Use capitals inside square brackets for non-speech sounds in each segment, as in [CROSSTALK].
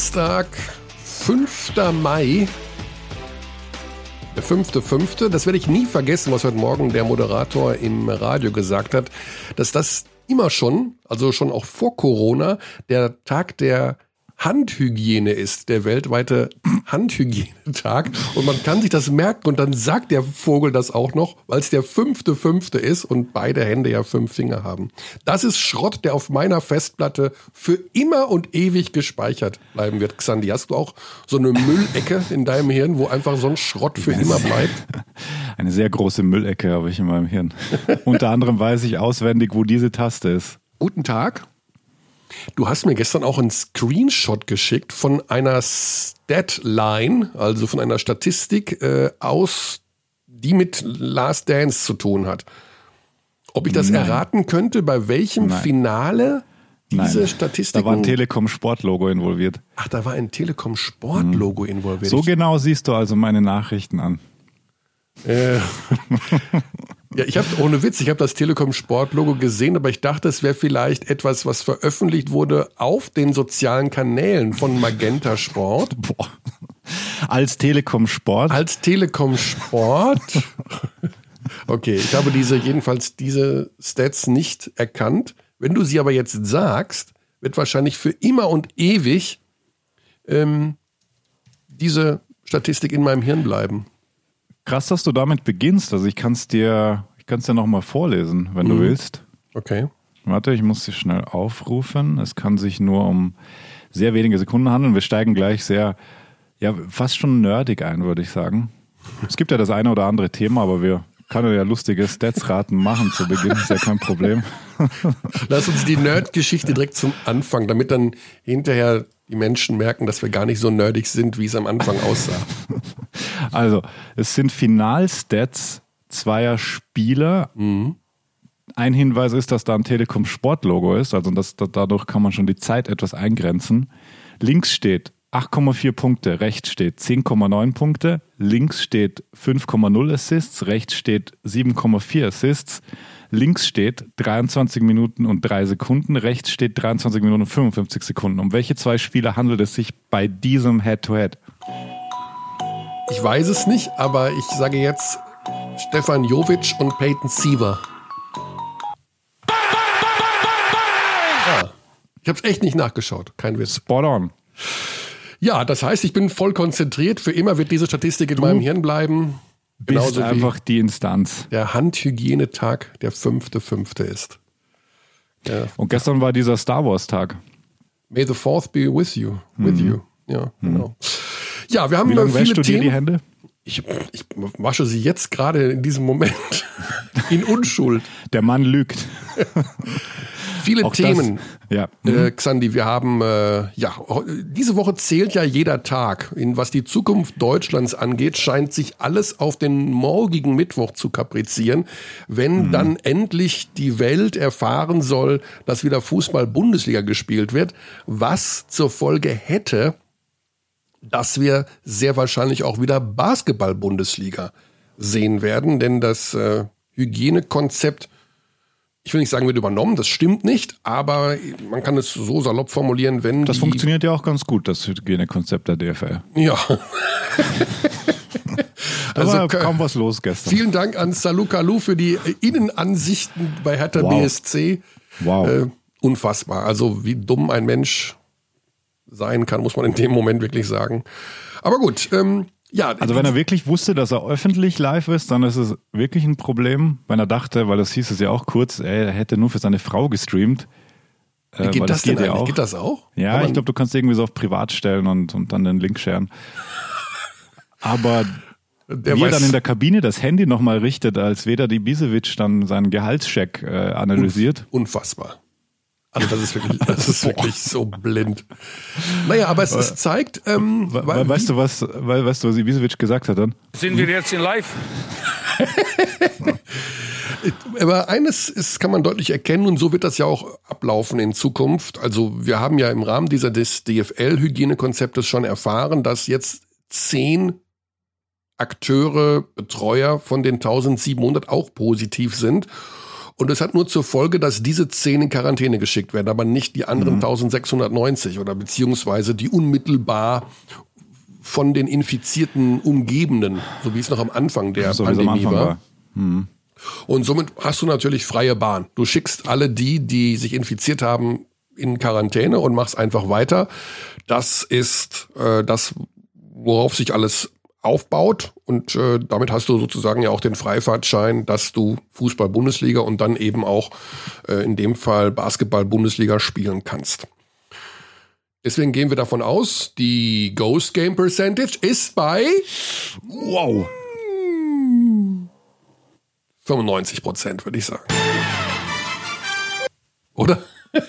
Dienstag, 5. Mai. Der 5.5. Das werde ich nie vergessen, was heute Morgen der Moderator im Radio gesagt hat, dass das immer schon, also schon auch vor Corona, der Tag der Handhygiene ist, der weltweite Handhygienetag. Und man kann sich das merken und dann sagt der Vogel das auch noch, weil es der fünfte fünfte ist und beide Hände ja fünf Finger haben. Das ist Schrott, der auf meiner Festplatte für immer und ewig gespeichert bleiben wird. Xandi, hast du auch so eine Müllecke in deinem Hirn, wo einfach so ein Schrott für immer bleibt? [LAUGHS] Eine sehr große Müllecke habe ich in meinem Hirn. Unter anderem weiß ich auswendig, wo diese Taste ist. Guten Tag. Du hast mir gestern auch einen Screenshot geschickt von einer Statline, also von einer Statistik äh, aus, die mit Last Dance zu tun hat. Ob ich das Nein. erraten könnte, bei welchem Nein. Finale diese Nein. Statistik. Da war ein Telekom-Sportlogo involviert. Ach, da war ein Telekom-Sportlogo hm. involviert. So genau siehst du also meine Nachrichten an. Äh, [LAUGHS] Ja, ich habe ohne Witz, ich habe das Telekom Sport Logo gesehen, aber ich dachte, es wäre vielleicht etwas, was veröffentlicht wurde auf den sozialen Kanälen von Magenta Sport. [LAUGHS] Boah. Als Telekom Sport? Als Telekom Sport. Okay, ich habe diese jedenfalls diese Stats nicht erkannt. Wenn du sie aber jetzt sagst, wird wahrscheinlich für immer und ewig ähm, diese Statistik in meinem Hirn bleiben. Krass, dass du damit beginnst. Also ich kann es dir, ich kann es dir nochmal vorlesen, wenn mhm. du willst. Okay. Warte, ich muss sie schnell aufrufen. Es kann sich nur um sehr wenige Sekunden handeln. Wir steigen gleich sehr, ja, fast schon nerdig ein, würde ich sagen. Es gibt ja das eine oder andere Thema, aber wir können ja lustige Stats-Raten machen zu Beginn, ist ja kein Problem. [LAUGHS] Lass uns die Nerd-Geschichte direkt zum Anfang, damit dann hinterher die Menschen merken, dass wir gar nicht so nerdig sind, wie es am Anfang aussah. Also, es sind Finalstats zweier Spieler. Mhm. Ein Hinweis ist, dass da ein Telekom Sport-Logo ist, also das, dadurch kann man schon die Zeit etwas eingrenzen. Links steht 8,4 Punkte, rechts steht 10,9 Punkte, links steht 5,0 Assists, rechts steht 7,4 Assists. Links steht 23 Minuten und 3 Sekunden, rechts steht 23 Minuten und 55 Sekunden. Um welche zwei Spieler handelt es sich bei diesem Head-to-Head? -Head? Ich weiß es nicht, aber ich sage jetzt Stefan Jovic und Peyton Siever. Ich habe es echt nicht nachgeschaut, kein Witz. Spot on. Ja, das heißt, ich bin voll konzentriert. Für immer wird diese Statistik in du? meinem Hirn bleiben. Bist Genauso einfach die Instanz. Der Handhygienetag der fünfte fünfte ist. Ja. Und gestern war dieser Star Wars Tag. May the Fourth be with you. With mhm. you. Ja, mhm. genau. Ja, wir haben Wie lange viele du Themen. Dir die Hände? Ich, ich wasche sie jetzt gerade in diesem Moment [LAUGHS] in Unschuld. Der Mann lügt. [LAUGHS] Viele Auch Themen, das, ja. Äh, mhm. Xandi. Wir haben, äh, ja, diese Woche zählt ja jeder Tag. In was die Zukunft Deutschlands angeht, scheint sich alles auf den morgigen Mittwoch zu kaprizieren, wenn mhm. dann endlich die Welt erfahren soll, dass wieder Fußball-Bundesliga gespielt wird, was zur Folge hätte, dass wir sehr wahrscheinlich auch wieder Basketball-Bundesliga sehen werden, denn das äh, Hygienekonzept ich will nicht sagen, wird übernommen, das stimmt nicht, aber man kann es so salopp formulieren, wenn. Das funktioniert ja auch ganz gut, das Hygienekonzept der DFL. Ja. [LAUGHS] also war kaum was los gestern. Vielen Dank an Salukalu für die Innenansichten bei Hertha wow. BSC. Wow. Äh, unfassbar. Also wie dumm ein Mensch sein kann, muss man in dem Moment wirklich sagen. Aber gut, ähm, ja, also wenn er wirklich wusste, dass er öffentlich live ist, dann ist es wirklich ein Problem. Wenn er dachte, weil das hieß es ja auch kurz, er hätte nur für seine Frau gestreamt. Äh, geht das, das geht denn ja auch. Geht das auch? Ja, ich glaube, du kannst irgendwie so auf Privat stellen und, und dann den Link sharen. Aber der wie er dann in der Kabine das Handy nochmal richtet, als weder die Bisevic dann seinen Gehaltscheck äh, analysiert. Unfassbar. Also das ist wirklich, das [LAUGHS] ist wirklich so blind. Naja, aber es, es zeigt. Ähm, weil, weißt du was? Weißt du, was Ibisevic gesagt hat dann? Sind wir jetzt in Live? [LAUGHS] aber eines ist, kann man deutlich erkennen und so wird das ja auch ablaufen in Zukunft. Also wir haben ja im Rahmen dieser des DFL-Hygienekonzeptes schon erfahren, dass jetzt zehn Akteure, Betreuer von den 1700 auch positiv sind. Und es hat nur zur Folge, dass diese zehn in Quarantäne geschickt werden, aber nicht die anderen mhm. 1690 oder beziehungsweise die unmittelbar von den Infizierten umgebenden, so wie es noch am Anfang der so Pandemie Anfang war. war. Mhm. Und somit hast du natürlich freie Bahn. Du schickst alle die, die sich infiziert haben, in Quarantäne und machst einfach weiter. Das ist äh, das, worauf sich alles aufbaut und äh, damit hast du sozusagen ja auch den Freifahrtschein, dass du Fußball-Bundesliga und dann eben auch äh, in dem Fall Basketball-Bundesliga spielen kannst. Deswegen gehen wir davon aus, die Ghost Game Percentage ist bei wow 95 Prozent, würde ich sagen. Oder? [LAUGHS]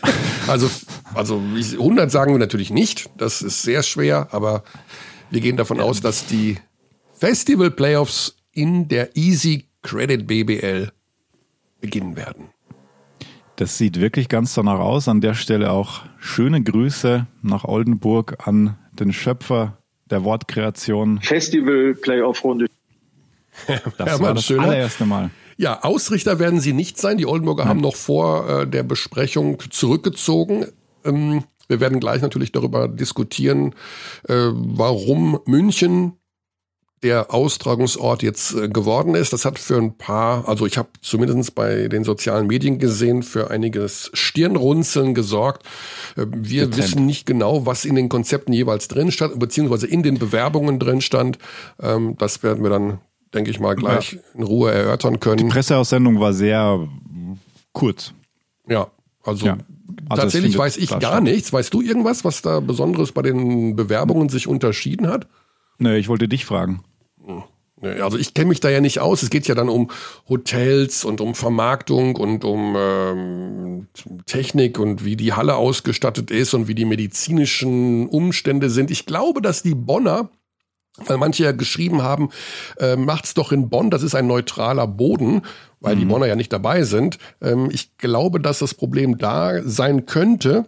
also, also 100 sagen wir natürlich nicht. Das ist sehr schwer, aber wir gehen davon aus, dass die Festival Playoffs in der Easy Credit BBL beginnen werden. Das sieht wirklich ganz danach aus. An der Stelle auch schöne Grüße nach Oldenburg an den Schöpfer der Wortkreation. Festival Playoff Runde. [LAUGHS] Das war das schöner. allererste Mal. Ja, Ausrichter werden sie nicht sein. Die Oldenburger Nein. haben noch vor äh, der Besprechung zurückgezogen. Ähm, wir werden gleich natürlich darüber diskutieren, äh, warum München der Austragungsort jetzt äh, geworden ist. Das hat für ein paar, also ich habe zumindest bei den sozialen Medien gesehen, für einiges Stirnrunzeln gesorgt. Äh, wir Dezent. wissen nicht genau, was in den Konzepten jeweils drin stand, beziehungsweise in den Bewerbungen drin stand. Ähm, das werden wir dann, denke ich mal, gleich ja. in Ruhe erörtern können. Die Presseaussendung war sehr kurz. Ja, also ja. Also Tatsächlich weiß ich gar statt. nichts. Weißt du irgendwas, was da Besonderes bei den Bewerbungen sich unterschieden hat? Nee, ich wollte dich fragen. Hm. Also ich kenne mich da ja nicht aus. Es geht ja dann um Hotels und um Vermarktung und um ähm, Technik und wie die Halle ausgestattet ist und wie die medizinischen Umstände sind. Ich glaube, dass die Bonner weil manche ja geschrieben haben, äh, macht's doch in Bonn, das ist ein neutraler Boden, weil mhm. die Bonner ja nicht dabei sind. Ähm, ich glaube, dass das Problem da sein könnte,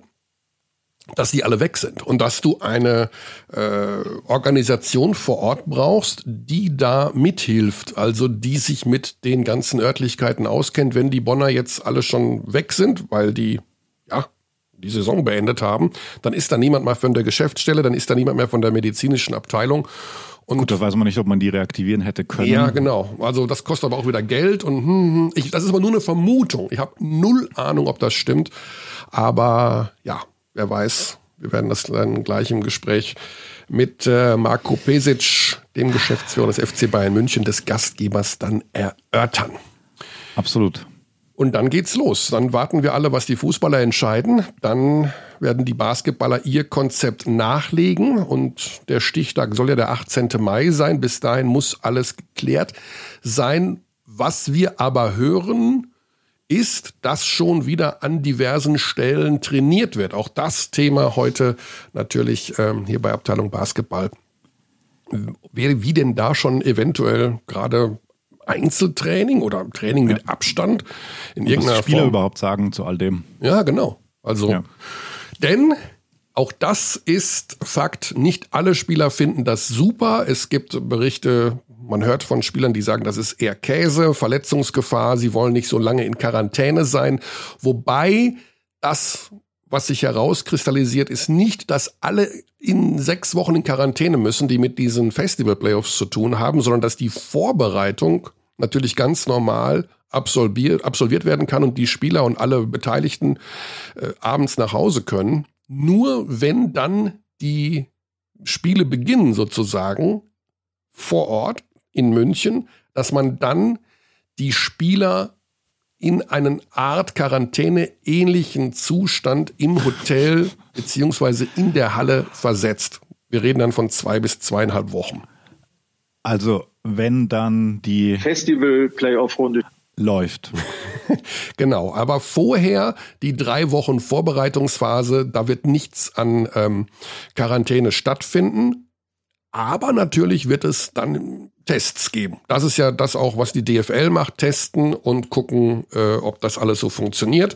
dass die alle weg sind und dass du eine äh, Organisation vor Ort brauchst, die da mithilft, also die sich mit den ganzen Örtlichkeiten auskennt, wenn die Bonner jetzt alle schon weg sind, weil die die Saison beendet haben, dann ist da niemand mehr von der Geschäftsstelle, dann ist da niemand mehr von der medizinischen Abteilung. Und Gut, da weiß man nicht, ob man die reaktivieren hätte können. Ja, genau. Also das kostet aber auch wieder Geld und hm, hm, ich, das ist aber nur eine Vermutung. Ich habe null Ahnung, ob das stimmt. Aber ja, wer weiß. Wir werden das dann gleich im Gespräch mit äh, Marco Pesic, dem Geschäftsführer des FC Bayern München, des Gastgebers, dann erörtern. Absolut. Und dann geht's los. Dann warten wir alle, was die Fußballer entscheiden. Dann werden die Basketballer ihr Konzept nachlegen und der Stichtag soll ja der 18. Mai sein. Bis dahin muss alles geklärt sein. Was wir aber hören, ist, dass schon wieder an diversen Stellen trainiert wird. Auch das Thema heute natürlich ähm, hier bei Abteilung Basketball. Wie, wie denn da schon eventuell gerade Einzeltraining oder Training mit Abstand in irgendeiner Was Spieler Form. überhaupt sagen zu all dem. Ja, genau. Also, ja. denn auch das ist Fakt. Nicht alle Spieler finden das super. Es gibt Berichte, man hört von Spielern, die sagen, das ist eher Käse, Verletzungsgefahr, sie wollen nicht so lange in Quarantäne sein. Wobei das was sich herauskristallisiert, ist nicht, dass alle in sechs Wochen in Quarantäne müssen, die mit diesen Festival-Playoffs zu tun haben, sondern dass die Vorbereitung natürlich ganz normal absolviert, absolviert werden kann und die Spieler und alle Beteiligten äh, abends nach Hause können. Nur wenn dann die Spiele beginnen sozusagen vor Ort in München, dass man dann die Spieler in einen Art Quarantäne ähnlichen Zustand im Hotel [LAUGHS] beziehungsweise in der Halle versetzt. Wir reden dann von zwei bis zweieinhalb Wochen. Also wenn dann die Festival Playoff Runde läuft. [LAUGHS] genau, aber vorher die drei Wochen Vorbereitungsphase, da wird nichts an ähm, Quarantäne stattfinden. Aber natürlich wird es dann Tests geben. Das ist ja das auch, was die DFL macht, testen und gucken, äh, ob das alles so funktioniert.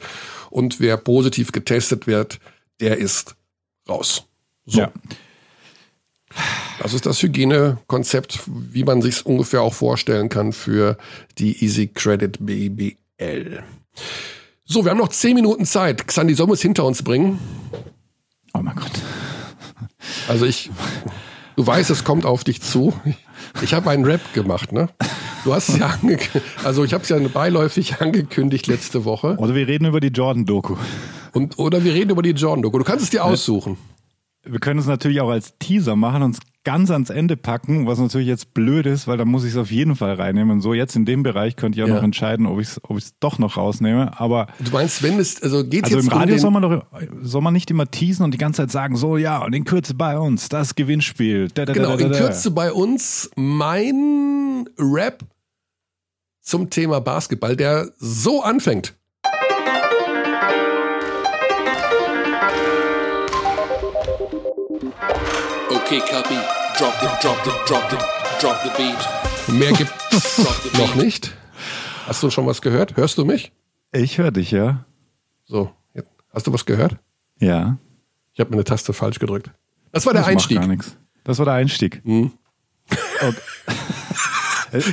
Und wer positiv getestet wird, der ist raus. So. Ja. Das ist das Hygienekonzept, wie man sich ungefähr auch vorstellen kann für die Easy Credit BBL. So, wir haben noch zehn Minuten Zeit. Xandi, sollen wir es hinter uns bringen? Oh mein Gott. Also ich, du weißt, es kommt auf dich zu. Ich habe einen Rap gemacht, ne? Du hast es ja angekündigt, also ich habe es ja beiläufig angekündigt letzte Woche. Oder wir reden über die Jordan-Doku. Und, oder wir reden über die Jordan-Doku. Du kannst es dir aussuchen. Wir können es natürlich auch als Teaser machen und ganz ans Ende packen, was natürlich jetzt blöd ist, weil da muss ich es auf jeden Fall reinnehmen. So, jetzt in dem Bereich könnt ihr auch Ja. noch entscheiden, ob ich es ob ich's doch noch rausnehme. Aber Du meinst, wenn es, also geht also jetzt im Radio um soll man doch soll man nicht immer teasen und die ganze Zeit sagen, so ja, und in Kürze bei uns, das Gewinnspiel. Da, da, genau, da, in. Kürze bei uns mein Rap zum Thema Basketball, der so anfängt. Okay, copy. Drop the, drop the, drop the, drop the beat. Mehr the noch nicht. Hast du schon was gehört? Hörst du mich? Ich höre dich, ja. So, hast du was gehört? Ja. Ich habe eine Taste falsch gedrückt. Das war der Das macht Einstieg. Gar nichts. Das war der Einstieg. [LAUGHS]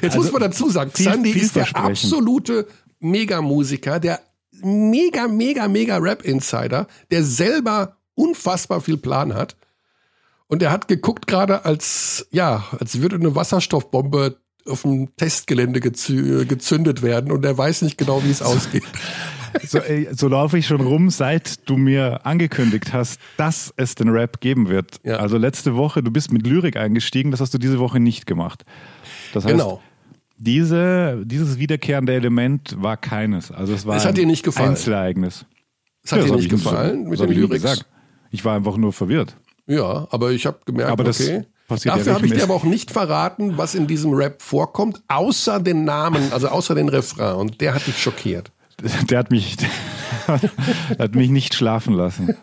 Jetzt muss man dazu sagen, viel- Xandi ist der absolute Megamusiker, der mega, mega, mega Rap-Insider, der selber unfassbar viel Plan hat. Und er hat geguckt gerade, als, ja, als würde eine Wasserstoffbombe auf dem Testgelände gezü gezündet werden und er weiß nicht genau, wie es ausgeht. [LAUGHS] So, ey, so laufe ich schon rum, seit du mir angekündigt hast, dass es den Rap geben wird. Ja. Also letzte Woche, du bist mit Lyrik eingestiegen, das hast du diese Woche nicht gemacht. Das heißt, Genau. diese, dieses wiederkehrende Element war keines. Also es war Es hat ein dir nicht gefallen. Einzelereignis. Es hat Ja, dir nicht gefallen so- mit hab den Lyrics? gesagt. Ich war einfach nur verwirrt. Ja, aber ich habe gemerkt, Aber das okay. passiert ja Dafür habe ich dir aber auch nicht verraten, was in diesem Rap vorkommt, außer den Namen, also außer den Refrain. Und der hat dich schockiert. Der hat mich, [LAUGHS] der hat mich nicht schlafen lassen.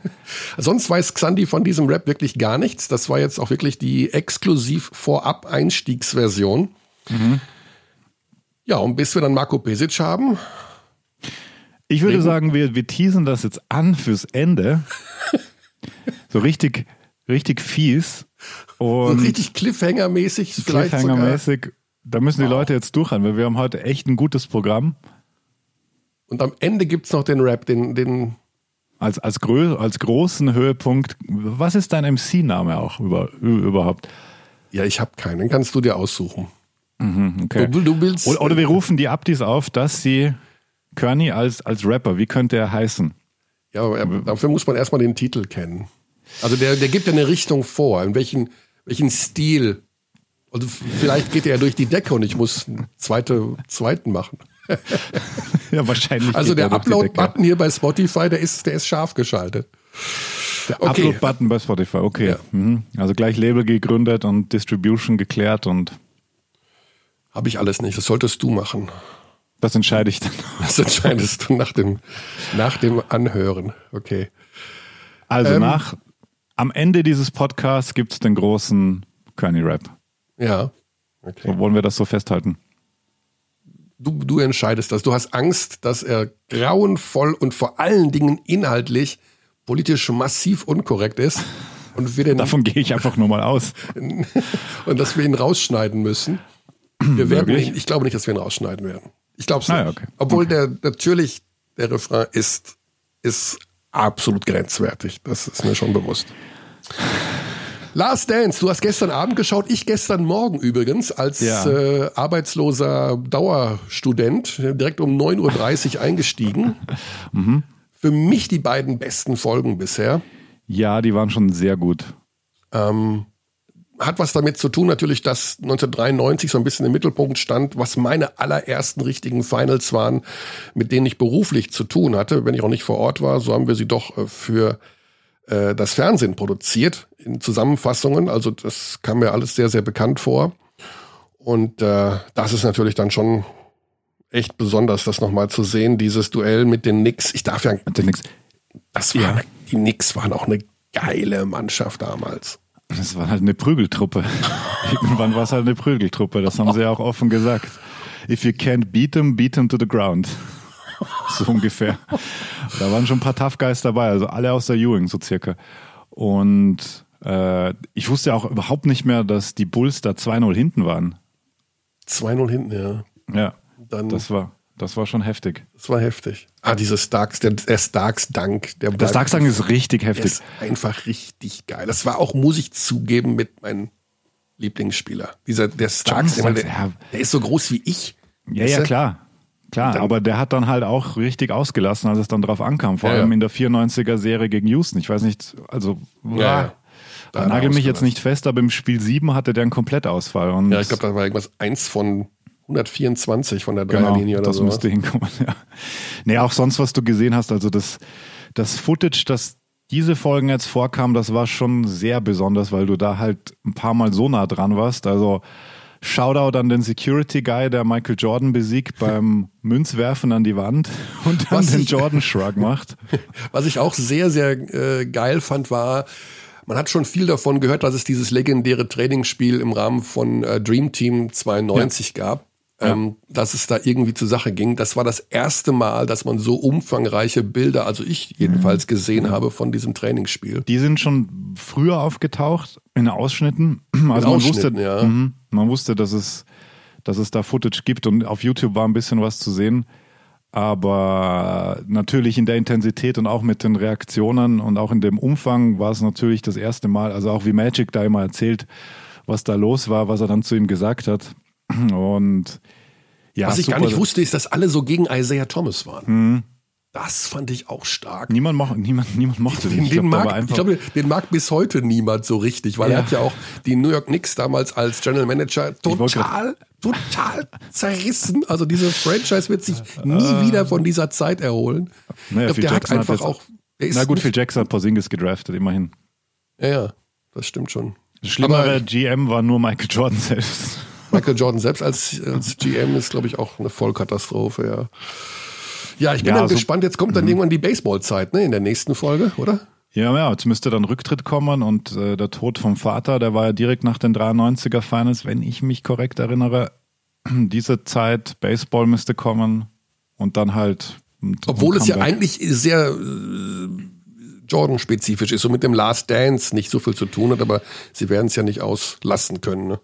Sonst weiß Xandi von diesem Rap wirklich gar nichts. Das war jetzt auch wirklich die exklusiv vorab Einstiegsversion. Ja, und bis wir dann Marco Pesic haben, Ich würde sagen, wir, wir teasen das jetzt an fürs Ende. [LAUGHS] So richtig, richtig fies. so Und richtig Cliffhanger-mäßig vielleicht sogar. Cliffhanger-mäßig. Da müssen die Leute jetzt durchhalten, weil wir haben heute echt ein gutes Programm. Und am Ende gibt's noch den Rap, den, den Als, als, grö als großen Höhepunkt. Was ist dein MC-Name auch über, überhaupt? ja, ich habe keinen, kannst du dir aussuchen. Okay. Du, du willst, Oder, oder wir rufen die Abdis auf, dass sie Kearney als, als Rapper, wie könnte er heißen? Ja, dafür muss man erstmal den Titel kennen. Also der, der gibt ja eine Richtung vor, in welchen, welchen Stil. Also vielleicht geht er ja durch die Decke und ich muss einen zweite, zweiten machen. [LAUGHS] Ja, wahrscheinlich. Also der er. Upload-Button hier bei Spotify, der ist, der ist scharf geschaltet. Der Okay. Upload-Button bei Spotify, okay. Ja. Mhm. Also gleich Label gegründet und Distribution geklärt und Habe ich alles nicht. Das solltest du machen. das entscheide ich dann. [LAUGHS] Das entscheidest du nach dem, nach dem Anhören. Okay. Also Ähm. nach, am Ende dieses Podcasts gibt es den großen Kearney-Rap. Ja. Okay. So wollen wir das so festhalten? Du, du entscheidest das. Du hast Angst, dass er grauenvoll und vor allen Dingen inhaltlich politisch massiv unkorrekt ist und wir den [LAUGHS] Davon gehe ich einfach nur mal aus. [LAUGHS] und dass wir ihn rausschneiden müssen. Wir werden ihn, ich glaube nicht, dass wir ihn rausschneiden werden. Ich glaube es Ah, nicht. ja, okay. Obwohl der natürlich der Refrain ist ist absolut grenzwertig. Das ist mir schon bewusst. Last Dance, du hast gestern Abend geschaut, ich gestern Morgen übrigens als Ja. äh, arbeitsloser Dauerstudent, direkt um 9.30 Uhr [LAUGHS] eingestiegen. Mhm. Für mich die beiden besten Folgen bisher. Ja, die waren schon sehr gut. Ähm, hat was damit zu tun, natürlich, dass 1993 so ein bisschen im Mittelpunkt stand, was meine allerersten richtigen Finals waren, mit denen ich beruflich zu tun hatte. Wenn ich auch nicht vor Ort war, so haben wir sie doch äh, für äh, das Fernsehen produziert, in Zusammenfassungen. Also das kam mir alles sehr, sehr bekannt vor. Und äh, das ist natürlich dann schon echt besonders, das nochmal zu sehen, dieses Duell mit den Knicks. Ich darf ja, Hat ja nix. das war, Ja. die Knicks waren auch eine geile Mannschaft damals. Das war halt eine Prügeltruppe. Irgendwann war es halt eine Prügeltruppe. Das haben sie ja auch offen gesagt. If you can't beat them, beat them to the ground. [LAUGHS] So ungefähr. Da waren schon ein paar Tough Guys dabei, also alle aus der Ewing so circa. Und äh, ich wusste auch überhaupt nicht mehr, dass die Bulls da 2-0 hinten waren. 2-0 hinten, ja. Ja, Dann das war, Das war schon heftig. Das war heftig. Ah, dieses Starks, der, der Starks-Dank. Der Das bleibt- Darksang ist richtig der heftig. ist einfach richtig geil. Das war auch, muss ich zugeben, mit meinem Lieblingsspieler. Dieser, der Starks, der, Starks, ja. der ist so groß wie ich. Ja, ja, klar. Klar, dann- aber der hat dann halt auch richtig ausgelassen, als es dann drauf ankam. Vor Ja, allem ja. in der 94er-Serie gegen Houston. Ich weiß nicht, also, Ja. Da nagel mich jetzt nicht fest, aber im Spiel 7 hatte der einen Komplettausfall. Und Ja, ich glaube, da war irgendwas eins von 124 von der genau, Dreierlinie oder das so. müsste hinkommen. Ja. Nee, auch sonst, was du gesehen hast, also das, das Footage, das diese Folgen jetzt vorkam, das war schon sehr besonders, weil du da halt ein paar Mal so nah dran warst. Also Shoutout an den Security Guy, der Michael Jordan besiegt beim [LAUGHS] Münzwerfen an die Wand und dann Was den ich- Jordan Shrug macht. [LAUGHS] Was ich auch sehr, sehr äh, geil fand, war, man hat schon viel davon gehört, dass es dieses legendäre Trainingsspiel im Rahmen von äh, Dream Team 92 gab. Ähm, dass es da irgendwie zur Sache ging. Das war das erste Mal, dass man so umfangreiche Bilder, also ich jedenfalls gesehen habe von diesem Trainingsspiel. Die sind schon früher aufgetaucht in Ausschnitten. [CLEARS THROAT] Also man wusste, Ausschnitten, ja. mhm, man wusste, dass es, dass es da Footage gibt und auf YouTube war ein bisschen was zu sehen. Aber natürlich in der Intensität und auch mit den Reaktionen und auch in dem Umfang war es natürlich das erste Mal, also auch wie Magic da immer erzählt, was da los war, was er dann zu ihm gesagt hat. Und ja, Was ich gar super. nicht wusste, ist, dass alle so gegen Isaiah Thomas waren. Das fand ich auch stark. Niemand, mo niemand, niemand mochte den. Ich den, glaub, mag, ich glaube, den mag bis heute niemand so richtig, weil Ja. er hat ja auch die New York Knicks damals als General Manager total, total zerrissen. Also diese Franchise wird sich nie Äh. wieder von dieser Zeit erholen. Naja, ich glaube, der hat Jackson hat einfach jetzt- auch. Na gut, Phil Jackson hat Porzingis gedraftet, immerhin. Ja, ja, das stimmt schon. Das schlimmere Aber GM war nur Michael Jordan selbst. Michael Jordan selbst als, als GM ist, glaube ich, auch eine Vollkatastrophe, ja. Ja, ich bin Ja, dann also- gespannt. Jetzt kommt dann irgendwann die Baseballzeit, ne, in der nächsten Folge, oder? Ja, ja, jetzt müsste dann Rücktritt kommen und äh, der Tod vom Vater, der war ja direkt nach den 93er Finals, wenn ich mich korrekt erinnere. [CLEARS THROAT] Diese Zeit, Baseball müsste kommen und dann halt. ein- Obwohl ein es ja eigentlich sehr äh, Jordan-spezifisch ist und mit dem Last Dance nicht so viel zu tun hat, aber sie werden es ja nicht auslassen können. Ne?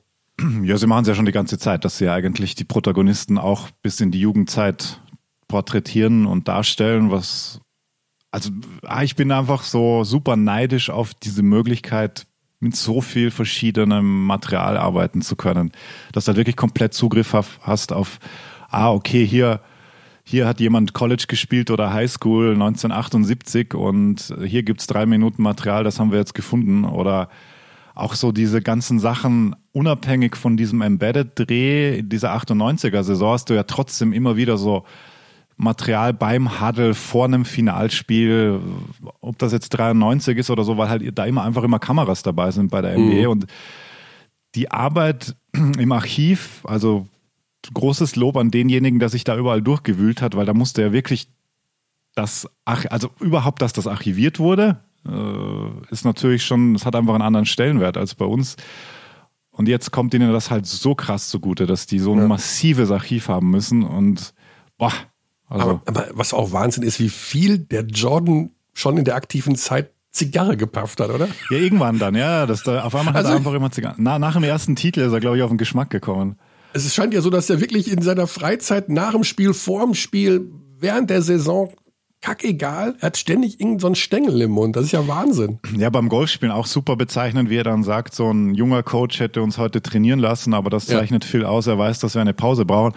Ja, sie machen es ja schon die ganze Zeit, dass sie eigentlich die Protagonisten auch bis in die Jugendzeit porträtieren und darstellen, was also ah, ich bin einfach so super neidisch auf diese Möglichkeit, mit so viel verschiedenem Material arbeiten zu können, dass du halt wirklich komplett Zugriff hast auf, ah, okay, hier, hier hat jemand College gespielt oder Highschool 1978 und hier gibt's drei Minuten Material, das haben wir jetzt gefunden. Oder auch so diese ganzen Sachen, unabhängig von diesem Embedded-Dreh in dieser 98er-Saison, hast du ja trotzdem immer wieder so Material beim Huddle vor einem Finalspiel, ob das jetzt 93 ist oder so, weil halt da immer einfach immer Kameras dabei sind bei der NBA und die Arbeit [CLEARS THROAT] im Archiv, also großes Lob an denjenigen, der sich da überall durchgewühlt hat, weil da musste ja wirklich das, also überhaupt, dass das archiviert wurde, äh, ist natürlich schon, es hat einfach einen anderen Stellenwert als bei uns. Und jetzt kommt ihnen das halt so krass zugute, dass die so ein massives Archiv haben müssen und boah, also Aber, aber was auch Wahnsinn ist, wie viel der Jordan schon in der aktiven Zeit Zigarre gepafft hat, oder? ja irgendwann dann, ja, das da, auf einmal hat Also- er einfach immer Zigarren. Na, nach dem ersten Titel ist er, glaube ich, auf den Geschmack gekommen. Es scheint ja so, dass er wirklich in seiner Freizeit nach dem Spiel, vor dem Spiel, während der Saison, kackegal, er hat ständig irgendeinen so einen Stängel im Mund. Das ist ja Wahnsinn. Ja, beim Golfspielen auch super bezeichnend, wie er dann sagt, so ein junger Coach hätte uns heute trainieren lassen, aber das Ja. zeichnet viel aus. Er weiß, dass wir eine Pause brauchen.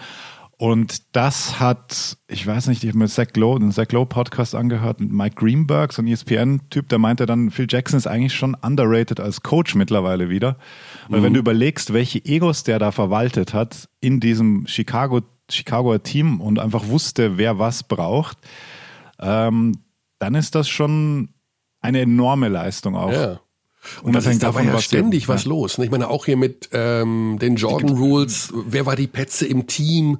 Und das hat, ich weiß nicht, ich habe mir Zach Lowe, den Zach Lowe Podcast angehört mit Mike Greenberg, so ein ESPN-Typ, der meinte dann, Phil Jackson ist eigentlich schon underrated als Coach mittlerweile wieder. Weil wenn du überlegst, welche Egos der da verwaltet hat in diesem Chicago, Chicagoer Team und einfach wusste, wer was braucht, ähm, dann ist das schon eine enorme Leistung auch. Ja. Und das Unabhängig ist, da war davon, ja was ständig was los. ne? Ich meine, auch hier mit ähm, den Jordan Rules, wer war die Petze im Team?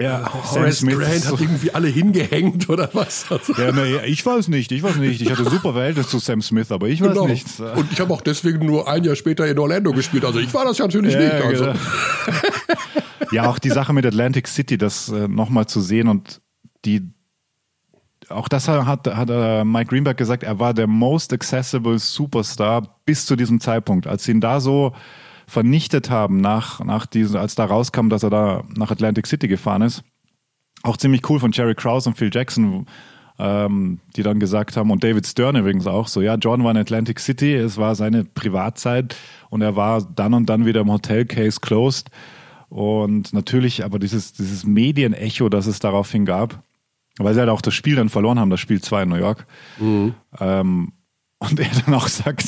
Ja, Sam Horace Smith Grant hat irgendwie alle hingehängt oder was? [LAUGHS] Ja, nee, ich weiß nicht, ich weiß nicht. Ich hatte super Verhältnis zu Sam Smith, aber ich weiß genau. nicht. Und ich habe auch deswegen nur ein Jahr später in Orlando gespielt. Also ich war das ja natürlich nicht. Ja, Also. genau. [LAUGHS] ja, auch die Sache mit Atlantic City, das äh, nochmal zu sehen und die, auch das hat, hat äh, Mike Greenberg gesagt, er war der most accessible Superstar bis zu diesem Zeitpunkt. Als sie ihn da so vernichtet haben, nach, nach diesem, als da rauskam, dass er da nach Atlantic City gefahren ist, auch ziemlich cool von Jerry Krause und Phil Jackson, ähm, die dann gesagt haben, und David Stern übrigens auch so, ja, John war in Atlantic City, es war seine Privatzeit und er war dann und dann wieder im Hotel Case Closed. Und natürlich aber dieses, dieses Medienecho, das es daraufhin gab, weil sie halt auch das Spiel dann verloren haben, das Spiel 2 in New York. Mhm. Ähm, und er dann auch sagt,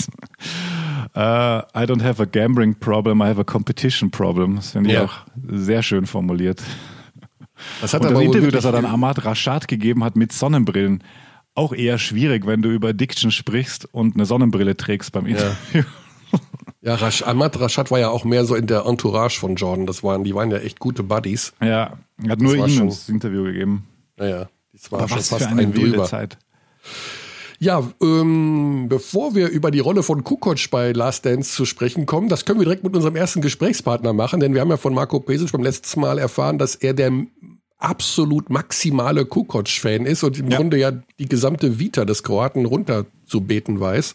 äh, I don't have a gambling problem, I have a competition problem. Das finde ich Ja. auch sehr schön formuliert. Das hat Und das Interview, das er dann Ahmad Rashad gegeben hat mit Sonnenbrillen, auch eher schwierig, wenn du über Addiction sprichst und eine Sonnenbrille trägst beim Interview. [LAUGHS] Ja, Rash, Ahmad Rashad war ja auch mehr so in der Entourage von Jordan. Das waren, die waren ja echt gute Buddies. Ja, er hat nur war ihm das Interview gegeben. Naja, das war Aber schon was fast für eine ein wilde. Zeit. Ja, ähm, bevor wir über die Rolle von Kukoc bei Last Dance zu sprechen kommen, das können wir direkt mit unserem ersten Gesprächspartner machen, denn wir haben ja von Marco Pesic beim letzten Mal erfahren, dass er der absolut maximale Kukoc-Fan ist und im Ja. Grunde ja die gesamte Vita des Kroaten runterzubeten weiß.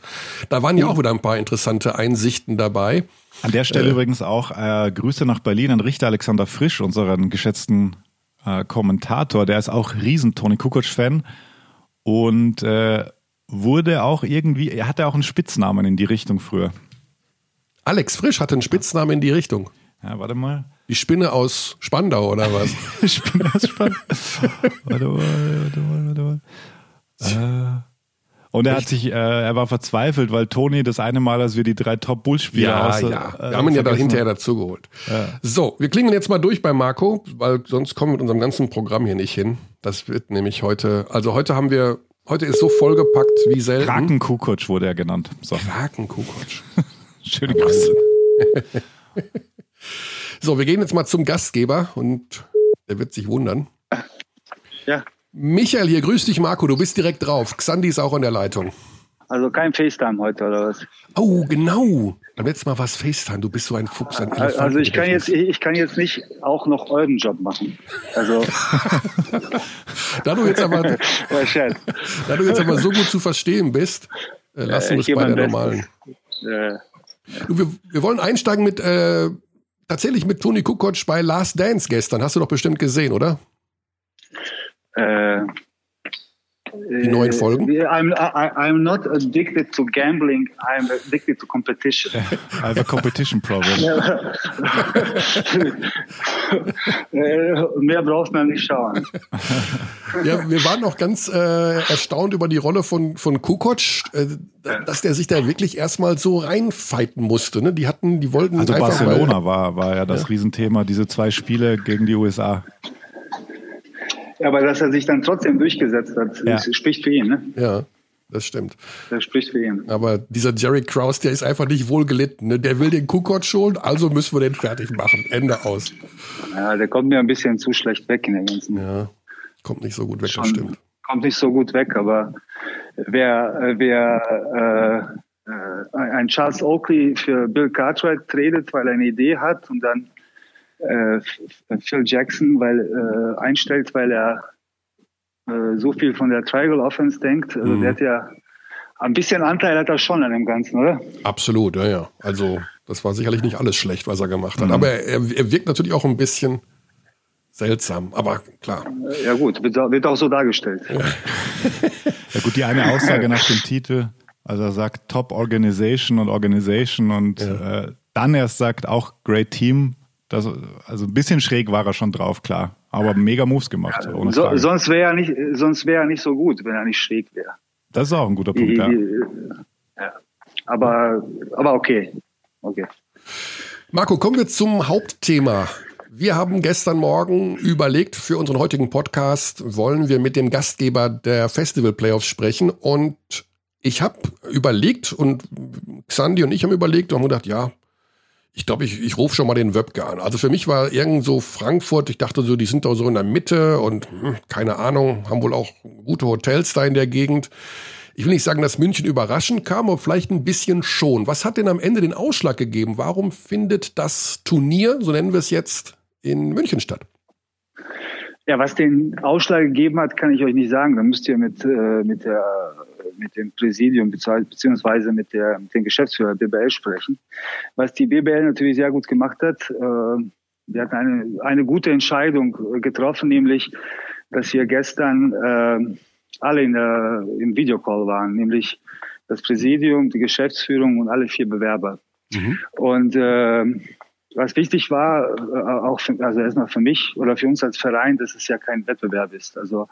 Da waren ja auch wieder ein paar interessante Einsichten dabei. An der Stelle übrigens auch äh, Grüße nach Berlin an Richter Alexander Frisch, unseren geschätzten äh, Kommentator. Der ist auch riesen Toni Kukoc-Fan und äh, wurde auch irgendwie, er hatte auch einen Spitznamen in die Richtung früher. Alex Frisch hatte einen Spitznamen in die Richtung. Ja, warte mal. Die Spinne aus Spandau oder was? [LAUGHS] Ich bin das spannend. warte mal, warte mal, warte mal. Äh, und er hat sich, äh, er war verzweifelt, weil Toni das eine Mal, als wir die drei Top-Bull-Spieler Ja, aus, ja. äh, Wir haben ihn ja dann vergessen hinterher dazugeholt. So, wir klingen jetzt mal durch bei Marco, weil sonst kommen wir mit unserem ganzen Programm hier nicht hin. Das wird nämlich heute, also heute haben wir, heute ist so vollgepackt wie selten. Kraken Kukoc wurde er genannt. So, Krakenkukoc. [LAUGHS] schöne Grüße. [LAUGHS] So, wir gehen jetzt mal zum Gastgeber und der wird sich wundern. Ja, Michael hier, grüß dich Marco, du bist direkt drauf. Xandi ist auch an der Leitung. also kein FaceTime heute oder was? Oh, genau. Beim letzten Mal war es FaceTime, du bist so ein Fuchs, ein Elefant. Also ich kann jetzt, ich kann jetzt nicht auch noch euren Job machen. Also, [LAUGHS] Da du jetzt aber, [LAUGHS] da du jetzt aber so gut zu verstehen bist, äh, lassen wir ich es bei der normalen. Äh, Du, wir, wir wollen einsteigen mit äh, tatsächlich mit Toni Kukoc bei Last Dance gestern. Hast du doch bestimmt gesehen, oder? Äh, Die neuen Folgen? I'm, I, I'm not addicted to gambling, I'm addicted to competition. [LAUGHS] I have a competition problem. [LAUGHS] äh, mehr braucht man nicht schauen. Ja, wir waren auch ganz äh, erstaunt über die Rolle von von Kukoc, äh, dass der sich da wirklich erstmal so reinfighten musste. Ne? Die hatten, die wollten Also Barcelona war, war ja das Riesenthema, diese zwei Spiele gegen die USA. Aber dass er sich dann trotzdem durchgesetzt hat, Ja. das spricht für ihn. Ne? Ja, das stimmt. Das spricht für ihn. Aber dieser Jerry Krause, der ist einfach nicht wohl gelitten. Ne? Der will den Kukoc schon, also müssen wir den fertig machen. Ende aus. Ja, der kommt mir ein bisschen zu schlecht weg in der ganzen. Ja, kommt nicht so gut weg, das Schon- stimmt. Kommt nicht so gut weg, aber wer, äh, wer äh, äh, ein Charles Oakley für Bill Cartwright tradet, weil er eine Idee hat und dann äh, Phil Jackson weil äh, einstellt, weil er äh, so viel von der Triangle Offense denkt, also Mhm. der hat ja ein bisschen Anteil hat er schon an dem Ganzen, oder? Absolut, ja, ja. Also, das war sicherlich nicht alles schlecht, was er gemacht Mhm. hat. Aber er, er wirkt natürlich auch ein bisschen seltsam. Aber klar. Ja gut, wird, auch so dargestellt. [LAUGHS] Ja gut, die eine Aussage nach dem Titel, also er sagt Top Organization und Organization und äh, dann erst sagt auch Great Team. Das, also ein bisschen schräg war er schon drauf, klar. Aber mega Moves gemacht. Ohne So, sonst wäre er nicht, sonst wäre er nicht so gut, wenn er nicht schräg wäre. Das ist auch ein guter Punkt, ja. Ja. Aber, aber okay. Okay. Marco, kommen wir zum Hauptthema. Wir haben gestern Morgen überlegt, für unseren heutigen Podcast wollen wir mit dem Gastgeber der Festival Playoffs sprechen. Und ich habe überlegt und Xandi und ich haben überlegt und haben gedacht, ja, ich glaube, ich, ich rufe schon mal den Wöbke an. Also für mich war irgend so Frankfurt, ich dachte so, die sind doch so in der Mitte und hm, keine Ahnung, haben wohl auch gute Hotels da in der Gegend. Ich will nicht sagen, dass München überraschend kam, aber vielleicht ein bisschen schon. Was hat denn am Ende den Ausschlag gegeben? Warum findet das Turnier, so nennen wir es jetzt, in München statt? Ja, was den Ausschlag gegeben hat, kann ich euch nicht sagen. Da müsst ihr mit, äh, mit, der, mit dem Präsidium bezieh- beziehungsweise mit, der, mit dem Geschäftsführer BBL sprechen. Was die BBL natürlich sehr gut gemacht hat, äh, wir hatten eine, eine gute Entscheidung getroffen, nämlich, dass wir gestern äh, alle in der, im Videocall waren, nämlich das Präsidium, die Geschäftsführung und alle vier Bewerber. Mhm. Und äh, was wichtig war, äh, auch für, also erstmal für mich oder für uns als Verein, dass es ja kein Wettbewerb ist. Also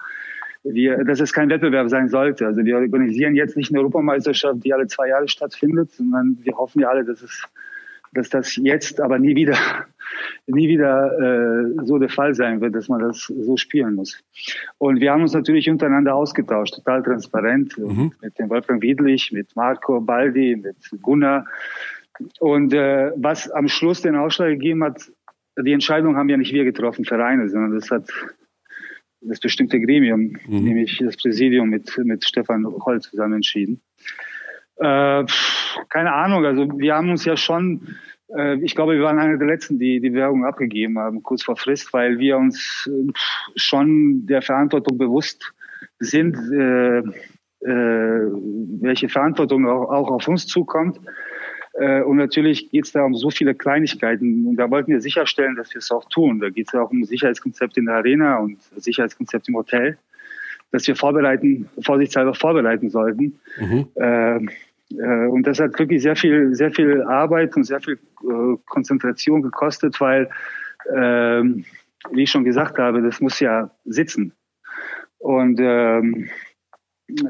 wir, dass es kein Wettbewerb sein sollte. Also wir organisieren jetzt nicht eine Europameisterschaft, die alle zwei Jahre stattfindet, sondern wir hoffen ja alle, dass es dass das jetzt aber nie wieder [LAUGHS] nie wieder äh, so der Fall sein wird, dass man das so spielen muss. Und wir haben uns natürlich untereinander ausgetauscht, total transparent mhm. mit dem Wolfgang Wiedlich, mit Marco Baldi, mit Gunnar. Und äh, was am Schluss den Ausschlag gegeben hat, die Entscheidung haben ja nicht wir getroffen, Vereine, sondern das hat das bestimmte Gremium, mhm. nämlich das Präsidium mit, mit Stefan Holl zusammen entschieden. Äh, keine Ahnung, also wir haben uns ja schon, äh, ich glaube, wir waren einer der letzten, die die Werbung abgegeben haben, kurz vor Frist, weil wir uns äh, schon der Verantwortung bewusst sind, äh, äh, welche Verantwortung auch, auch auf uns zukommt. Äh, und natürlich geht es da um so viele Kleinigkeiten. Und da wollten wir sicherstellen, dass wir es auch tun. Da geht es ja auch um Sicherheitskonzept in der Arena und Sicherheitskonzept im Hotel dass wir vorbereiten, vorsichtshalber vorbereiten sollten. Mhm. Äh, äh, und das hat wirklich sehr viel, sehr viel Arbeit und sehr viel äh, Konzentration gekostet, weil, äh, wie ich schon gesagt habe, das muss ja sitzen. Und ähm,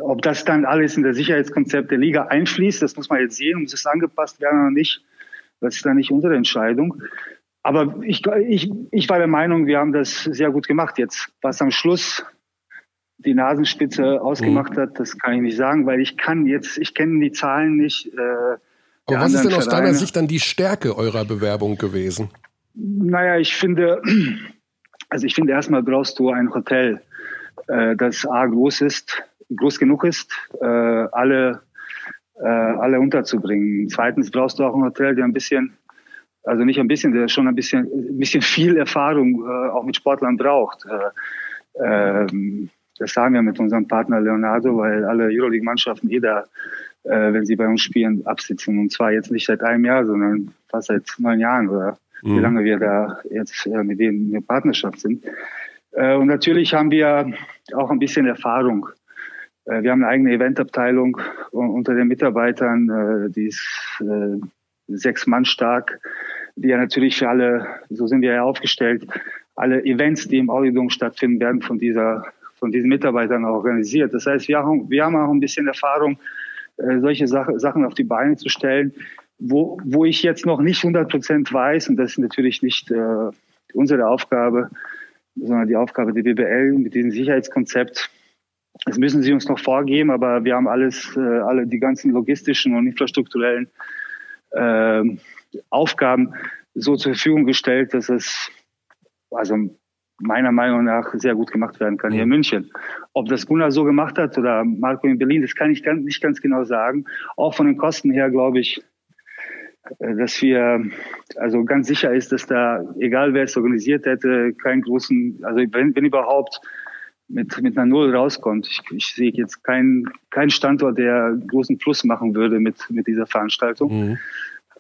ob das dann alles in das Sicherheitskonzept der Liga einfließt, das muss man jetzt sehen, muss es angepasst werden oder nicht. Das ist dann nicht unsere Entscheidung. Aber ich, ich, ich war der Meinung, wir haben das sehr gut gemacht jetzt. Was am Schluss die Nasenspitze ausgemacht mhm. hat, das kann ich nicht sagen, weil ich kann jetzt, ich kenne die Zahlen nicht. Äh, Aber was ist denn aus Vereine. deiner Sicht dann die Stärke eurer Bewerbung gewesen? Naja, ich finde, also ich finde erstmal brauchst du ein Hotel, äh, das A groß ist, groß genug ist, äh, alle, äh, alle unterzubringen. Zweitens brauchst du auch ein Hotel, der ein bisschen, also nicht ein bisschen, der schon ein bisschen, ein bisschen viel Erfahrung äh, auch mit Sportlern braucht. Äh, ähm, das haben wir mit unserem Partner Leonardo, weil alle Euroleague-Mannschaften jeder, äh, wenn sie bei uns spielen, absitzen. Und zwar jetzt nicht seit einem Jahr, sondern fast seit neun Jahren oder mhm. wie lange wir da jetzt äh, mit denen in der Partnerschaft sind. Äh, und natürlich haben wir auch ein bisschen Erfahrung. Äh, wir haben eine eigene Eventabteilung unter den Mitarbeitern, äh, die ist äh, sechs Mann stark, die ja natürlich für alle, so sind wir ja aufgestellt, alle Events, die im Audiodom stattfinden, werden von dieser von diesen Mitarbeitern organisiert. Das heißt, wir haben, wir haben auch ein bisschen Erfahrung, solche Sache, Sachen auf die Beine zu stellen, wo, wo ich jetzt noch nicht 100 Prozent weiß, und das ist natürlich nicht unsere Aufgabe, sondern die Aufgabe der BBL mit diesem Sicherheitskonzept. Das müssen sie uns noch vorgeben, aber wir haben alles, äh, alle die ganzen logistischen und infrastrukturellen äh, Aufgaben so zur Verfügung gestellt, dass es also meiner Meinung nach sehr gut gemacht werden kann hier in München. Ob das Gunnar so gemacht hat oder Marco in Berlin, das kann ich ganz, nicht ganz genau sagen. Auch von den Kosten her glaube ich, äh, dass wir, also ganz sicher ist, dass da, egal wer es organisiert hätte, keinen großen, also wenn, wenn überhaupt, mit, mit einer Null rauskommt. Ich, ich sehe jetzt keinen keinen Standort, der großen Plus machen würde mit, mit dieser Veranstaltung. Mhm.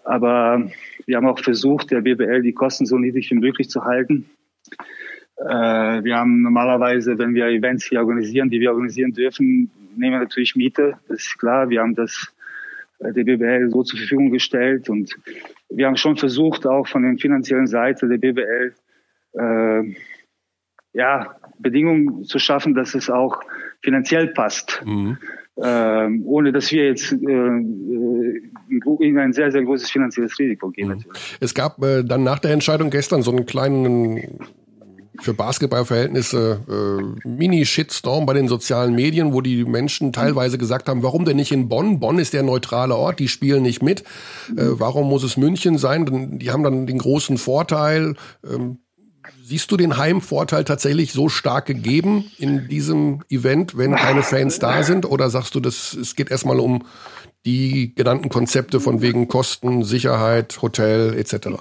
Aber wir haben auch versucht, der BBL die Kosten so niedrig wie möglich zu halten. Äh, wir haben normalerweise, wenn wir Events hier organisieren, die wir organisieren dürfen, nehmen wir natürlich Miete. Das ist klar. Wir haben das äh, der BBL so zur Verfügung gestellt und wir haben schon versucht, auch von der finanziellen Seite der BBL äh, ja, Bedingungen zu schaffen, dass es auch finanziell passt. Mhm. Ähm, ohne dass wir jetzt äh, in ein sehr, sehr großes finanzielles Risiko gehen. Mhm. Es gab äh, dann nach der Entscheidung gestern so einen kleinen für Basketballverhältnisse äh, Mini-Shitstorm bei den sozialen Medien, wo die Menschen teilweise gesagt haben, warum denn nicht in Bonn? Bonn ist der neutrale Ort, die spielen nicht mit. Äh, warum muss es München sein? Die haben dann den großen Vorteil. Ähm, siehst du den Heimvorteil tatsächlich so stark gegeben in diesem Event, wenn keine Fans da sind? Oder sagst du, das, es geht erstmal um die genannten Konzepte von wegen Kosten, Sicherheit, Hotel etc.?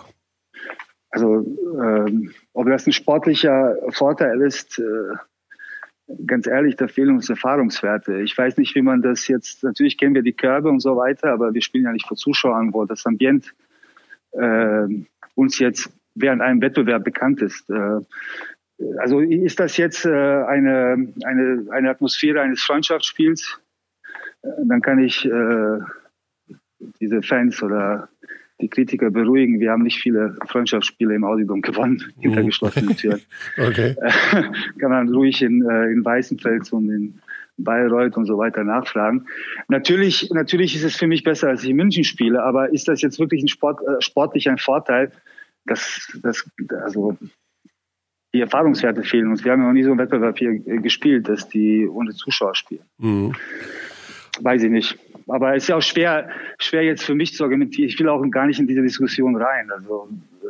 Also ähm, ob das ein sportlicher Vorteil ist, äh, ganz ehrlich, da fehlen uns Erfahrungswerte. Ich weiß nicht, wie man das jetzt, natürlich kennen wir die Körbe und so weiter, aber wir spielen ja nicht vor Zuschauern, wo das Ambient äh, uns jetzt während einem Wettbewerb bekannt ist. Äh, also ist das jetzt äh, eine, eine, eine Atmosphäre eines Freundschaftsspiels, äh, dann kann ich diese Fans oder die Kritiker beruhigen. Wir haben nicht viele Freundschaftsspiele im Audidom gewonnen, hinter Mhm. geschlossenen Türen. [LAUGHS] Okay. kann man ruhig in, in Weißenfels und in Bayreuth und so weiter nachfragen. Natürlich, natürlich ist es für mich besser, als ich in München spiele, aber ist das jetzt wirklich ein Sport, sportlich ein Vorteil? Das, das, also, die Erfahrungswerte fehlen uns. Wir haben ja noch nie so einen Wettbewerb hier gespielt, dass die ohne Zuschauer spielen. Mhm. Weiß ich nicht. Aber es ist ja auch schwer, schwer jetzt für mich zu argumentieren. Ich will auch gar nicht in diese Diskussion rein. Also,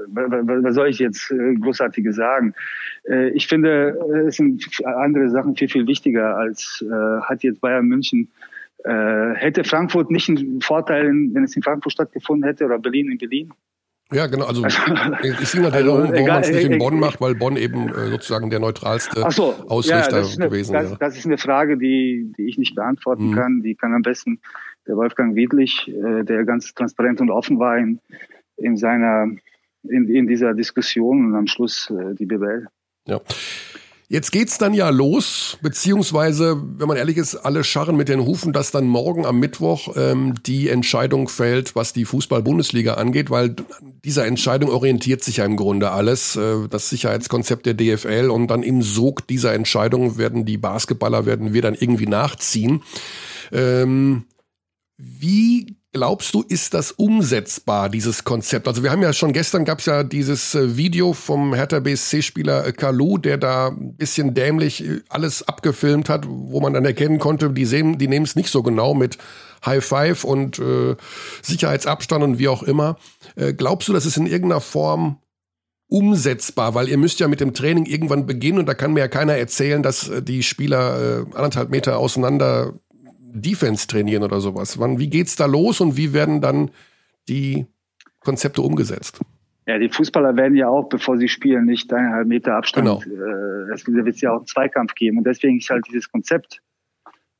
was soll ich jetzt äh, Großartiges sagen? Äh, Ich finde, äh, es sind andere Sachen viel, viel wichtiger als hat jetzt Bayern München. Hätte Frankfurt nicht einen Vorteil, wenn es in Frankfurt stattgefunden hätte oder Berlin in Berlin? Ja, genau. Also es ging halt Also, warum man es nicht in Bonn äh, macht, weil Bonn eben äh, sozusagen der neutralste so, Ausrichter ist eine, gewesen das, wäre. das ist eine Frage, die, die ich nicht beantworten Mhm. kann. Die kann am besten der Wolfgang Wiedlich, äh, der ganz transparent und offen war in, in seiner in, in dieser Diskussion und am Schluss äh, die BWL. Ja. Jetzt geht's dann ja los, beziehungsweise, wenn man ehrlich ist, alle scharren mit den Hufen, dass dann morgen am Mittwoch ähm, die Entscheidung fällt, was die Fußball-Bundesliga angeht, weil dieser Entscheidung orientiert sich ja im Grunde alles. Äh, das Sicherheitskonzept der DFL und dann im Sog dieser Entscheidung werden die Basketballer, werden wir dann irgendwie nachziehen. Ähm, wie glaubst du, ist das umsetzbar, dieses Konzept? Also wir haben ja schon gestern gab es ja dieses äh, Video vom Hertha BSC-Spieler äh, Kalu, der da ein bisschen dämlich äh, alles abgefilmt hat, wo man dann erkennen konnte, die sehen, die nehmen es nicht so genau mit High Five und äh, Sicherheitsabstand und wie auch immer. Äh, glaubst du, das ist in irgendeiner Form umsetzbar? Weil ihr müsst ja mit dem Training irgendwann beginnen und da kann mir ja keiner erzählen, dass die Spieler äh, anderthalb Meter auseinander Defense trainieren oder sowas. Wann, wie geht's da los und wie werden dann die Konzepte umgesetzt? Ja, die Fußballer werden ja auch, bevor sie spielen, nicht eineinhalb Meter Abstand. Genau. Äh, es wird ja auch einen Zweikampf geben. Und deswegen ist halt dieses Konzept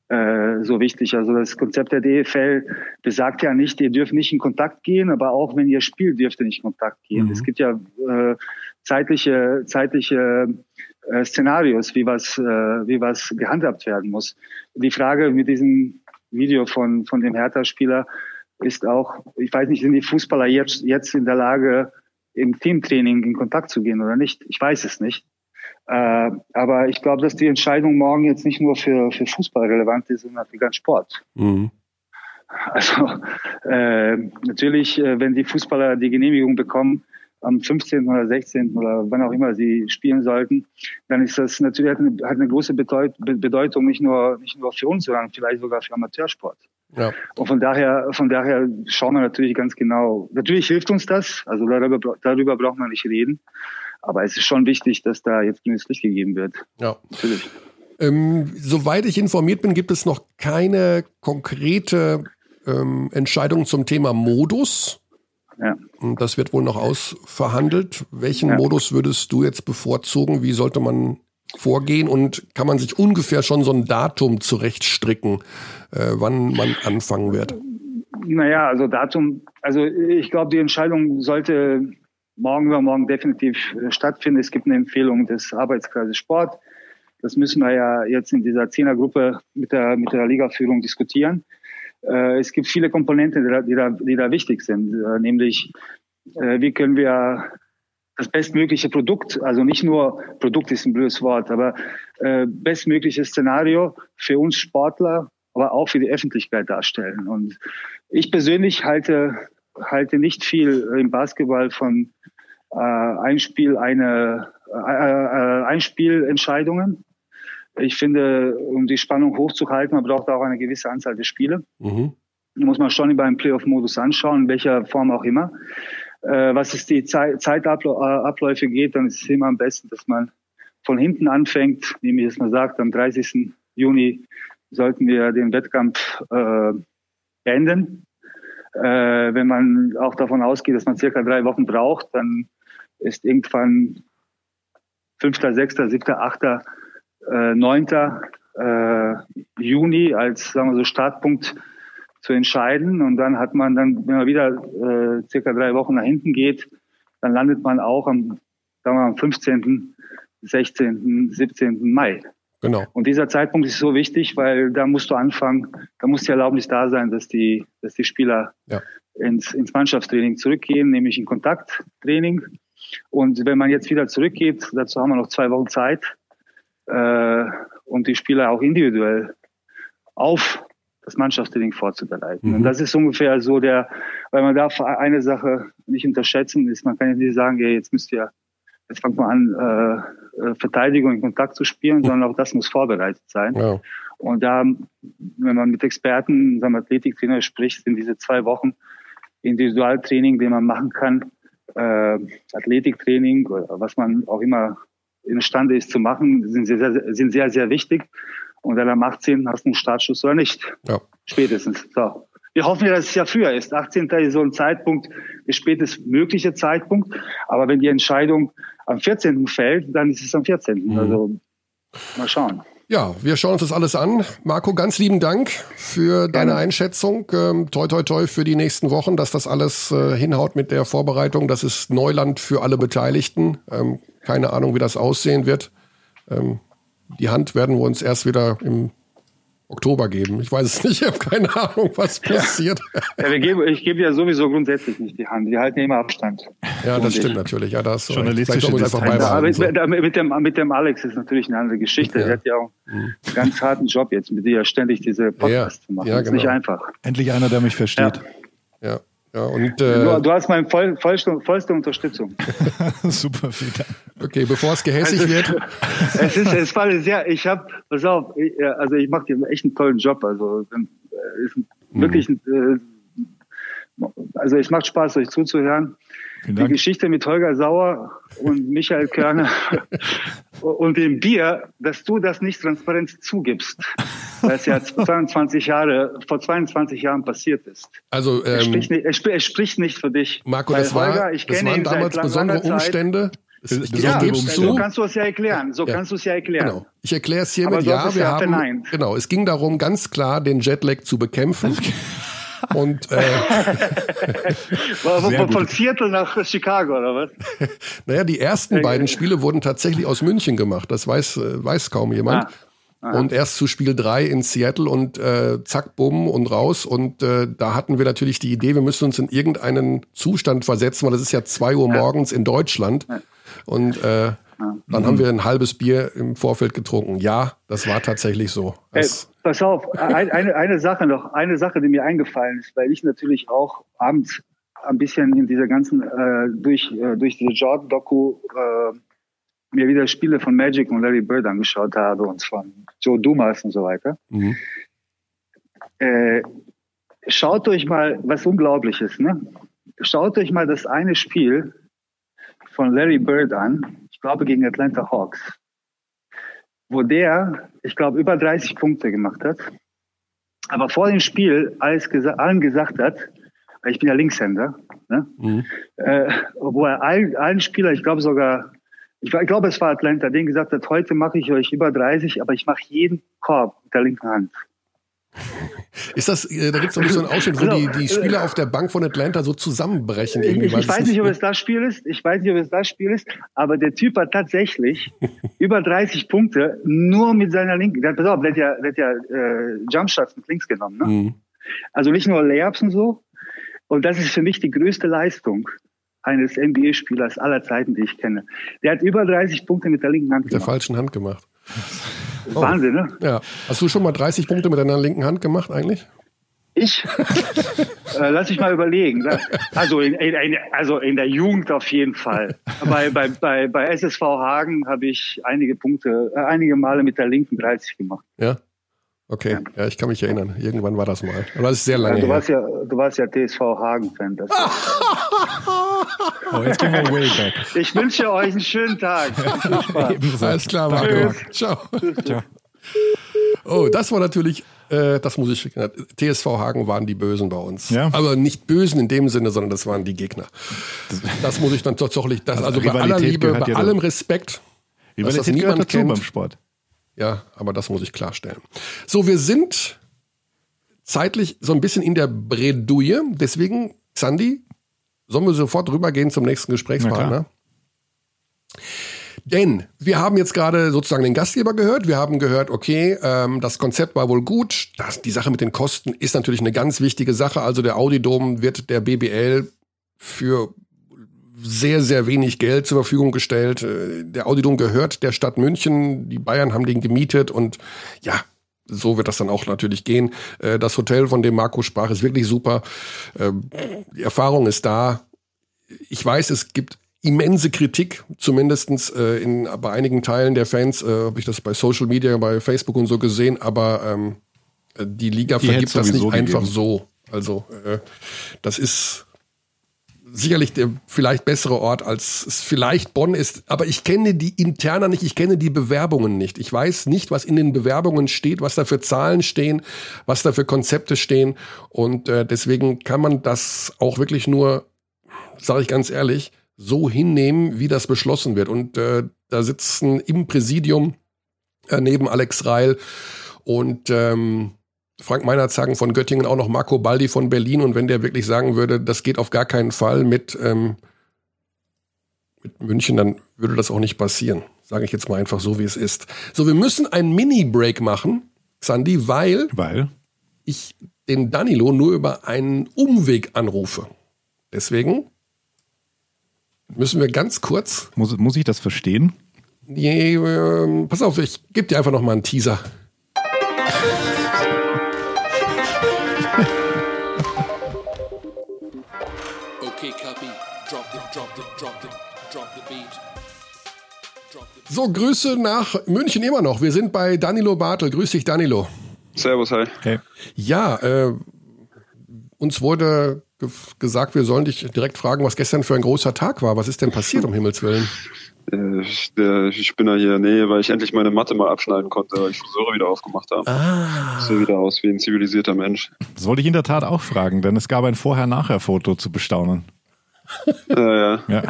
äh, so wichtig. Also das Konzept der DFL besagt ja nicht, ihr dürft nicht in Kontakt gehen, aber auch wenn ihr spielt, dürft ihr nicht in Kontakt gehen. Mhm. Es gibt ja äh, zeitliche, zeitliche äh, Szenarios, wie was, äh, wie was gehandhabt werden muss. Die Frage mit diesem Video von, von dem Hertha-Spieler ist auch, ich weiß nicht, sind die Fußballer jetzt, jetzt in der Lage, im Teamtraining in Kontakt zu gehen oder nicht? Ich weiß es nicht. Äh, aber ich glaube, dass die Entscheidung morgen jetzt nicht nur für, für Fußball relevant ist, sondern für ganz Sport. Mhm. Also äh, natürlich, äh, wenn die Fußballer die Genehmigung bekommen, am 15. oder 16. oder wann auch immer sie spielen sollten, dann ist das natürlich hat eine, hat eine große Bedeut Be- Bedeutung nicht nur nicht nur für uns, sondern vielleicht sogar für Amateursport. Ja. Und von daher von daher schauen wir natürlich ganz genau. Natürlich hilft uns das, also darüber darüber braucht man nicht reden, aber es ist schon wichtig, dass da jetzt grünes Licht gegeben wird. ja. Natürlich. Ähm, soweit ich informiert bin, gibt es noch keine konkrete ähm, Entscheidung zum Thema Modus. Ja. Und Das wird wohl noch ausverhandelt. Welchen Ja. Modus würdest du jetzt bevorzugen? Wie sollte man vorgehen? Und kann man sich ungefähr schon so ein Datum zurechtstricken, äh, wann man anfangen wird? Naja, also Datum, also ich glaube, die Entscheidung sollte morgen übermorgen definitiv äh, stattfinden. Es gibt eine Empfehlung des Arbeitskreises Sport. Das müssen wir ja jetzt in dieser Zehnergruppe mit der, mit der Ligaführung diskutieren. Äh, es gibt viele Komponenten, die da, die da, die da wichtig sind, äh, nämlich äh, wie können wir das bestmögliche Produkt, also nicht nur Produkt ist ein blödes Wort, aber bestmögliches Szenario für uns Sportler, aber auch für die Öffentlichkeit darstellen. Und ich persönlich halte, halte nicht viel im Basketball von äh, Einspiel eine äh, Einspielentscheidungen. Ich finde, um die Spannung hochzuhalten, man braucht auch eine gewisse Anzahl der Spiele. Mhm. Muss man schon über einen Playoff-Modus anschauen, in welcher Form auch immer. Äh, was es die Zei- Zeitabläufe geht, dann ist es immer am besten, dass man von hinten anfängt, nämlich dass man sagt, am 30. Juni sollten wir den Wettkampf äh, beenden. Äh, wenn man auch davon ausgeht, dass man circa drei Wochen braucht, dann ist irgendwann 5., 6., 7., 8., äh, 9. Äh, Juni als sagen wir so Startpunkt zu entscheiden. Und dann hat man dann, wenn man wieder äh, circa drei Wochen nach hinten geht, dann landet man auch am, sagen wir am 15., 16., 17. Mai. Genau. Und dieser Zeitpunkt ist so wichtig, weil da musst du anfangen, da muss die Erlaubnis da sein, dass die, dass die Spieler Ja. ins, ins Mannschaftstraining zurückgehen, nämlich in Kontakttraining. Und wenn man jetzt wieder zurückgeht, dazu haben wir noch zwei Wochen Zeit, äh, und die Spieler auch individuell auf das Mannschaftstraining vorzubereiten. Mhm. Und das ist ungefähr so der, weil man darf eine Sache nicht unterschätzen, ist, man kann ja nicht sagen, ja, jetzt müsst ihr, jetzt fangt mal an, äh, äh, Verteidigung in Kontakt zu spielen, sondern auch das muss vorbereitet sein. Ja. Und da, wenn man mit Experten, wir, Athletiktrainer spricht, sind diese zwei Wochen Individualtraining, den man machen kann, äh, Athletiktraining oder was man auch immer imstande ist zu machen, sind sehr, sehr, sind sehr, sehr wichtig. Und dann am 18. hast du einen Startschuss oder nicht. Ja. Spätestens. So. Wir hoffen ja, dass es ja früher ist. 18. ist so ein Zeitpunkt, der spätest mögliche Zeitpunkt. Aber wenn die Entscheidung am 14. fällt, dann ist es am 14. Also mal schauen. Ja, wir schauen uns das alles an. Marco, ganz lieben Dank für deine Gerne. Einschätzung. Ähm, toi, toi, toi für die nächsten Wochen, dass das alles äh, hinhaut mit der Vorbereitung. Das ist Neuland für alle Beteiligten. Ähm, keine Ahnung, wie das aussehen wird. Ähm, die Hand werden wir uns erst wieder im Oktober geben. Ich weiß es nicht, ich habe keine Ahnung, was passiert. Ja, wir geben, ich gebe ja sowieso grundsätzlich nicht die Hand. Wir halten ja immer Abstand. Ja, das ich- stimmt natürlich. Ja, das Journalistische es einfach Distanz. Beibehalten. mit, mit, dem, mit dem Alex ist natürlich eine andere Geschichte. Ja. Mhm. Er hat ja auch einen ganz harten Job jetzt, mit dir ständig diese Podcasts Ja, zu machen. ja, das ist nicht genau. einfach. Endlich einer, der mich versteht. Ja, ja, und Du, äh, du hast meine voll, vollste, vollste Unterstützung. [LAUGHS] Super, vielen Dank. okay, bevor es gehässig Also, wird. [LAUGHS] es ist, es war sehr, ich habe, pass auf, ich, äh, also ich mache dir echt einen tollen Job. Also äh, ist ein, Mhm. wirklich, ein, äh, also es macht Spaß, euch zuzuhören. Die. Geschichte mit Holger Sauer und [LAUGHS] Michael Körner und dem Bier, dass du das nicht transparent zugibst, weil es ja 22 Jahre, vor 22 Jahren passiert ist. Also, ähm, spricht, nicht, sp- es spricht nicht für dich. Marco, Weil das, war, Holger, ich das kenne waren ihn seit damals besondere. Umstände. Ich, ich, ich Ja, so kannst du es ja erklären. So Ja. kannst du es ja erklären. Genau. Ich erkläre es hiermit. Ja, wir ja haben. verneint. Genau. Es ging darum, ganz klar den Jetlag zu bekämpfen. Und äh, [LAUGHS] Von, von Seattle nach Chicago, oder was? [LAUGHS] naja, die ersten beiden Spiele wurden tatsächlich aus München gemacht. Das weiß, äh, weiß kaum jemand. Ah. Und erst zu Spiel drei in Seattle und äh, zack, bumm und raus. Und äh, da hatten wir natürlich die Idee, wir müssen uns in irgendeinen Zustand versetzen, weil es ist ja zwei Uhr morgens in Deutschland. Und äh, dann haben wir ein halbes Bier im Vorfeld getrunken. Ja, das war tatsächlich so. Ey, Es, pass auf, ein, eine, eine Sache noch, eine Sache, die mir eingefallen ist, weil ich natürlich auch abends ein bisschen in dieser ganzen, äh, durch, äh, durch diese Jordan-Doku äh, mir wieder Spiele von Magic und Larry Bird angeschaut habe und von Joe Dumas und so weiter. mhm. Äh, schaut euch mal was Unglaubliches, ne? Schaut euch mal das eine Spiel von Larry Bird an, ich glaube gegen Atlanta Hawks, wo der, ich glaube, über 30 Punkte gemacht hat, aber vor dem Spiel alles gesa allen gesagt hat, ich bin ja Linkshänder, ne? Mhm. äh, wo er allen, allen Spieler, ich glaube sogar, ich, glaube es war Atlanta, denen gesagt hat, heute mache ich euch über 30, aber ich mache jeden Korb mit der linken Hand. Ist das, äh, da gibt es doch so einen Ausschnitt, wo die, die Spieler auf der Bank von Atlanta so zusammenbrechen. Ich, Irgendwie, ich, ich weiß nicht, ob es das Spiel ist. Ich weiß nicht, ob es das Spiel ist. Aber der Typ hat tatsächlich [LAUGHS] über 30 Punkte nur mit seiner linken. Der, pass auf, der hat ja, der hat ja äh, Jumpshots mit links genommen. Ne? Mhm. Also nicht nur Layups und so. Und das ist für mich die größte Leistung eines NBA-Spielers aller Zeiten, die ich kenne. Der hat über 30 Punkte mit der linken Hand mit der gemacht. falschen Hand gemacht. [LAUGHS] Wahnsinn, ne? Ja. Hast du schon mal 30 Punkte mit deiner linken Hand gemacht eigentlich? Ich? [LAUGHS] äh, lass ich mal überlegen. ne? Also in, in, in, also in der Jugend auf jeden Fall. Bei, bei, bei, bei SSV Hagen habe ich einige Punkte, äh, einige Male mit der linken 30 gemacht. Ja. Okay, ja, ich kann mich erinnern. Irgendwann war das mal. Aber das ist sehr lange Also du her. warst ja, du warst ja TSV Hagen-Fan. Das- Oh, jetzt gehen wir way back. Ich wünsche euch einen schönen Tag. Ebenso. Alles klar, Marco. Tschüss. Ciao. Ciao. Oh, das war natürlich, äh, das muss ich, TSV Hagen waren die Bösen bei uns. Ja. Aber nicht Bösen in dem Sinne, sondern das waren die Gegner. Das muss ich dann tatsächlich, das, also, bei aller Rivalität Liebe, bei ja allem. Respekt, dass das Rivalität gehört niemand dazu kennt. beim Sport. Ja, aber das muss ich klarstellen. So, wir sind zeitlich so ein bisschen in der Bredouille. Deswegen, Xandi, Sollen wir sofort rübergehen zum nächsten Gesprächspartner? Denn wir haben jetzt gerade sozusagen den Gastgeber gehört. Wir haben gehört, okay, ähm, das Konzept war wohl gut. Das, die Sache mit den Kosten ist natürlich eine ganz wichtige Sache. Also der Audidom wird der BBL für sehr, sehr wenig Geld zur Verfügung gestellt. Äh, Der Audidom gehört der Stadt München. Die Bayern haben den gemietet und ja, so wird das dann auch natürlich gehen. Äh, Das Hotel, von dem Marco sprach, ist wirklich super. Ähm, Die Erfahrung ist da. Ich weiß, es gibt immense Kritik, zumindestens äh, in, bei einigen Teilen der Fans, äh, habe ich das bei Social Media, bei Facebook und so gesehen, aber ähm, äh, die Liga Die vergibt das nicht sowieso einfach gegeben. so. Also äh, das ist sicherlich der vielleicht bessere Ort als es vielleicht Bonn ist, aber ich kenne die Interna nicht, ich kenne die Bewerbungen nicht. Ich weiß nicht, was in den Bewerbungen steht, was da für Zahlen stehen, was da für Konzepte stehen und äh, deswegen kann man das auch wirklich nur, sage ich ganz ehrlich, so hinnehmen, wie das beschlossen wird. Und äh, da sitzen im Präsidium äh, neben Alex Reil und ähm, Frank Meinerzagen von Göttingen, auch noch Marco Baldi von Berlin. Und wenn der wirklich sagen würde, das geht auf gar keinen Fall mit, ähm, mit München, dann würde das auch nicht passieren. Sage ich jetzt mal einfach so, wie es ist. So, wir müssen einen Mini-Break machen, Sandy, weil Weil? ich den Danilo nur über einen Umweg anrufe. Deswegen müssen wir ganz kurz. Muss, muss ich das verstehen? Nee, ähm, pass auf, ich gebe dir einfach noch mal einen Teaser. So, Grüße nach München immer noch. Wir sind bei Danilo Bartel. Grüß dich, Danilo. Servus, hi. Okay. Ja, äh, uns wurde ge gesagt, wir sollen dich direkt fragen, was gestern für ein großer Tag war. Was ist denn passiert, um Himmels Willen? Äh, Ich, der, ich bin da hier, nee, weil ich endlich meine Matte mal abschneiden konnte, weil ich Friseure wieder aufgemacht habe. Ah. Ich sehe wieder aus wie ein zivilisierter Mensch. Das wollte ich in der Tat auch fragen, denn es gab ein Vorher-Nachher-Foto zu bestaunen. Äh, ja. Ja.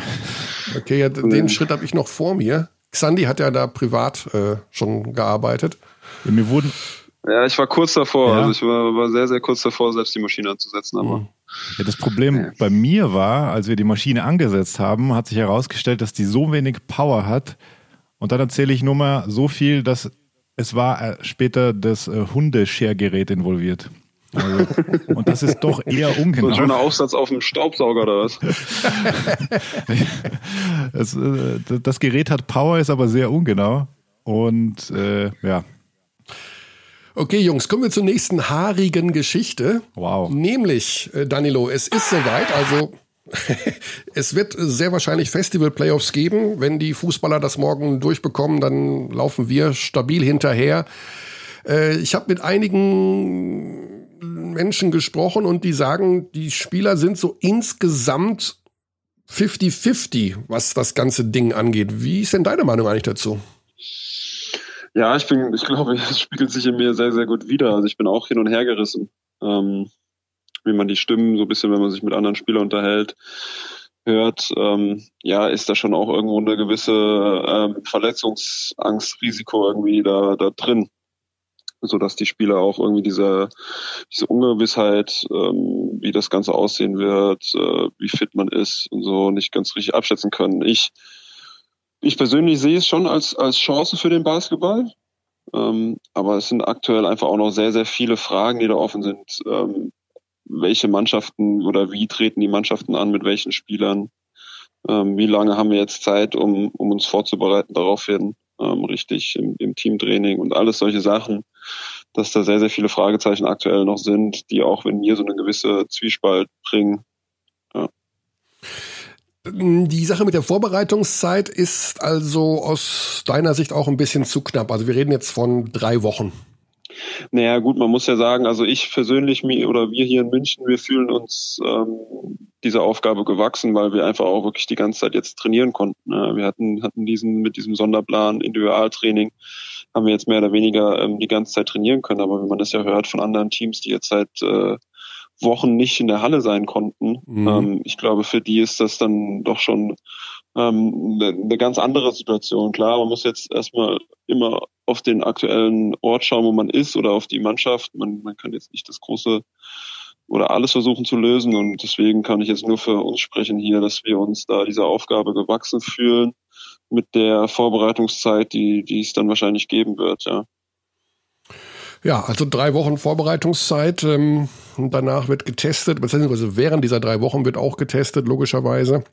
Okay, ja, den Schritt habe ich noch vor mir. Xandi hat ja da privat äh, schon gearbeitet. Ja, Mir wurden, ja, ich war kurz davor. Ja. Also ich war, war sehr, sehr kurz davor, selbst die Maschine anzusetzen. Aber Mhm. ja, das Problem bei mir war, als wir die Maschine angesetzt haben, hat sich herausgestellt, dass die so wenig Power hat. Und dann erzähle ich nur mal so viel, dass es war äh, später das äh, Hundeschergerät involviert. Also, und das ist doch eher so ein schöner ungenau. Aufsatz auf dem Staubsauger oder was? [LAUGHS] Es, äh, das Gerät hat Power, ist aber sehr ungenau. Und äh, ja, Okay, Jungs, kommen wir zur nächsten haarigen Geschichte. Wow. Nämlich, äh, Danilo, es ist soweit, also [LAUGHS] es wird sehr wahrscheinlich Festival-Playoffs geben. Wenn die Fußballer das morgen durchbekommen, dann laufen wir stabil hinterher. Äh, ich habe mit einigen Menschen gesprochen und die sagen, die Spieler sind so insgesamt 50-50, was das ganze Ding angeht. Wie ist denn deine Meinung eigentlich dazu? Ja, ich bin, ich glaube, [LAUGHS] es spiegelt sich in mir sehr, sehr gut wider. Also ich bin auch hin und her gerissen. Ähm, wie man die Stimmen so ein bisschen, wenn man sich mit anderen Spielern unterhält, hört, ähm, ja, ist da schon auch irgendwo eine gewisse ähm, Verletzungsangstrisiko irgendwie da, da drin. So dass die Spieler auch irgendwie diese, diese Ungewissheit, ähm, wie das Ganze aussehen wird, äh, wie fit man ist und so nicht ganz richtig abschätzen können. Ich, ich persönlich sehe es schon als, als Chance für den Basketball. Ähm, aber es sind aktuell einfach auch noch sehr, sehr viele Fragen, die da offen sind. Ähm, welche Mannschaften oder wie treten die Mannschaften an, mit welchen Spielern? Ähm, wie lange haben wir jetzt Zeit, um, um uns vorzubereiten darauf hin, ähm, richtig im, im Teamtraining und alles solche Sachen, dass da sehr, sehr viele Fragezeichen aktuell noch sind, die auch in mir so eine gewisse Zwiespalt bringen. Die Sache mit der Vorbereitungszeit ist also aus deiner Sicht auch ein bisschen zu knapp. Also wir reden jetzt von drei Wochen. Naja, gut, man muss ja sagen, also ich persönlich mir oder wir hier in München, wir fühlen uns ähm, dieser Aufgabe gewachsen, weil wir einfach auch wirklich die ganze Zeit jetzt trainieren konnten. ne? Wir hatten, hatten diesen mit diesem Sonderplan Individualtraining haben wir jetzt mehr oder weniger ähm, die ganze Zeit trainieren können. Aber wenn man das ja hört von anderen Teams, die jetzt seit äh, Wochen nicht in der Halle sein konnten, Mhm. ähm, ich glaube, für die ist das dann doch schon ähm, eine, ganz andere Situation. Klar, man muss jetzt erstmal immer auf den aktuellen Ort schauen, wo man ist oder auf die Mannschaft. Man, man kann jetzt nicht das große oder alles versuchen zu lösen. Und deswegen kann ich jetzt nur für uns sprechen hier, dass wir uns da dieser Aufgabe gewachsen fühlen mit der Vorbereitungszeit, die, die es dann wahrscheinlich geben wird, ja. Ja, also drei Wochen Vorbereitungszeit. Ähm, und danach wird getestet, beziehungsweise während dieser drei Wochen wird auch getestet, logischerweise.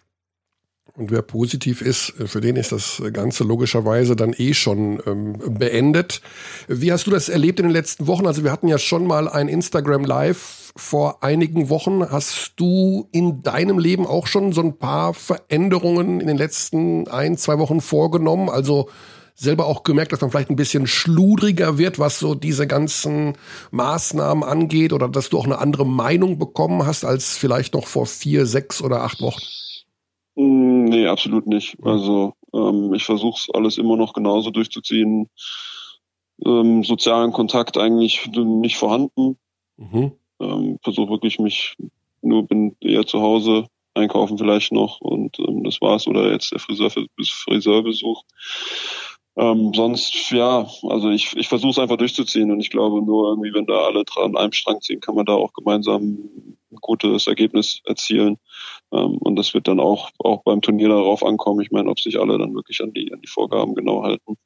Und wer positiv ist, für den ist das Ganze logischerweise dann eh schon ähm, beendet. Wie hast du das erlebt in den letzten Wochen? Also wir hatten ja schon mal ein Instagram Live vor einigen Wochen. Hast du in deinem Leben auch schon so ein paar Veränderungen in den letzten ein, zwei Wochen vorgenommen? Also selber auch gemerkt, dass man vielleicht ein bisschen schludriger wird, was so diese ganzen Maßnahmen angeht oder dass du auch eine andere Meinung bekommen hast als vielleicht noch vor vier, sechs oder acht Wochen? Nee, absolut nicht. Also ähm, ich versuche es alles immer noch genauso durchzuziehen. Ähm, sozialen Kontakt eigentlich nicht vorhanden. Mhm. Ähm, versuche wirklich mich nur bin eher zu Hause, einkaufen vielleicht noch und ähm, das war's oder jetzt der Friseur Friseurbesuch. Ähm, sonst, ja, also ich, ich versuche es einfach durchzuziehen und ich glaube nur irgendwie, wenn da alle dran an einem Strang ziehen, kann man da auch gemeinsam ein gutes Ergebnis erzielen. Ähm, und das wird dann auch, auch beim Turnier darauf ankommen. Ich meine, ob sich alle dann wirklich an die, an die Vorgaben genau halten.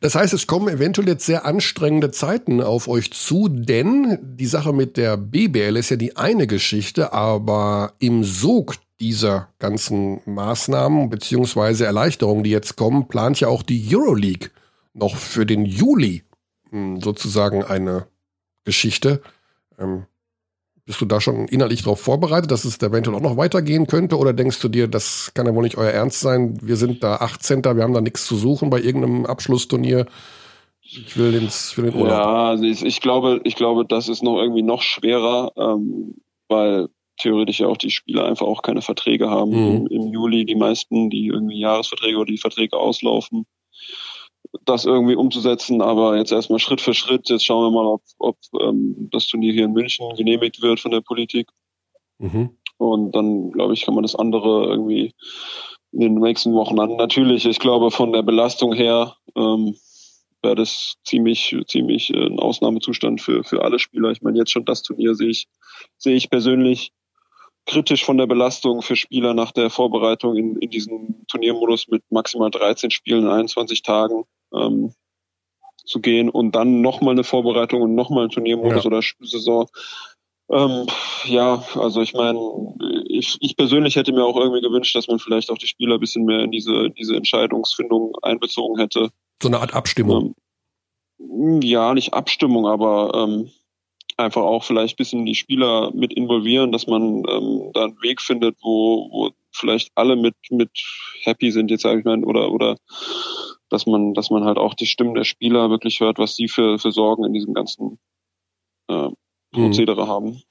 Das heißt, es kommen eventuell jetzt sehr anstrengende Zeiten auf euch zu, denn die Sache mit der BBL ist ja die eine Geschichte, aber im Sog dieser ganzen Maßnahmen beziehungsweise Erleichterungen, die jetzt kommen, plant ja auch die Euroleague noch für den Juli hm, sozusagen eine Geschichte. Ähm, bist du da schon innerlich darauf vorbereitet, dass es eventuell auch noch weitergehen könnte? Oder denkst du dir, das kann ja wohl nicht euer Ernst sein? Wir sind da 18. Wir haben da nichts zu suchen bei irgendeinem Abschlussturnier. Ich will ins, für den Urlaub. Ja, also ich, ich, glaube, ich glaube, das ist noch irgendwie noch schwerer, ähm, weil theoretisch ja auch die Spieler einfach auch keine Verträge haben mhm. im, im, Juli. Die meisten, die irgendwie Jahresverträge oder die Verträge auslaufen, das irgendwie umzusetzen. Aber jetzt erstmal Schritt für Schritt. Jetzt schauen wir mal, ob, ob ähm, das Turnier hier in München genehmigt wird von der Politik. Mhm. Und dann, glaube ich, kann man das andere irgendwie in den nächsten Wochen an. Natürlich, ich glaube, von der Belastung her ähm, wäre das ziemlich, ziemlich äh, ein Ausnahmezustand für, für alle Spieler. Ich meine, jetzt schon das Turnier sehe ich, sehe ich persönlich kritisch von der Belastung für Spieler nach der Vorbereitung in, in diesem Turniermodus mit maximal 13 Spielen in 21 Tagen ähm, zu gehen und dann nochmal eine Vorbereitung und nochmal ein Turniermodus ja. oder Saison. Ähm, ja, also ich meine, ich, ich persönlich hätte mir auch irgendwie gewünscht, dass man vielleicht auch die Spieler ein bisschen mehr in diese, diese Entscheidungsfindung einbezogen hätte. So eine Art Abstimmung. Ähm, ja, nicht Abstimmung, aber ähm, einfach auch vielleicht bisschen die Spieler mit involvieren, dass man ähm, da einen Weg findet, wo, wo vielleicht alle mit mit happy sind, jetzt sage ich mal, oder oder dass man dass man halt auch die Stimmen der Spieler wirklich hört, was sie für für Sorgen in diesem ganzen äh, Prozedere mhm. haben.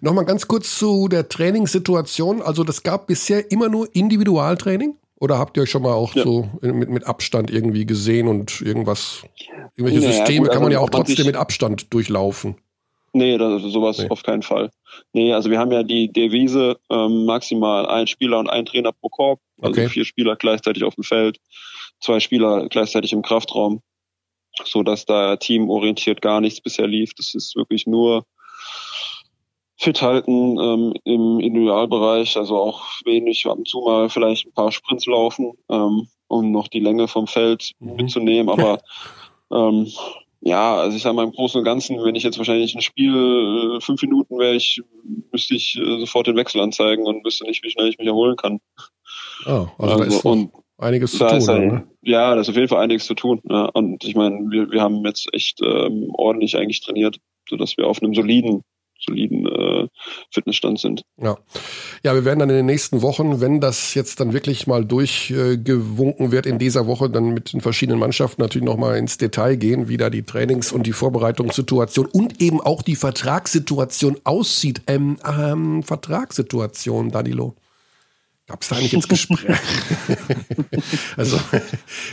Nochmal ganz kurz zu der Trainingssituation. Also das gab bisher immer nur Individualtraining? Oder habt ihr euch schon mal auch ja. so mit, mit Abstand irgendwie gesehen und irgendwas, irgendwelche naja, Systeme gut, also kann man ja auch trotzdem mit Abstand durchlaufen? Nee, das, sowas nee. auf keinen Fall. Nee, also wir haben ja die Devise ähm, maximal ein Spieler und ein Trainer pro Korb, also okay. vier Spieler gleichzeitig auf dem Feld, zwei Spieler gleichzeitig im Kraftraum, so dass da teamorientiert gar nichts bisher lief. Das ist wirklich nur fit halten ähm, im Individualbereich, also auch wenig ab und zu mal vielleicht ein paar Sprints laufen, ähm, um noch die Länge vom Feld mhm. mitzunehmen, aber [LAUGHS] ähm, ja, also ich sage mal im Großen und Ganzen, wenn ich jetzt wahrscheinlich ein Spiel äh, fünf Minuten wäre, ich müsste ich äh, sofort den Wechsel anzeigen und wüsste nicht, wie schnell ich mich erholen kann. Oh, also, also da ist und einiges zu tun. Ein, ne? Ja, da ist auf jeden Fall einiges zu tun. Ja. Und ich meine, wir, wir haben jetzt echt ähm, ordentlich eigentlich trainiert, sodass wir auf einem soliden soliden äh, Fitnessstand sind. Ja. ja, wir werden dann in den nächsten Wochen, wenn das jetzt dann wirklich mal durchgewunken äh, wird in dieser Woche, dann mit den verschiedenen Mannschaften natürlich nochmal ins Detail gehen, wie da die Trainings- und die Vorbereitungssituation und eben auch die Vertragssituation aussieht. Ähm, ähm, Vertragssituation, Danilo. Gab es da eigentlich ins Gespräch? [LAUGHS] also,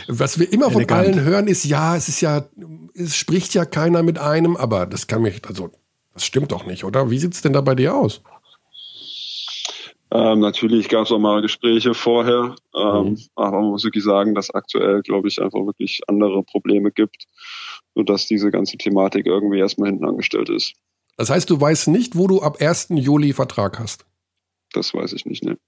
was wir immer von Elegant. allen hören, ist, ja, es ist ja, es spricht ja keiner mit einem, aber das kann mich, also das stimmt doch nicht, oder? Wie sieht es denn da bei dir aus? Ähm, natürlich gab es auch mal Gespräche vorher, ähm, mhm. aber man muss wirklich sagen, dass aktuell, glaube ich, einfach wirklich andere Probleme gibt, sodass diese ganze Thematik irgendwie erstmal hinten angestellt ist. Das heißt, du weißt nicht, wo du ab 1. Juli Vertrag hast. Das weiß ich nicht, ne.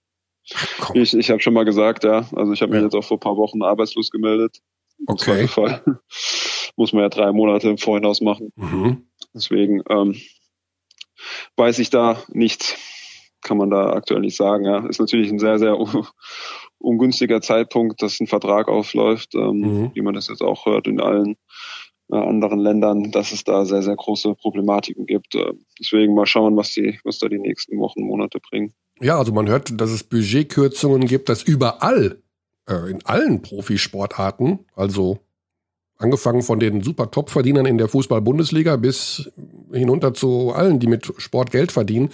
Komm. Ich, ich habe schon mal gesagt, ja. Also ich habe mich Ja. jetzt auch vor ein paar Wochen arbeitslos gemeldet. Im Okay. [LAUGHS] Muss man ja drei Monate im Vorhinaus machen. Mhm. Deswegen ähm, weiß ich da nichts. Kann man da aktuell nicht sagen. Ja. Ist natürlich ein sehr, sehr un- ungünstiger Zeitpunkt, dass ein Vertrag aufläuft, ähm, Mhm. wie man das jetzt auch hört in allen äh, anderen Ländern, dass es da sehr, sehr große Problematiken gibt. Äh, deswegen mal schauen, was die, was da die nächsten Wochen, Monate bringen. Ja, also man hört, dass es Budgetkürzungen gibt, dass überall, äh, in allen Profisportarten, also angefangen von den super Top-Verdienern in der Fußball-Bundesliga bis hinunter zu allen, die mit Sport Geld verdienen,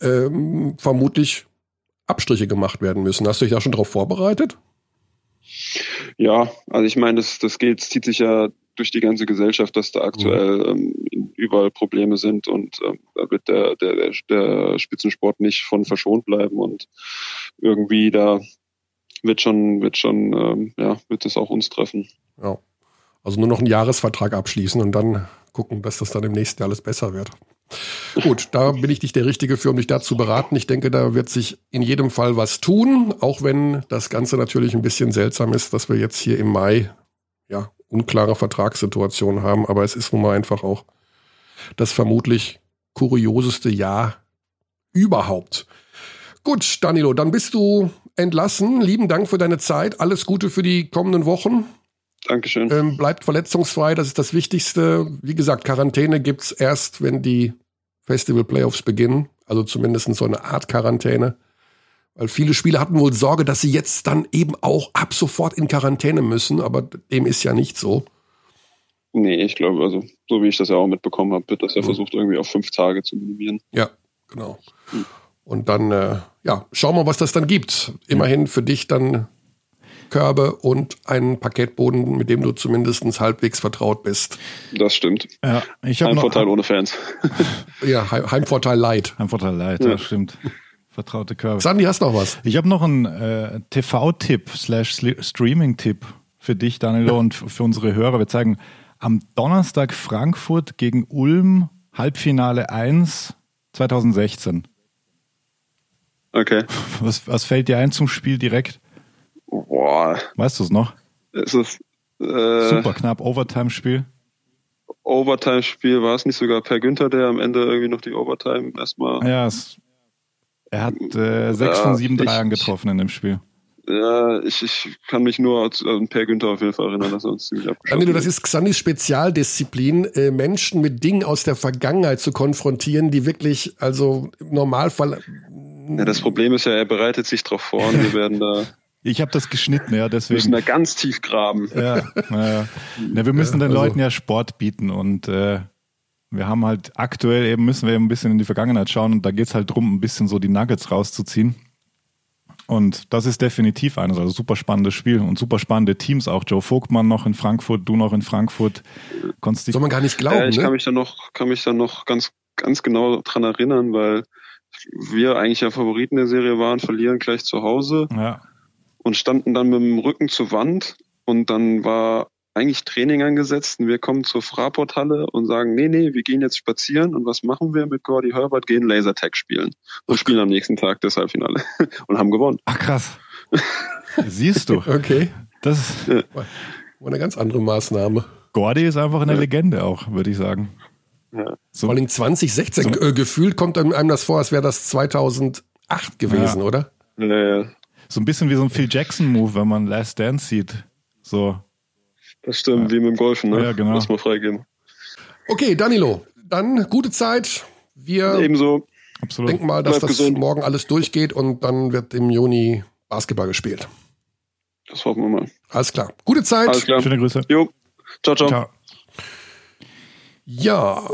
ähm, vermutlich Abstriche gemacht werden müssen. Hast du dich da schon darauf vorbereitet? Ja, also ich meine, das, das geht, zieht sich ja durch die ganze Gesellschaft, dass da aktuell ähm, überall Probleme sind und ähm, da wird der, der, der, der Spitzensport nicht von verschont bleiben und irgendwie da wird schon, wird schon, ähm, ja, wird es auch uns treffen. Ja. Also nur noch einen Jahresvertrag abschließen und dann gucken, dass das dann im nächsten Jahr alles besser wird. Gut, da bin ich nicht der Richtige für, um dich da zu beraten. Ich denke, da wird sich in jedem Fall was tun, auch wenn das Ganze natürlich ein bisschen seltsam ist, dass wir jetzt hier im Mai ja unklare Vertragssituationen haben. Aber es ist nun mal einfach auch das vermutlich kurioseste Jahr überhaupt. Gut, Danilo, dann bist du entlassen. Lieben Dank für deine Zeit. Alles Gute für die kommenden Wochen. Dankeschön. Ähm, bleibt verletzungsfrei, das ist das Wichtigste. Wie gesagt, Quarantäne gibt's erst, wenn die Festival-Playoffs beginnen. Also zumindest so eine Art Quarantäne. Weil viele Spieler hatten wohl Sorge, dass sie jetzt dann eben auch ab sofort in Quarantäne müssen, aber dem ist ja nicht so. Nee, ich glaube, also so wie ich das ja auch mitbekommen habe, wird das ja Mhm. versucht, irgendwie auf fünf Tage zu minimieren. Ja, genau. Und dann, äh, ja, schauen wir, was das dann gibt. Immerhin für dich dann Körbe und einen Paketboden, mit dem du zumindest halbwegs vertraut bist. Das stimmt. Ja, ich habe Ein noch Vorteil ohne Fans. [LAUGHS] Ja, Heim- Heimvorteil Light. ein Vorteil leid, Ja. ja. stimmt. Vertraute Körbe. Sandy, hast noch was? Ich habe noch einen äh, TV-Tipp slash Streaming-Tipp für dich, Danilo, [LAUGHS] und für unsere Hörer. Wir zeigen am Donnerstag Frankfurt gegen Ulm, Halbfinale 1 2016. Okay. Was, was fällt dir ein zum Spiel direkt? Boah, Weißt du es noch? ist es äh, Super knapp, Overtime-Spiel. Overtime-Spiel war es nicht sogar Per Günther, der am Ende irgendwie noch die Overtime erstmal. Ja, es, er hat äh, sechs Ja, von sieben Dreiern getroffen in dem Spiel. Ja, ich, ich kann mich nur an Per Günther auf jeden Fall erinnern, dass er uns ziemlich abgeschossen Danilo, das hat. ist Xandis Spezialdisziplin, äh, Menschen mit Dingen aus der Vergangenheit zu konfrontieren, die wirklich, also im Normalfall. Ja, das Problem ist ja, er bereitet sich drauf vor und wir werden da, [LAUGHS] Ich habe das geschnitten, ja, müssen deswegen. da ganz tief graben. Ja, ja. ja, wir müssen den also- Leuten ja Sport bieten und äh, wir haben halt aktuell eben müssen wir eben ein bisschen in die Vergangenheit schauen und da geht's halt drum, ein bisschen so die Nuggets rauszuziehen. Und das ist definitiv eines, also super spannendes Spiel und super spannende Teams auch. Joe Vogtmann noch in Frankfurt, du noch in Frankfurt. Konntest Soll man gar nicht glauben, Ja, ich kann ne? mich da noch, kann mich da noch ganz, ganz genau dran erinnern, weil wir eigentlich ja Favoriten der Serie waren, verlieren gleich zu Hause ja, und standen dann mit dem Rücken zur Wand und dann war eigentlich Training angesetzt und wir kommen zur Fraport-Halle und sagen, nee, nee, wir gehen jetzt spazieren und was machen wir mit Gordy Herbert? Gehen Lasertag spielen und spielen am nächsten Tag das Halbfinale [LAUGHS] und haben gewonnen. ach krass. [LAUGHS] Siehst du, Okay. das War eine ganz andere Maßnahme. Gordy ist einfach eine Legende auch, würde ich sagen. Ja. So, Vor allem 2016. Äh, gefühlt kommt einem das vor, als wäre das 2008 gewesen, Ja. oder? So ein bisschen wie so ein Phil Jackson Move, wenn man Last Dance sieht. So, das stimmt, wie mit dem Golfen, ne? Ja, genau. Lass mal freigeben. Okay, Danilo, dann gute Zeit. Wir Ebenso. absolut. denken mal, dass Bleib das gesund. morgen alles durchgeht und dann wird im Juni Basketball gespielt. Das hoffen wir mal. Alles klar. Gute Zeit. Alles klar. Schöne Grüße. Jo. Ciao, ciao. Ciao. Ja,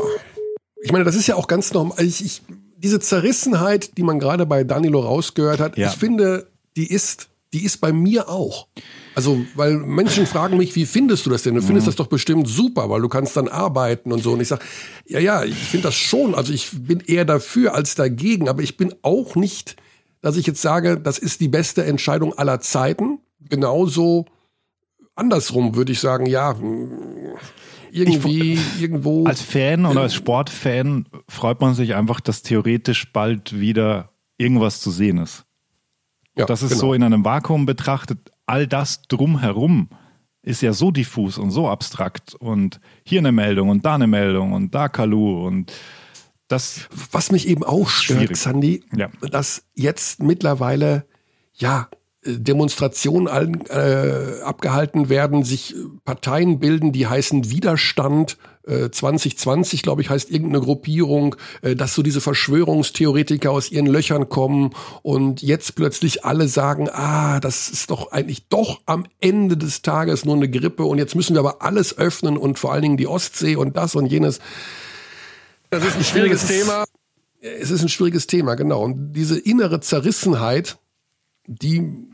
ich meine, das ist ja auch ganz normal. Ich, ich, diese Zerrissenheit, die man gerade bei Danilo rausgehört hat, Ja. ich finde, die ist, die ist bei mir auch. Also, weil Menschen fragen mich, wie findest du das denn? Du Mhm. findest das doch bestimmt super, weil du kannst dann arbeiten und so. Und ich sage, ja, ja, ich finde das schon. Also ich bin eher dafür als dagegen, aber ich bin auch nicht, dass ich jetzt sage, das ist die beste Entscheidung aller Zeiten. Genauso andersrum würde ich sagen, ja, irgendwie irgendwo. Als Fan oder als Sportfan freut man sich einfach, dass theoretisch bald wieder irgendwas zu sehen ist. Ja, Das ist genau. so in einem Vakuum betrachtet, all das drumherum ist ja so diffus und so abstrakt und hier eine Meldung und da eine Meldung und da Kalu und das Was mich eben auch stört, Schwierig. Sandy, Ja. dass jetzt mittlerweile, ja, Demonstrationen allen, äh, abgehalten werden, sich Parteien bilden, die heißen Widerstand. Äh, 2020, glaube ich, heißt irgendeine Gruppierung, äh, dass so diese Verschwörungstheoretiker aus ihren Löchern kommen und jetzt plötzlich alle sagen, ah, das ist doch eigentlich doch am Ende des Tages nur eine Grippe und jetzt müssen wir aber alles öffnen und vor allen Dingen die Ostsee und das und jenes. Das ist ein schwieriges Thema. Es ist ein schwieriges Thema, genau. Und diese innere Zerrissenheit, die,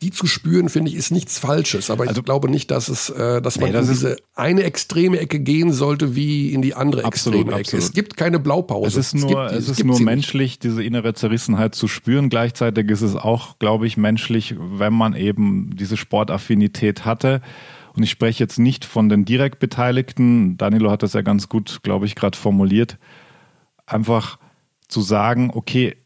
die zu spüren, finde ich, ist nichts Falsches. Aber ich glaube nicht, dass es, äh, dass man Nee, das in diese eine extreme Ecke gehen sollte, wie in die andere Absolut, extreme Ecke. absolut. Es gibt keine Blaupause. Es ist nur, gibt die- es ist nur sie nicht. menschlich, diese innere Zerrissenheit zu spüren. Gleichzeitig ist es auch, glaube ich, menschlich, wenn man eben diese Sportaffinität hatte. Und ich spreche jetzt nicht von den direkt Beteiligten. Danilo hat das ja ganz gut, glaube ich, gerade formuliert. Einfach zu sagen, okay,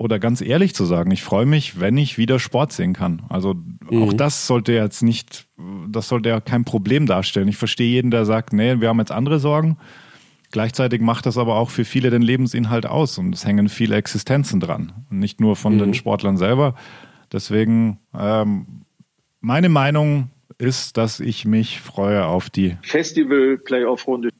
oder ganz ehrlich zu sagen, ich freue mich, wenn ich wieder Sport sehen kann. Also auch das sollte jetzt nicht, das sollte ja kein Problem darstellen. Ich verstehe jeden, der sagt, nee, wir haben jetzt andere Sorgen. Gleichzeitig macht das aber auch für viele den Lebensinhalt aus und es hängen viele Existenzen dran. Und nicht nur von den Sportlern selber. Deswegen, ähm, meine Meinung ist, dass ich mich freue auf die Festival-Playoff-Runde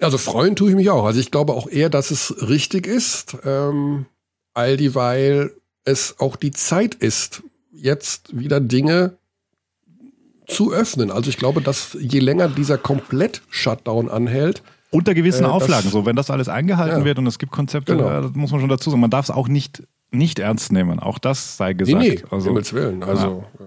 Also freuen tue ich mich auch. Also ich glaube auch eher, dass es richtig ist, ähm, all dieweil es auch die Zeit ist, jetzt wieder Dinge zu öffnen. Also ich glaube, dass je länger dieser Komplett-Shutdown anhält, unter gewissen Äh, das- Auflagen. So, wenn das alles eingehalten Ja. wird und es gibt Konzepte, Genau. das muss man schon dazu sagen. Man darf es auch nicht, nicht ernst nehmen. Auch das sei Nee, gesagt. nee, um also, Himmels Willen. Also, äh,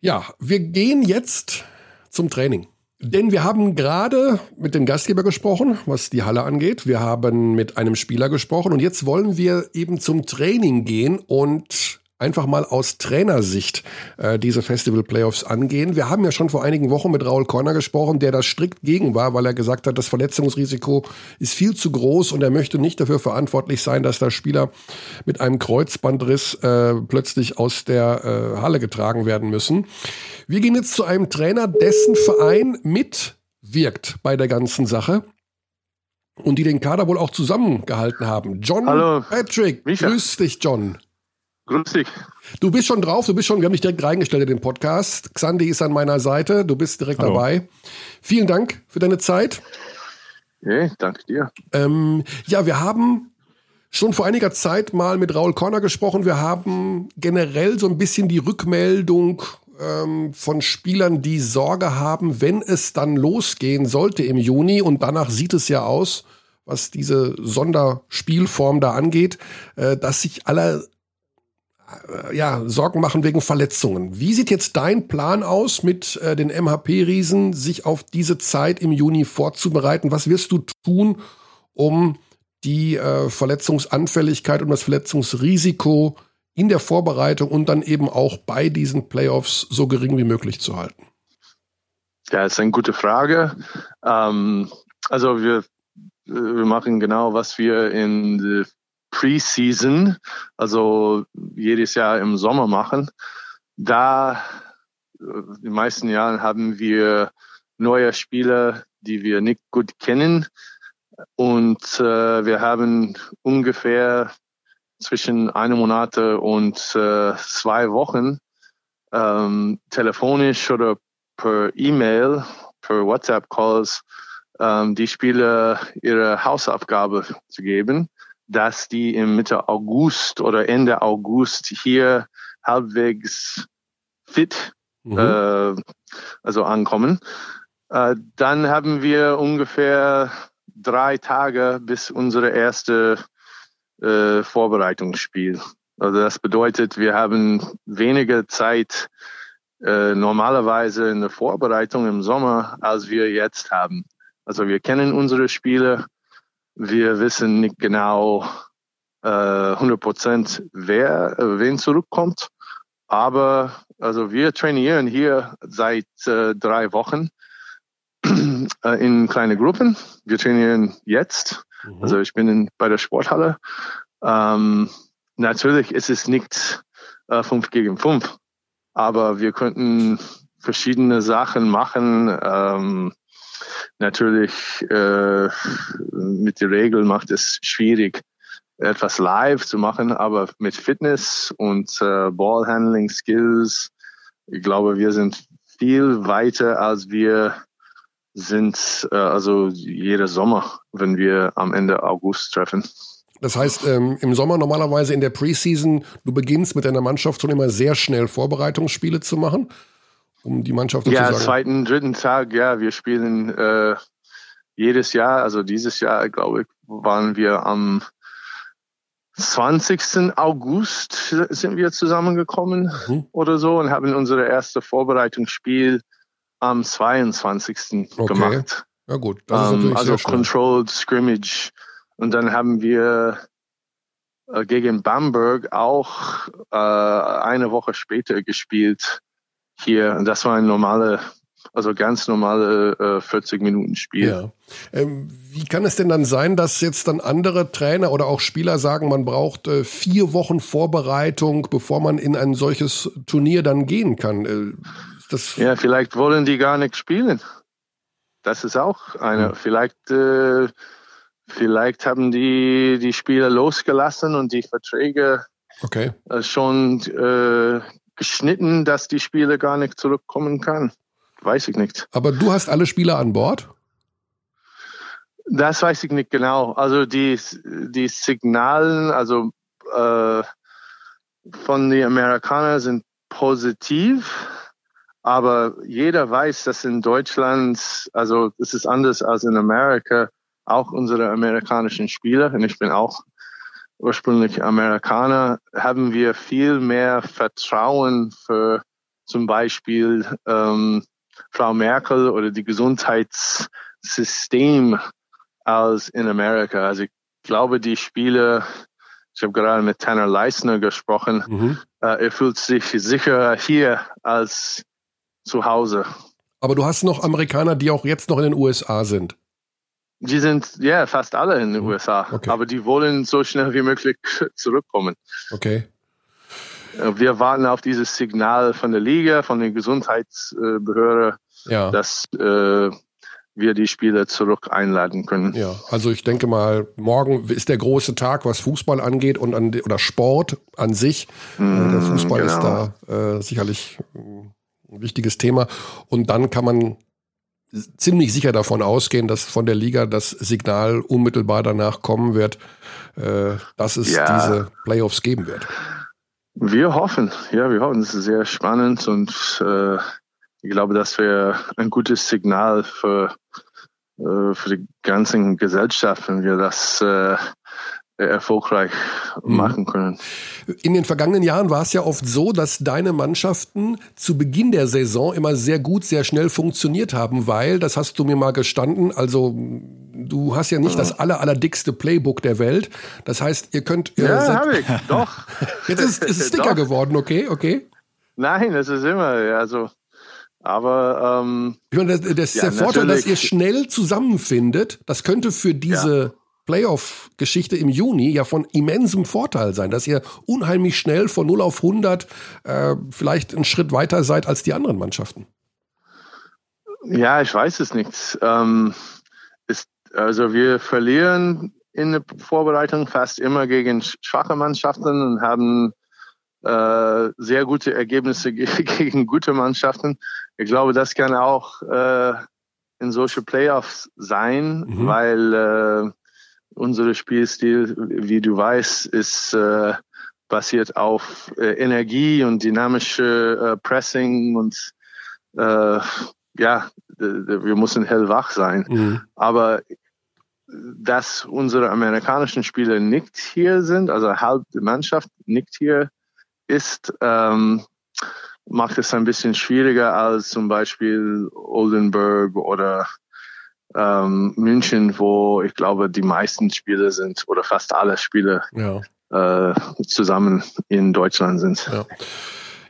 ja, wir gehen jetzt zum Training. Denn wir haben gerade mit dem Gastgeber gesprochen, was die Halle angeht. Wir haben mit einem Spieler gesprochen und jetzt wollen wir eben zum Training gehen und einfach mal aus Trainersicht äh, diese Festival Playoffs angehen. Wir haben ja schon vor einigen Wochen mit Raul Korner gesprochen, der da strikt gegen war, weil er gesagt hat, das Verletzungsrisiko ist viel zu groß und er möchte nicht dafür verantwortlich sein, dass da Spieler mit einem Kreuzbandriss äh, plötzlich aus der äh, Halle getragen werden müssen. Wir gehen jetzt zu einem Trainer, dessen Verein mitwirkt bei der ganzen Sache und die den Kader wohl auch zusammengehalten haben. John Hallo, Patrick, Micha. grüß dich, John. Grüß dich. Du bist schon drauf, du bist schon, wir haben dich direkt reingestellt in den Podcast. Xandi ist an meiner Seite, du bist direkt Hallo. dabei. Vielen Dank für deine Zeit. Hey, danke dir. Ähm, ja, wir haben schon vor einiger Zeit mal mit Raul Korner gesprochen. Wir haben generell so ein bisschen die Rückmeldung ähm, von Spielern, die Sorge haben, wenn es dann losgehen sollte im Juni. Und danach sieht es ja aus, was diese Sonderspielform da angeht, äh, dass sich alle ja, Sorgen machen wegen Verletzungen. Wie sieht jetzt dein Plan aus mit äh, den MHP-Riesen, sich auf diese Zeit im Juni vorzubereiten? Was wirst du tun, um die äh, Verletzungsanfälligkeit und das Verletzungsrisiko in der Vorbereitung und dann eben auch bei diesen Playoffs so gering wie möglich zu halten? Ja, ist eine gute Frage. Ähm, also wir, wir machen genau, was wir in der Preseason, also jedes Jahr im Sommer machen. Da äh, in den meisten Jahren haben wir neue Spieler, die wir nicht gut kennen. Und äh, wir haben ungefähr zwischen einem Monat und äh, zwei Wochen ähm, telefonisch oder per E-Mail, per WhatsApp-Calls ähm, die Spieler ihre Hausaufgabe zu geben, dass die im Mitte August oder Ende August hier halbwegs fit Mhm. äh, also ankommen. Äh, dann haben wir ungefähr drei Tage bis unsere erste äh, Vorbereitungsspiel. Also das bedeutet, wir haben weniger Zeit äh, normalerweise in der Vorbereitung im Sommer, als wir jetzt haben. Also wir kennen unsere Spiele, wir wissen nicht genau äh, 100 Prozent, wer, äh, wen zurückkommt, aber Also wir trainieren hier seit äh, drei Wochen äh, in kleine Gruppen. Wir trainieren jetzt. Mhm. Also ich bin in, bei der Sporthalle. Ähm, natürlich ist es nicht äh, fünf gegen fünf, aber wir könnten verschiedene Sachen machen. Ähm, natürlich äh, mit der Regel macht es schwierig, etwas live zu machen, aber mit Fitness und äh, Ballhandling Skills, ich glaube, wir sind viel weiter als wir sind, äh, also jeder Sommer, wenn wir am Ende August treffen. Das heißt, ähm, im Sommer normalerweise in der Preseason, du beginnst mit deiner Mannschaft schon immer sehr schnell Vorbereitungsspiele zu machen, um die Mannschaft Ja, sozusagen. zweiten, dritten Tag, ja, wir spielen äh, jedes Jahr, also dieses Jahr, glaube ich, waren wir am 20. August sind wir zusammengekommen Mhm. oder so und haben unser erstes Vorbereitungsspiel am 22. Okay. gemacht. Ja gut, das ist Ähm, natürlich also. Controlled Scrimmage. Und dann haben wir äh, gegen Bamberg auch äh, eine Woche später gespielt hier. Und das war ein normale, also ganz normale äh, 40 Minuten Spiel. Ja. Ähm, wie kann es denn dann sein, dass jetzt dann andere Trainer oder auch Spieler sagen, man braucht äh, vier Wochen Vorbereitung, bevor man in ein solches Turnier dann gehen kann? Äh, das Ja, vielleicht wollen die gar nicht spielen. Das ist auch eine. Hm. Vielleicht, äh, vielleicht haben die die Spieler losgelassen und die Verträge okay? äh, schon äh, geschnitten, dass die Spieler gar nicht zurückkommen kann. Weiß ich nicht. Aber du hast alle Spieler an Bord? Das weiß ich nicht genau. Also die, die Signalen, also äh, von den Amerikanern sind positiv, aber jeder weiß, dass in Deutschland, also es ist anders als in Amerika, auch unsere amerikanischen Spieler, und ich bin auch ursprünglich Amerikaner, haben wir viel mehr Vertrauen für zum Beispiel ähm, Frau Merkel oder die Gesundheitssystem als in Amerika. Also ich glaube, die Spieler, ich habe gerade mit Tanner Leisner gesprochen, Mhm. äh, er fühlt sich sicherer hier als zu Hause. Aber du hast noch Amerikaner, die auch jetzt noch in den USA sind. Die sind ja fast alle in den Mhm. USA, Okay. aber die wollen so schnell wie möglich [LAUGHS] zurückkommen. Okay. Äh, Wir warten auf dieses Signal von der Liga, von den Gesundheitsbehörden, Ja. dass äh, wir die Spieler zurück einladen können. Ja, also ich denke mal, morgen ist der große Tag, was Fußball angeht und an, oder Sport an sich. Äh, der Mm, Fußball ist genau. da äh, sicherlich ein wichtiges Thema. Und dann kann man ziemlich sicher davon ausgehen, dass von der Liga das Signal unmittelbar danach kommen wird, äh, dass es Ja. diese Playoffs geben wird. Wir hoffen, ja, wir hoffen, es ist sehr spannend und äh, ich glaube, das wäre ein gutes Signal für, äh, für die ganze Gesellschaft, wenn wir das äh, erfolgreich Mhm. machen können. In den vergangenen Jahren war es ja oft so, dass deine Mannschaften zu Beginn der Saison immer sehr gut, sehr schnell funktioniert haben, weil, das hast du mir mal gestanden, also du hast ja nicht das aller, allerdickste Playbook der Welt. Das heißt, ihr könnt... Ihr Ja, seid- habe ich, [LAUGHS] doch. Jetzt ist es Sticker [LAUGHS] Doch. geworden, okay, okay. Nein, es ist immer, ja, also, aber ähm, Ich meine, das, das ist Ja, der Vorteil, dass ihr schnell zusammenfindet. Das könnte für diese Playoff-Geschichte im Juni ja von immensem Vorteil sein, dass ihr unheimlich schnell von 0 auf 100 äh, vielleicht einen Schritt weiter seid als die anderen Mannschaften. Ja, ich weiß es nicht. Ähm, ist, also wir verlieren in der Vorbereitung fast immer gegen schwache Mannschaften und haben äh, sehr gute Ergebnisse [LAUGHS] ge gegen gute Mannschaften. Ich glaube, das kann auch äh, in solche Playoffs sein, Mhm. weil äh, unser Spielstil, wie du weißt, ist äh, basiert auf äh, Energie und dynamische äh, Pressing und äh, ja, wir müssen hellwach sein. Aber dass unsere amerikanischen Spieler nicht hier sind, also halb die Mannschaft nicht hier ist, ähm, macht es ein bisschen schwieriger als zum Beispiel Oldenburg oder ähm, München, wo ich glaube, die meisten Spieler sind oder fast alle Spieler Ja. äh, zusammen in Deutschland sind. Ja.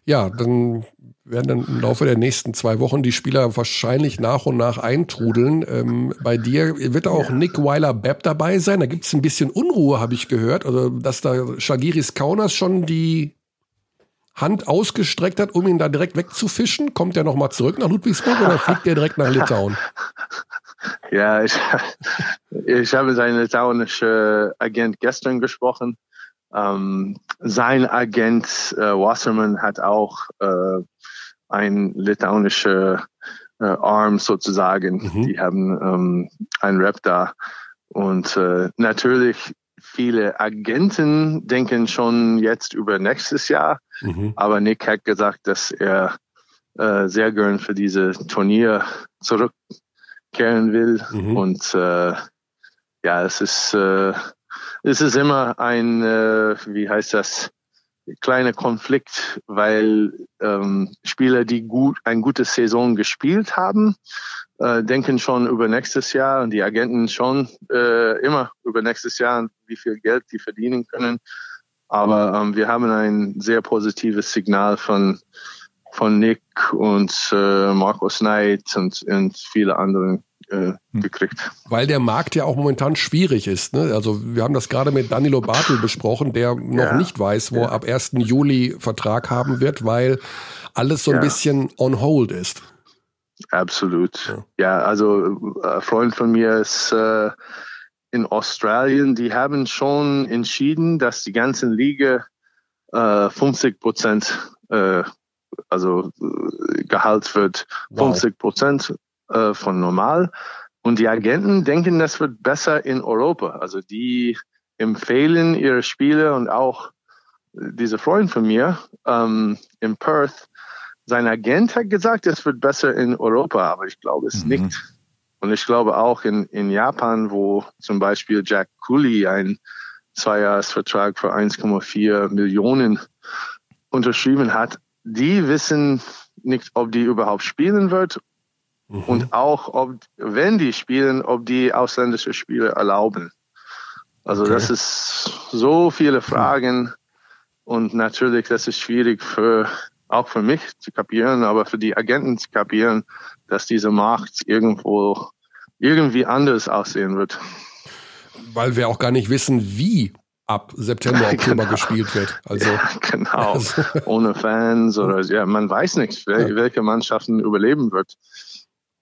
Ja, dann werden dann im Laufe der nächsten zwei Wochen die Spieler wahrscheinlich nach und nach eintrudeln. Ähm, bei dir wird auch Nick Weiler-Bepp dabei sein. Da gibt es ein bisschen Unruhe, habe ich gehört. Also, dass da Shagiris Kaunas schon die Hand ausgestreckt hat, um ihn da direkt wegzufischen. Kommt er nochmal zurück nach Ludwigsburg oder fliegt er direkt nach Litauen? [LAUGHS] Ja, ich, [LAUGHS] ich habe seinen litauischen Agent gestern gesprochen. Ähm, sein Agent äh, Wasserman hat auch äh, ein litauischer äh, Arm sozusagen. Mhm. Die haben ähm, einen Rep da. Und äh, natürlich viele Agenten denken schon jetzt über nächstes Jahr. Mhm. Aber Nick hat gesagt, dass er äh, sehr gern für diese Turnier zurückkehren will. Mhm. Und äh, ja, es ist, äh, es ist immer ein, äh, wie heißt das, kleiner Konflikt, weil ähm, Spieler, die gut ein gutes Saison gespielt haben, äh, denken schon über nächstes Jahr und die Agenten schon äh, immer über nächstes Jahr, wie viel Geld die verdienen können. Aber ähm, wir haben ein sehr positives Signal von von Nick und äh, Markus Knight und, und viele anderen äh, hm. gekriegt. Weil der Markt ja auch momentan schwierig ist. Ne? Also wir haben das gerade mit Danilo Bartel besprochen, der noch ja. nicht weiß, wo ja. er ab 1. Juli Vertrag haben wird, weil alles so ein ja. bisschen on hold ist. Absolut. Ja, also ein Freund von mir ist äh, in Australien, die haben schon entschieden, dass die ganzen Liga äh, 50 Prozent äh, also äh, Gehalt wird 50 Prozent äh, von normal. Und die Agenten denken, das wird besser in Europa. Also die empfehlen ihre Spiele und auch dieser Freund von mir ähm, in Perth, sein Agent hat gesagt, es wird besser in Europa, aber ich glaube es mhm. nicht. Und ich glaube auch in, in Japan, wo zum Beispiel Jack Cooley einen Zweijahresvertrag für 1,4 Millionen unterschrieben hat, die wissen nicht, ob die überhaupt spielen wird mhm. und auch, ob, wenn die spielen, ob die ausländische Spiele erlauben. Also okay. das ist so viele Fragen und natürlich, das ist schwierig für auch für mich zu kapieren, aber für die Agenten zu kapieren, dass diese Markt irgendwo irgendwie anders aussehen wird. Weil wir auch gar nicht wissen, wie ab September, [LAUGHS] Oktober genau. gespielt wird. Also ja, genau, also. [LAUGHS] ohne Fans oder ja, man weiß nicht, wel ja. welche Mannschaften überleben wird.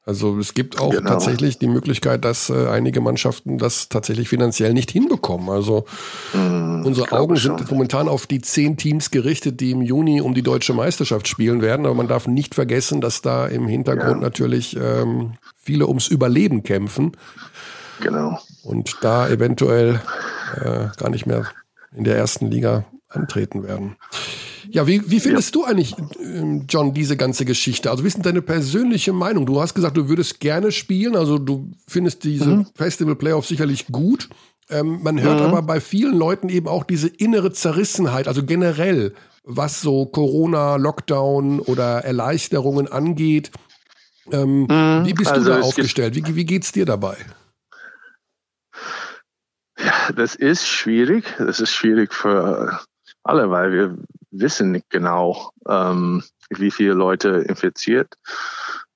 Also es gibt auch genau. tatsächlich die Möglichkeit, dass äh, einige Mannschaften das tatsächlich finanziell nicht hinbekommen. Also mm, unsere Augen sind momentan auf die zehn Teams gerichtet, die im Juni um die deutsche Meisterschaft spielen werden. Aber man darf nicht vergessen, dass da im Hintergrund ja. natürlich ähm, viele ums Überleben kämpfen. Genau. Und da eventuell äh, gar nicht mehr in der ersten Liga antreten werden. Ja, wie, wie findest ja. du eigentlich, ähm, John, diese ganze Geschichte? Also, wie ist denn deine persönliche Meinung? Du hast gesagt, du würdest gerne spielen, also du findest diese mhm. Festival Playoffs sicherlich gut. Ähm, man hört mhm. aber bei vielen Leuten eben auch diese innere Zerrissenheit, also generell, was so Corona, Lockdown oder Erleichterungen angeht. Ähm, mhm. Wie bist also du da aufgestellt? Wie, wie geht's dir dabei? Das ist schwierig. Das ist schwierig für alle, weil wir wissen nicht genau, ähm, wie viele Leute infiziert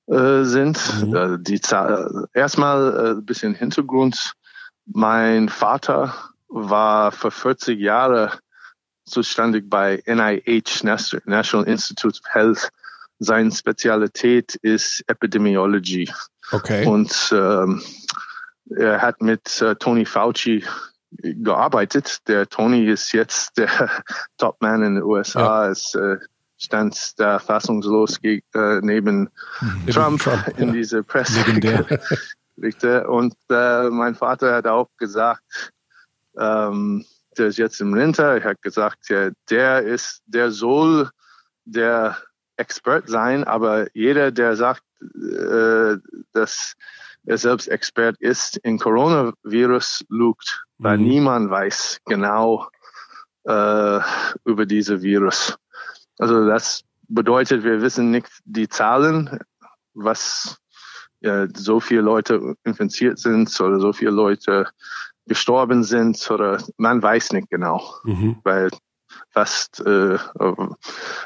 äh, sind. Mhm. Äh, die Zahl, erstmal äh, ein bisschen Hintergrund. Mein Vater war für 40 Jahre zuständig bei NIH, National Institute of Health. Seine Spezialität ist Epidemiology. Okay. Und ähm, er hat mit äh, Tony Fauci gearbeitet. Der Tony ist jetzt der [LAUGHS] Topman in den USA. Ja. Es äh, stand da fassungslos gegen, äh, neben mhm. Trump, Trump, [LAUGHS] in ja. diese Presse. [LAUGHS] Und äh, mein Vater hat auch gesagt, ähm, der ist jetzt im Winter. Er hat gesagt, ja, der ist, der soll der Expert sein, aber jeder, der sagt, äh, dass er selbst Expert ist, in Coronavirus lugt, weil mhm. niemand weiß genau äh, über diese Virus. Also das bedeutet, wir wissen nicht die Zahlen, was ja, so viele Leute infiziert sind oder so viele Leute gestorben sind oder man weiß nicht genau, mhm. weil fast äh,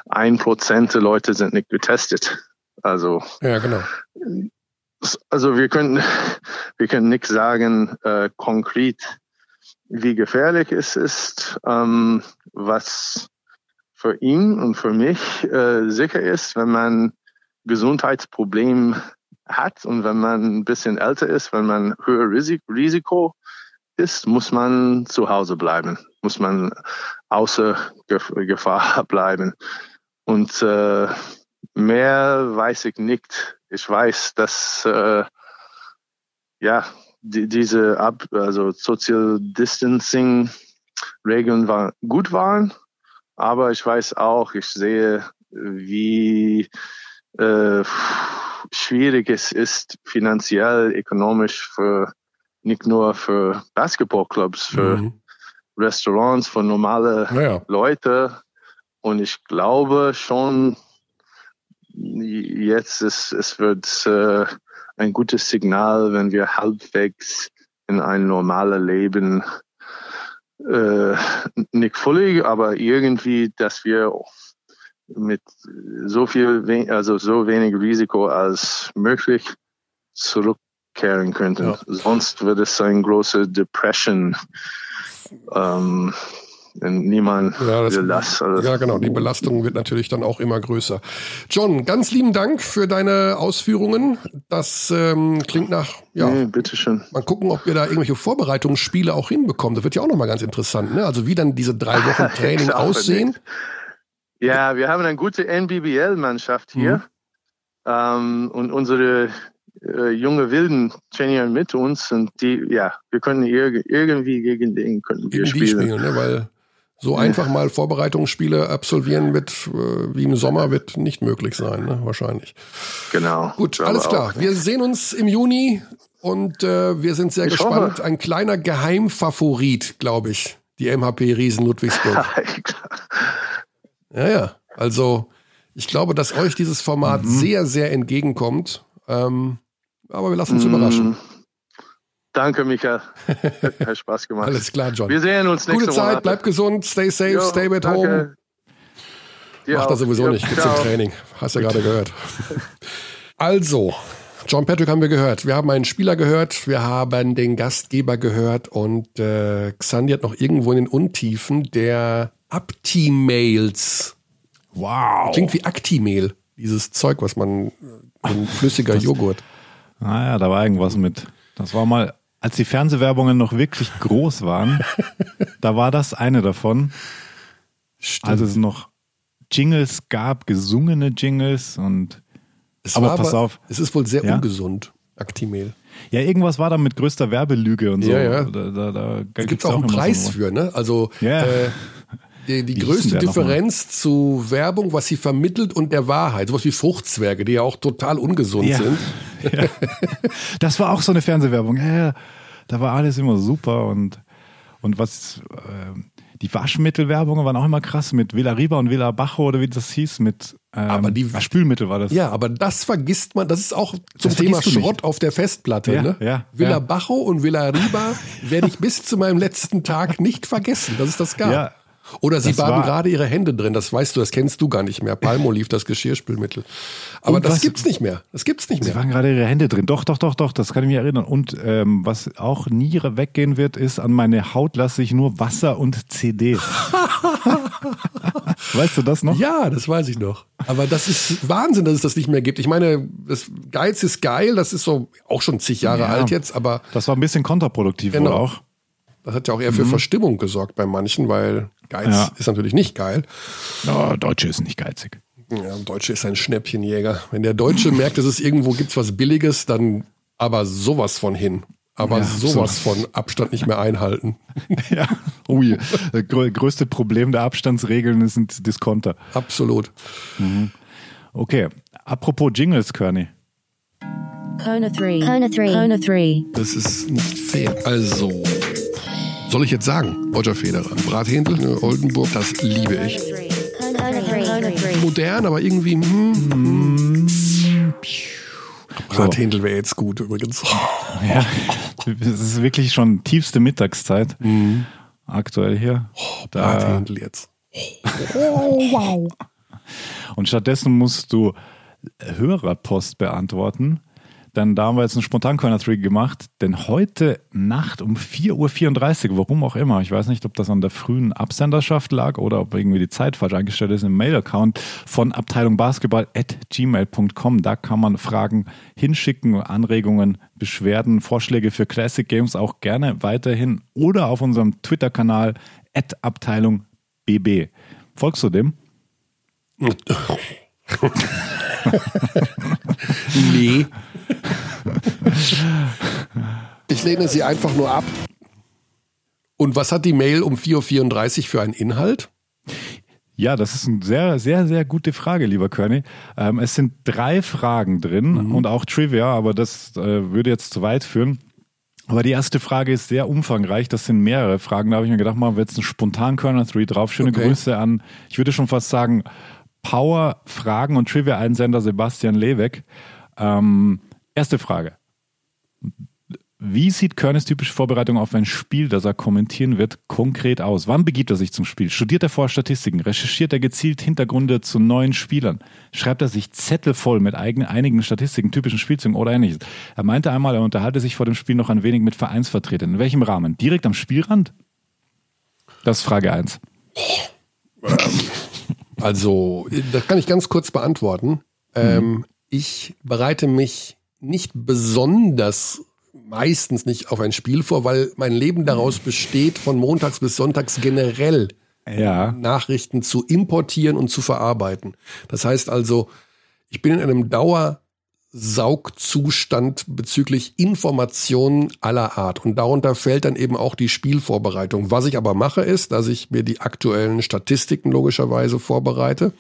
ein Prozent der Leute sind nicht getestet. Also Ja, genau. Also wir können wir können nicht sagen äh, konkret, wie gefährlich es ist. Ähm, was für ihn und für mich äh, sicher ist, wenn man Gesundheitsproblem hat und wenn man ein bisschen älter ist, wenn man höher Risik Risiko ist, muss man zu Hause bleiben, muss man außer Gef Gefahr [LAUGHS] bleiben. Und äh, mehr weiß ich nicht. Ich weiß, dass äh, ja die, diese Ab also Social Distancing Regeln war, gut waren, aber ich weiß auch, ich sehe, wie äh, schwierig es ist finanziell, ökonomisch für nicht nur für Basketballclubs, für Mhm. Restaurants, für normale Naja. Leute. Und ich glaube schon, jetzt ist, es wird äh, ein gutes Signal, wenn wir halbwegs in ein normales Leben äh, nicht völlig, aber irgendwie, dass wir mit so viel, also so wenig Risiko als möglich zurückkehren könnten. Ja. Sonst wird es eine große Depression. Ähm, niemand Ja, das- das. Also, Ja, genau. Die Belastung wird natürlich dann auch immer größer. John, ganz lieben Dank für deine Ausführungen. Das ähm, klingt nach, ja, Nee, bitteschön. mal gucken, ob wir da irgendwelche Vorbereitungsspiele auch hinbekommen. Das wird ja auch nochmal ganz interessant, ne? Also wie dann diese drei [LAUGHS] Wochen Training aussehen. Ja, wir haben eine gute NBBL-Mannschaft hier. Mhm. Ähm, und unsere äh, junge Wilden trainieren mit uns und die, ja, wir können irg irgendwie gegen den könnten wir Gegen spielen. spielen, ne? Weil so einfach mal Vorbereitungsspiele absolvieren mit, äh, wie im Sommer, wird nicht möglich sein, ne? Wahrscheinlich. Genau. Gut, alles klar. Wir sehen uns im Juni und äh, wir sind sehr Ich gespannt. hoffe. Ein kleiner Geheimfavorit, glaube ich. Die MHP Riesen Ludwigsburg. [LAUGHS] Ja, ja. Also ich glaube, dass euch dieses Format Mhm. sehr, sehr entgegenkommt. Ähm, aber wir lassen uns Mm, überraschen. Danke, Michael. Hat, [LAUGHS] hat Spaß gemacht. Alles klar, John. Wir sehen uns nächste Gute Zeit, Monate. bleib gesund, stay safe, Jo, stay at danke. home. Dir Macht auch. er sowieso Jo, nicht, gibt's ciao. im Training. Hast du ja gerade gehört. [LAUGHS] Also, John Patrick haben wir gehört. Wir haben einen Spieler gehört, wir haben den Gastgeber gehört und äh, Xandi hat noch irgendwo in den Untiefen der Apti-Mails. Wow. Klingt wie Actimel, dieses Zeug, was man, äh, ein flüssiger Joghurt. Naja, da war irgendwas mit. Das war mal, als die Fernsehwerbungen noch wirklich groß waren, [LAUGHS] da war das eine davon. Als es noch Jingles gab, gesungene Jingles und Es aber pass auf. Es ist wohl sehr Ja? ungesund, Actimel. ja, irgendwas war da mit größter Werbelüge und so. Ja, ja. Da, da, da Da gibt es auch einen immer Preis so- für, ne? Also Ja. äh, die, die größte Differenz zu Werbung, was sie vermittelt und der Wahrheit. Sowas wie Fruchtzwerge, die ja auch total ungesund Ja. sind. [LAUGHS] Ja. Das war auch so eine Fernsehwerbung. Ja. Da war alles immer super und, und was äh, die Waschmittelwerbungen waren auch immer krass mit Villa Riba und Villa Bajo oder wie das hieß, mit ähm, Aber die- Spülmittel war das. Ja, aber das vergisst man, das ist auch zum Das Thema. Schrott auf der Festplatte. Ja, ne? ja, Villa ja. Bajo und Villa Riba [LAUGHS] werde ich bis zu meinem letzten Tag nicht vergessen, dass es das gab. Ja. Oder sie Das baden gerade ihre Hände drin, das weißt du, das kennst du gar nicht mehr. Palmolive, das Geschirrspülmittel. Aber Und das was- gibt's nicht mehr. Das gibt's nicht Sie mehr. waren gerade ihre Hände drin. Doch, doch, doch, doch, das kann ich mich erinnern. Und ähm, was auch nie weggehen wird, ist, an meine Haut lasse ich nur Wasser und CD. [LAUGHS] weißt du das noch? Ja, das weiß ich noch. Aber das ist Wahnsinn, dass es das nicht mehr gibt. Ich meine, das Geiz ist geil, das ist so auch schon zig Jahre Ja. alt jetzt, aber Das war ein bisschen kontraproduktiv Genau. auch. Das hat ja auch eher für Verstimmung gesorgt bei manchen, weil Geiz Mhm. Ja. ist natürlich nicht geil. Ja, Deutsche ist nicht geizig. Ja, Deutsche ist ein Schnäppchenjäger. Wenn der Deutsche [LAUGHS] merkt, dass es irgendwo gibt was Billiges, dann aber sowas von hin. Aber Ja, sowas von Abstand nicht mehr einhalten. [LAUGHS] Ja, ui. Das grö- größte Problem der Abstandsregeln sind Diskonter. Absolut. Okay, apropos Jingles, Körny. Kona 3. Kona 3. Kona 3. Das ist nicht fair. Also, soll ich jetzt sagen, Roger Federer, Brathändel, ne, Oldenburg, das liebe ich. Kona 3. Kona 3. Modern, aber irgendwie, hm, Brathändel wäre jetzt gut übrigens. [LAUGHS] Ja, es ist wirklich schon tiefste Mittagszeit. Aktuell hier. Da, Brathändel jetzt. [LAUGHS] Und stattdessen musst du Hörerpost beantworten. Dann da haben wir jetzt einen spontan corner 3 gemacht, denn heute Nacht um 4.34 Uhr, warum auch immer, ich weiß nicht, ob das an der frühen Absenderschaft lag oder ob irgendwie die Zeit falsch eingestellt ist im Mail-Account von Abteilung Basketball at gmail.com. Da kann man Fragen hinschicken, Anregungen, Beschwerden, Vorschläge für Classic Games auch gerne weiterhin oder auf unserem Twitter-Kanal at Abteilung BB. Folgst du dem? [LAUGHS] Nee. [LAUGHS] Ich lehne sie einfach nur ab. Und was hat die Mail um 4.34 Uhr für einen Inhalt? Ja, das ist eine sehr, sehr, sehr gute Frage, lieber Körny. Ähm, es sind drei Fragen drin und auch Trivia, aber das äh, würde jetzt zu weit führen. Aber die erste Frage ist sehr umfangreich. Das sind mehrere Fragen. Da habe ich mir gedacht, machen wir jetzt einen spontan Corner 3 drauf. Schöne Okay. Grüße an, ich würde schon fast sagen, Power Fragen und Trivia Einsender Sebastian Leweck. Ähm, erste Frage. Wie sieht Körnes typische Vorbereitung auf ein Spiel, das er kommentieren wird, konkret aus? Wann begibt er sich zum Spiel? Studiert er vor Statistiken? Recherchiert er gezielt Hintergründe zu neuen Spielern? Schreibt er sich Zettel voll mit eigenen, einigen Statistiken, typischen Spielzügen oder ähnliches? Er meinte einmal, er unterhalte sich vor dem Spiel noch ein wenig mit Vereinsvertretern. In welchem Rahmen? Direkt am Spielrand? Das ist Frage 1. Also, das kann ich ganz kurz beantworten. Ähm, ich bereite mich nicht besonders, meistens nicht auf ein Spiel vor, weil mein Leben daraus besteht, von montags bis sonntags generell Ja. Nachrichten zu importieren und zu verarbeiten. Das heißt also, ich bin in einem Dauersaugzustand bezüglich Informationen aller Art. Und darunter fällt dann eben auch die Spielvorbereitung. Was ich aber mache, ist, dass ich mir die aktuellen Statistiken logischerweise vorbereite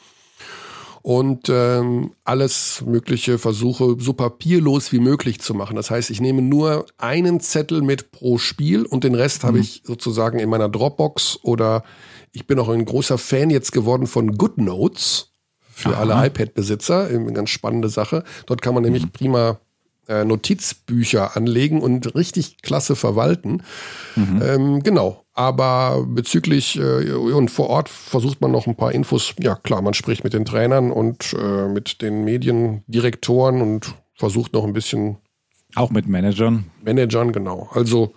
und ähm, alles Mögliche versuche, so papierlos wie möglich zu machen. Das heißt, ich nehme nur einen Zettel mit pro Spiel und den Rest habe ich sozusagen in meiner Dropbox oder ich bin auch ein großer Fan jetzt geworden von GoodNotes für alle iPad-Besitzer. Eine ganz spannende Sache. Dort kann man nämlich prima äh, Notizbücher anlegen und richtig klasse verwalten. Ähm, genau. Aber bezüglich äh, und vor Ort versucht man noch ein paar Infos. Ja, klar, man spricht mit den Trainern und äh, mit den Mediendirektoren und versucht noch ein bisschen Auch mit Managern. Managern, genau. Also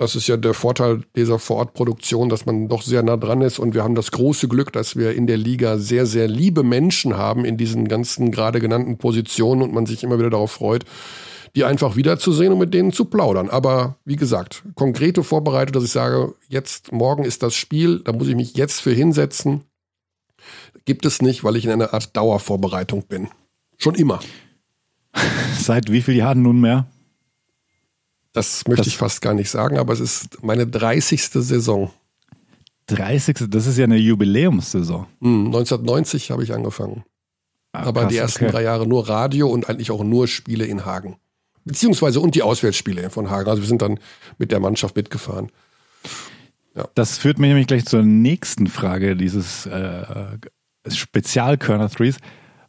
das ist ja der Vorteil dieser Vorortproduktion, dass man doch sehr nah dran ist und wir haben das große Glück, dass wir in der Liga sehr, sehr liebe Menschen haben in diesen ganzen gerade genannten Positionen und man sich immer wieder darauf freut, die einfach wiederzusehen und mit denen zu plaudern. Aber wie gesagt, konkrete Vorbereitung, dass ich sage, jetzt, morgen ist das Spiel, da muss ich mich jetzt für hinsetzen, gibt es nicht, weil ich in einer Art Dauervorbereitung bin. Schon immer. [LAUGHS] Seit wie vielen Jahren nunmehr? Das möchte Das- ich fast gar nicht sagen, aber es ist meine 30. Saison. 30. Das ist ja eine Jubiläumssaison. Hm, 1990 habe ich angefangen. Ah, aber krass, die ersten okay. drei Jahre nur Radio und eigentlich auch nur Spiele in Hagen. Beziehungsweise und die Auswärtsspiele von Hagen. Also wir sind dann mit der Mannschaft mitgefahren. Das führt mich nämlich gleich zur nächsten Frage dieses äh, Spezialkörner Threes.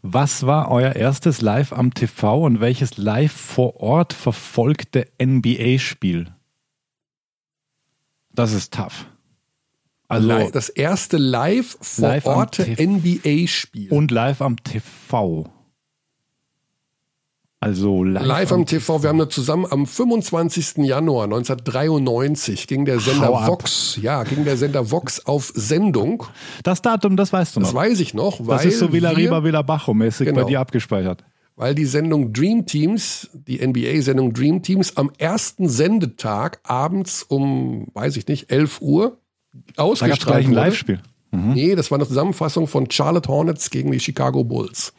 Was war euer erstes Live am TV und welches live vor Ort verfolgte NBA-Spiel? Das ist tough. Also das erste live vor Ort. NBA-Spiel. und live am TV. Also live, Live am TV, wir haben da zusammen am 25. Januar 1993 ging der Sender Hau ab. Vox, ja, ging der Sender Vox auf Sendung. Das Datum, das weißt du noch. Das weiß ich noch, weil das ist so Villa Riba, Villa Bajo mäßig Genau. bei dir abgespeichert. weil die Sendung Dream Teams, die NBA-Sendung Dream Teams, am ersten Sendetag abends um, weiß ich nicht, 11 Uhr Da ausgestrahlt gleich ein. Live-Spiel. Nee, das war eine Zusammenfassung von Charlotte Hornets gegen die Chicago Bulls.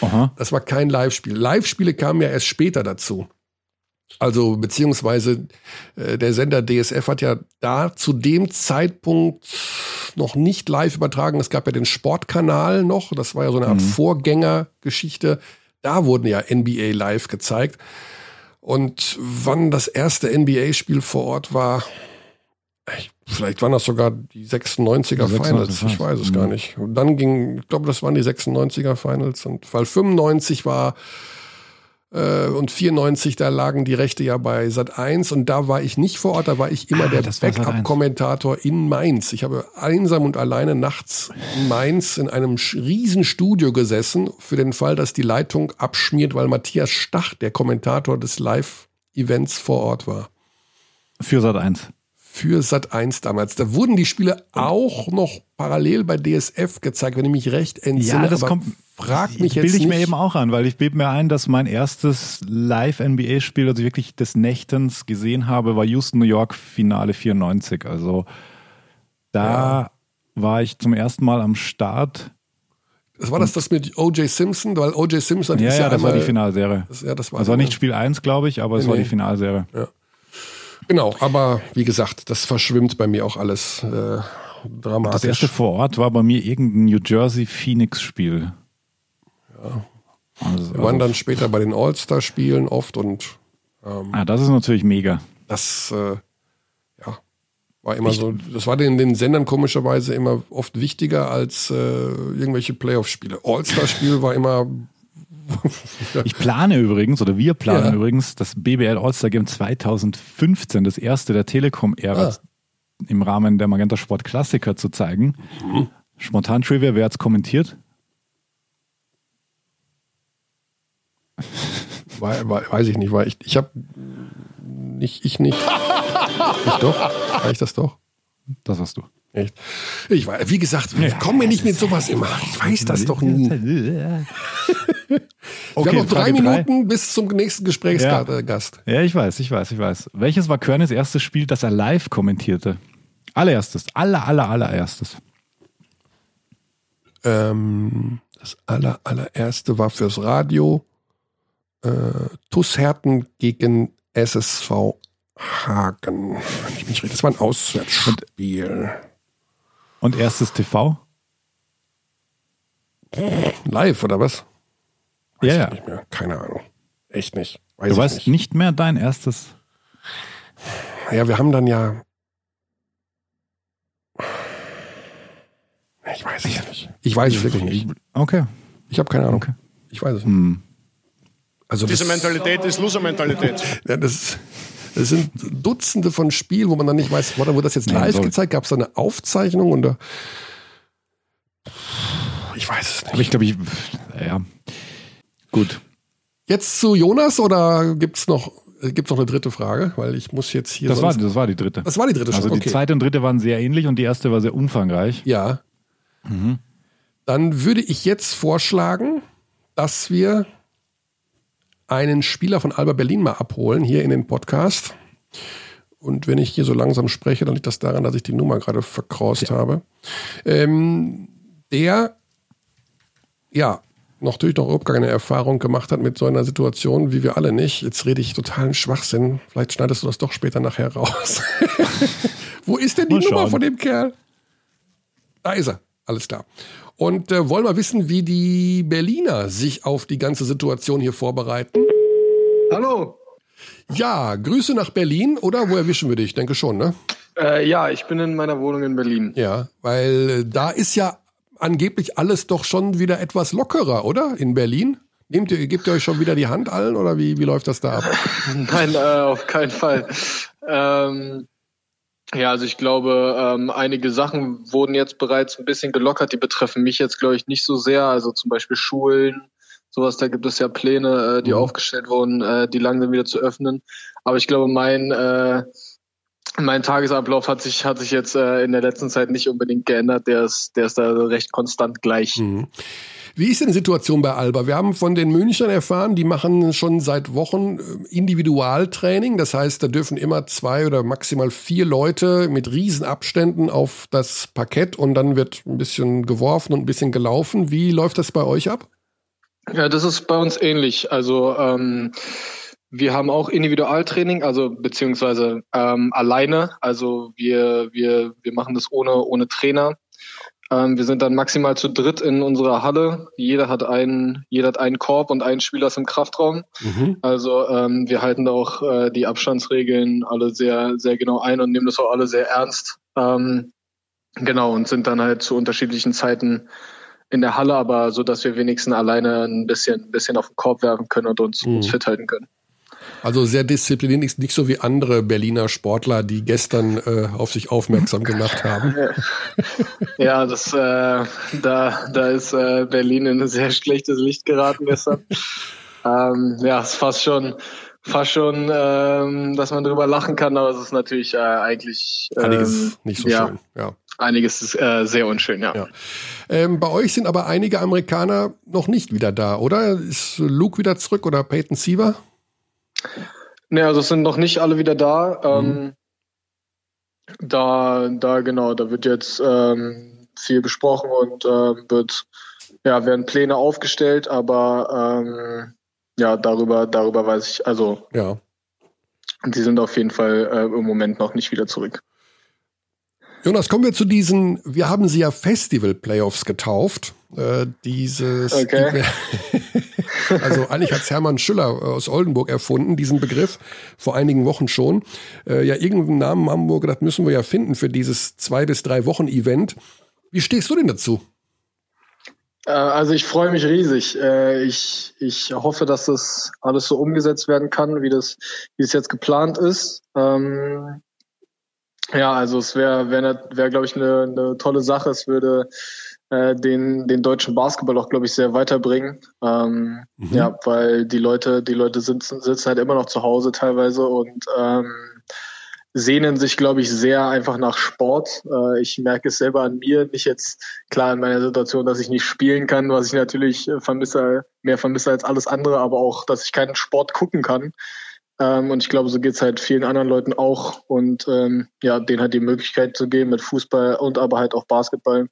Aha. Das war kein Live-Spiel. Live-Spiele kamen ja erst später dazu. Also beziehungsweise äh, der Sender DSF hat ja da zu dem Zeitpunkt noch nicht live übertragen. Es gab ja den Sportkanal noch. Das war ja so eine Art Vorgängergeschichte. Da wurden ja NBA live gezeigt. Und wann das erste NBA-Spiel vor Ort war, ich, vielleicht waren das sogar die 96er Die 96er Finals. Ich weiß es gar Mhm. nicht. Und dann ging, ich glaube, das waren die 96er Finals. Und weil 95 war Äh, und 94, da lagen die Rechte ja bei Sat 1 und da war ich nicht vor Ort, da war ich immer Ah, der das war Sat.1. Backup-Kommentator in Mainz. Ich habe einsam und alleine nachts in Mainz in einem riesen Studio gesessen, für den Fall, dass die Leitung abschmiert, weil Matthias Stach, der Kommentator des Live-Events vor Ort war. Für Sat 1. Für Sat 1 damals. Da wurden die Spiele auch noch parallel bei DSF gezeigt, wenn ich mich recht entsinne. Ja, das kommt. Frag mich ich jetzt bilde ich mir eben auch an, weil ich bilde mir ein, dass mein erstes Live-NBA-Spiel, das ich wirklich des Nächtens gesehen habe, war Houston, New York, Finale 94. Also da war ich zum ersten Mal am Start. Das war das das mit O.J. Simpson, weil O.J. Simpson Ja, ist ja, ja das war einmal, die Finalserie. Das, ja, das war, Das war nicht Spiel 1, glaube ich, aber es Nee, war die. Finalserie. Genau, aber wie gesagt, das verschwimmt bei mir auch alles äh, dramatisch. Das erste vor Ort war bei mir irgendein New Jersey Phoenix-Spiel. Ja. Also, Wir waren dann später bei den All-Star-Spielen oft und ah, das ist natürlich mega. das äh, ja, war immer so, das war den, den Sendern komischerweise immer oft wichtiger als äh, irgendwelche Playoff-Spiele. All-Star-Spiel war immer [LAUGHS] Ich plane übrigens, oder wir planen Ja. übrigens, das BBL All-Star Game 2015, das erste der Telekom-Ära, Ah. im Rahmen der Magenta Sport Klassiker zu zeigen. Spontan Trivia, wer hat's kommentiert? War, weiß ich nicht, war ich, ich habe nicht, ich nicht. [LAUGHS] ich doch? War ich das doch? Das hast du. Echt? Ich weiß, wie gesagt, komm mir nicht mit sowas immer. Ich weiß das doch nie. [LAUGHS] Wir haben noch drei Frage Minuten bis zum nächsten Ja. Gesprächsgast. Ja, ich weiß, ich weiß, ich weiß. Welches war Körnes erstes Spiel, das er live kommentierte? Allererstes, aller, aller, allererstes. Ähm, das aller, allererste war fürs Radio äh, TuS Herten gegen SSV Hagen. Wenn ich mich richtig, das war ein Auswärtsspiel. Und erstes TV? Live oder was? Weiß Ja, ich ja. nicht mehr. Keine Ahnung. Echt nicht. Weiß Du ich weißt nicht. nicht mehr dein erstes. Ja, wir haben dann ja. Ich weiß es nicht. Ich weiß es wirklich nicht. Okay. Ich habe keine Ahnung. Okay. Ich weiß es nicht. Hm. Also Diese Mentalität ist Loser-Mentalität. ja, das, das sind Dutzende von Spielen, wo man dann nicht weiß, wurde, das jetzt Nein, live sorry. gezeigt? Gab es da eine Aufzeichnung? Und da, ich weiß es Aber nicht. ich glaube, ich. Ja. Gut. Jetzt zu Jonas oder gibt's noch, äh, gibt's noch eine dritte Frage? Weil ich muss jetzt hier. Das war, das war die dritte. das war die dritte Also schon. die Okay. zweite und dritte waren sehr ähnlich und die erste war sehr umfangreich. Ja. Mhm. Dann würde ich jetzt vorschlagen, dass wir einen Spieler von Alba Berlin mal abholen hier in den Podcast. Und wenn ich hier so langsam spreche, dann liegt das daran, dass ich die Nummer gerade verkraust habe. Ähm, der ja noch natürlich noch überhaupt keine Erfahrung gemacht hat mit so einer Situation, wie wir alle nicht. Jetzt rede ich totalen Schwachsinn. Vielleicht schneidest du das doch später nachher raus. [LAUGHS] Wo ist denn die Mal Nummer schauen. von dem Kerl? Da ist er. Alles klar. Und äh, wollen wir wissen, wie die Berliner sich auf die ganze Situation hier vorbereiten? Hallo. Ja, Grüße nach Berlin oder wo erwischen wir dich? Ich denke schon, ne? Äh, ja, ich bin in meiner Wohnung in Berlin. Ja, weil äh, da ist ja angeblich alles doch schon wieder etwas lockerer, oder? In Berlin? Nehmt ihr, gebt ihr euch schon wieder die Hand allen oder wie, wie läuft das da ab? [LAUGHS] Nein, äh, auf keinen Fall. Ähm, ja, also ich glaube, ähm, einige Sachen wurden jetzt bereits ein bisschen gelockert. Die betreffen mich jetzt, glaube ich, nicht so sehr. Also zum Beispiel Schulen, sowas, da gibt es ja Pläne, äh, die Mhm. aufgestellt wurden, äh, die langsam wieder zu öffnen. Aber ich glaube, mein äh, mein Tagesablauf hat sich hat sich jetzt äh, in der letzten Zeit nicht unbedingt geändert. Der ist der ist da recht konstant gleich. Mhm. Wie ist denn die Situation bei Alba? Wir haben von den Münchnern erfahren, die machen schon seit Wochen äh, Individualtraining. Das heißt, da dürfen immer zwei oder maximal vier Leute mit Riesenabständen auf das Parkett und dann wird ein bisschen geworfen und ein bisschen gelaufen. Wie läuft das bei euch ab? Ja, das ist bei uns ähnlich. Also ähm, wir haben auch Individualtraining, also beziehungsweise ähm, alleine. Also wir wir wir machen das ohne ohne Trainer. Ähm, wir sind dann maximal zu dritt in unserer Halle. Jeder hat einen jeder hat einen Korb und einen Spieler ist im Kraftraum. Mhm. Also ähm, wir halten da auch äh, die Abstandsregeln alle sehr sehr genau ein und nehmen das auch alle sehr ernst. Ähm, genau und sind dann halt zu unterschiedlichen Zeiten in der Halle, aber so, dass wir wenigstens alleine ein bisschen, ein bisschen auf den Korb werfen können und uns, uns fit halten können. Also sehr diszipliniert, nicht, nicht so wie andere Berliner Sportler, die gestern äh, auf sich aufmerksam gemacht haben. [LAUGHS] Ja, das, äh, da, da ist äh, Berlin in ein sehr schlechtes Licht geraten gestern. [LAUGHS] ähm, ja, es ist fast schon, fast schon, ähm, dass man drüber lachen kann, aber es ist natürlich äh, eigentlich ähm, Einiges nicht so ja, schön. Ja. Einiges ist äh, sehr unschön, ja. Ja. Ähm, bei euch sind aber einige Amerikaner noch nicht wieder da, oder? Ist Luke wieder zurück oder Peyton Siever? Ne, also es sind noch nicht alle wieder da. Ähm, da, da genau, da wird jetzt ähm, viel besprochen und ähm, wird, ja, werden Pläne aufgestellt, aber ähm, ja, darüber, darüber weiß ich, also Ja. die sind auf jeden Fall äh, im Moment noch nicht wieder zurück. Jonas, kommen wir zu diesen, wir haben sie ja Festival-Playoffs getauft. Äh, dieses, Okay. [LAUGHS] also eigentlich hat Hermann Schüller aus Oldenburg erfunden, diesen Begriff, vor einigen Wochen schon. Äh, ja, irgendeinen Namen haben wir gedacht, müssen wir ja finden für dieses zwei bis drei Wochen Event. Wie stehst du denn dazu? Äh, also ich freue mich riesig. Äh, ich, ich hoffe, dass das alles so umgesetzt werden kann, wie das, wie es jetzt geplant ist. Ähm, ja, also es wäre, wäre, wär, glaube ich, eine, eine tolle Sache. Es würde äh, den, den deutschen Basketball auch, glaube ich, sehr weiterbringen. Ähm, Ja, weil die Leute, die Leute sitzen, sitzen halt immer noch zu Hause teilweise und ähm, sehnen sich, glaube ich, sehr einfach nach Sport. Äh, ich merke es selber an mir, nicht jetzt klar in meiner Situation, dass ich nicht spielen kann, was ich natürlich vermisse, mehr vermisse als alles andere, aber auch, dass ich keinen Sport gucken kann. Ähm, und ich glaube, so geht's halt vielen anderen Leuten auch. Und ähm, ja, denen halt die Möglichkeit zu geben, mit Fußball und aber halt auch Basketball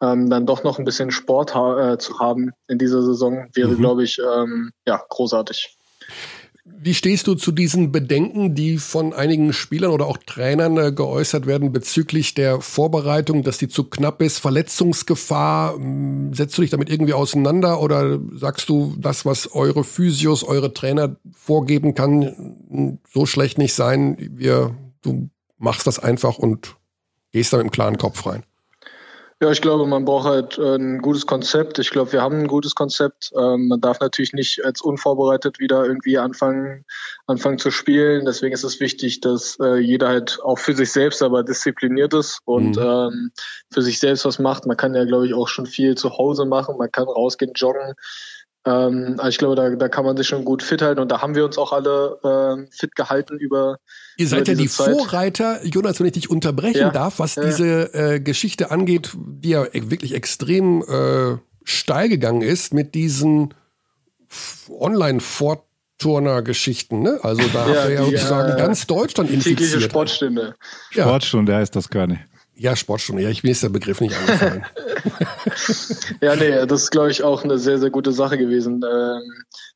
ähm, dann doch noch ein bisschen Sport ha äh, zu haben in dieser Saison, wäre, glaube ich, ähm, ja, großartig. Wie stehst du zu diesen Bedenken, die von einigen Spielern oder auch Trainern äh, geäußert werden bezüglich der Vorbereitung, dass die zu knapp ist, Verletzungsgefahr? M, Setzt du dich damit irgendwie auseinander oder sagst du, das, was eure Physios, eure Trainer vorgeben kann, so schlecht nicht sein, wir, du machst das einfach und gehst da mit einem klaren Kopf rein? Ja, ich glaube, man braucht halt äh, ein gutes Konzept. Ich glaube, wir haben ein gutes Konzept. Ähm, man darf natürlich nicht als unvorbereitet wieder irgendwie anfangen, anfangen zu spielen. Deswegen ist es wichtig, dass äh, jeder halt auch für sich selbst aber diszipliniert ist und Mhm. ähm, für sich selbst was macht. Man kann ja, glaube ich, auch schon viel zu Hause machen. Man kann rausgehen, joggen. Ähm, also ich glaube, da, da kann man sich schon gut fit halten und da haben wir uns auch alle ähm, fit gehalten über Ihr seid ja über die diese Zeit. Vorreiter, Jonas, wenn ich dich unterbrechen Ja. darf, was Ja. diese äh, Geschichte angeht, die ja e- wirklich extrem äh, steil gegangen ist mit diesen Online-Vorturner-Geschichten. Ne? Also da Ja, habt ihr ja die, sozusagen äh, ganz Deutschland tägliche infiziert. Sportstunde. Ja. Sportstunde heißt das gar nicht. Ja, Sportstunde. Ja, ich mir ist der Begriff nicht eingefallen. [LAUGHS] Ja, nee, das ist, glaube ich, auch eine sehr, sehr gute Sache gewesen, ähm,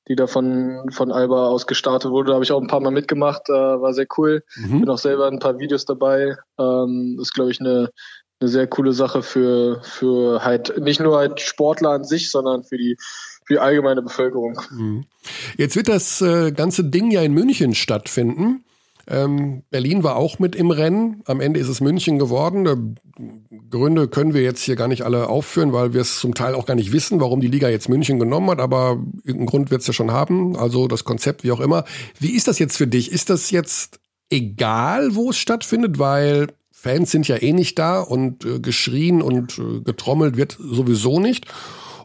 die da von, von Alba aus gestartet wurde. Da habe ich auch ein paar Mal mitgemacht, äh, war sehr cool. Mhm. Bin auch selber in ein paar Videos dabei. Ähm, ist, glaube ich, eine, eine sehr coole Sache für, für halt nicht nur halt Sportler an sich, sondern für die, für die allgemeine Bevölkerung. Mhm. Jetzt wird das äh, ganze Ding ja in München stattfinden. Ähm, Berlin war auch mit im Rennen. Am Ende ist es München geworden. Äh, Gründe können wir jetzt hier gar nicht alle aufführen, weil wir es zum Teil auch gar nicht wissen, warum die Liga jetzt München genommen hat. Aber irgendeinen Grund wird es ja schon haben. Also das Konzept, wie auch immer. Wie ist das jetzt für dich? Ist das jetzt egal, wo es stattfindet? Weil Fans sind ja eh nicht da und äh, geschrien und äh, getrommelt wird sowieso nicht.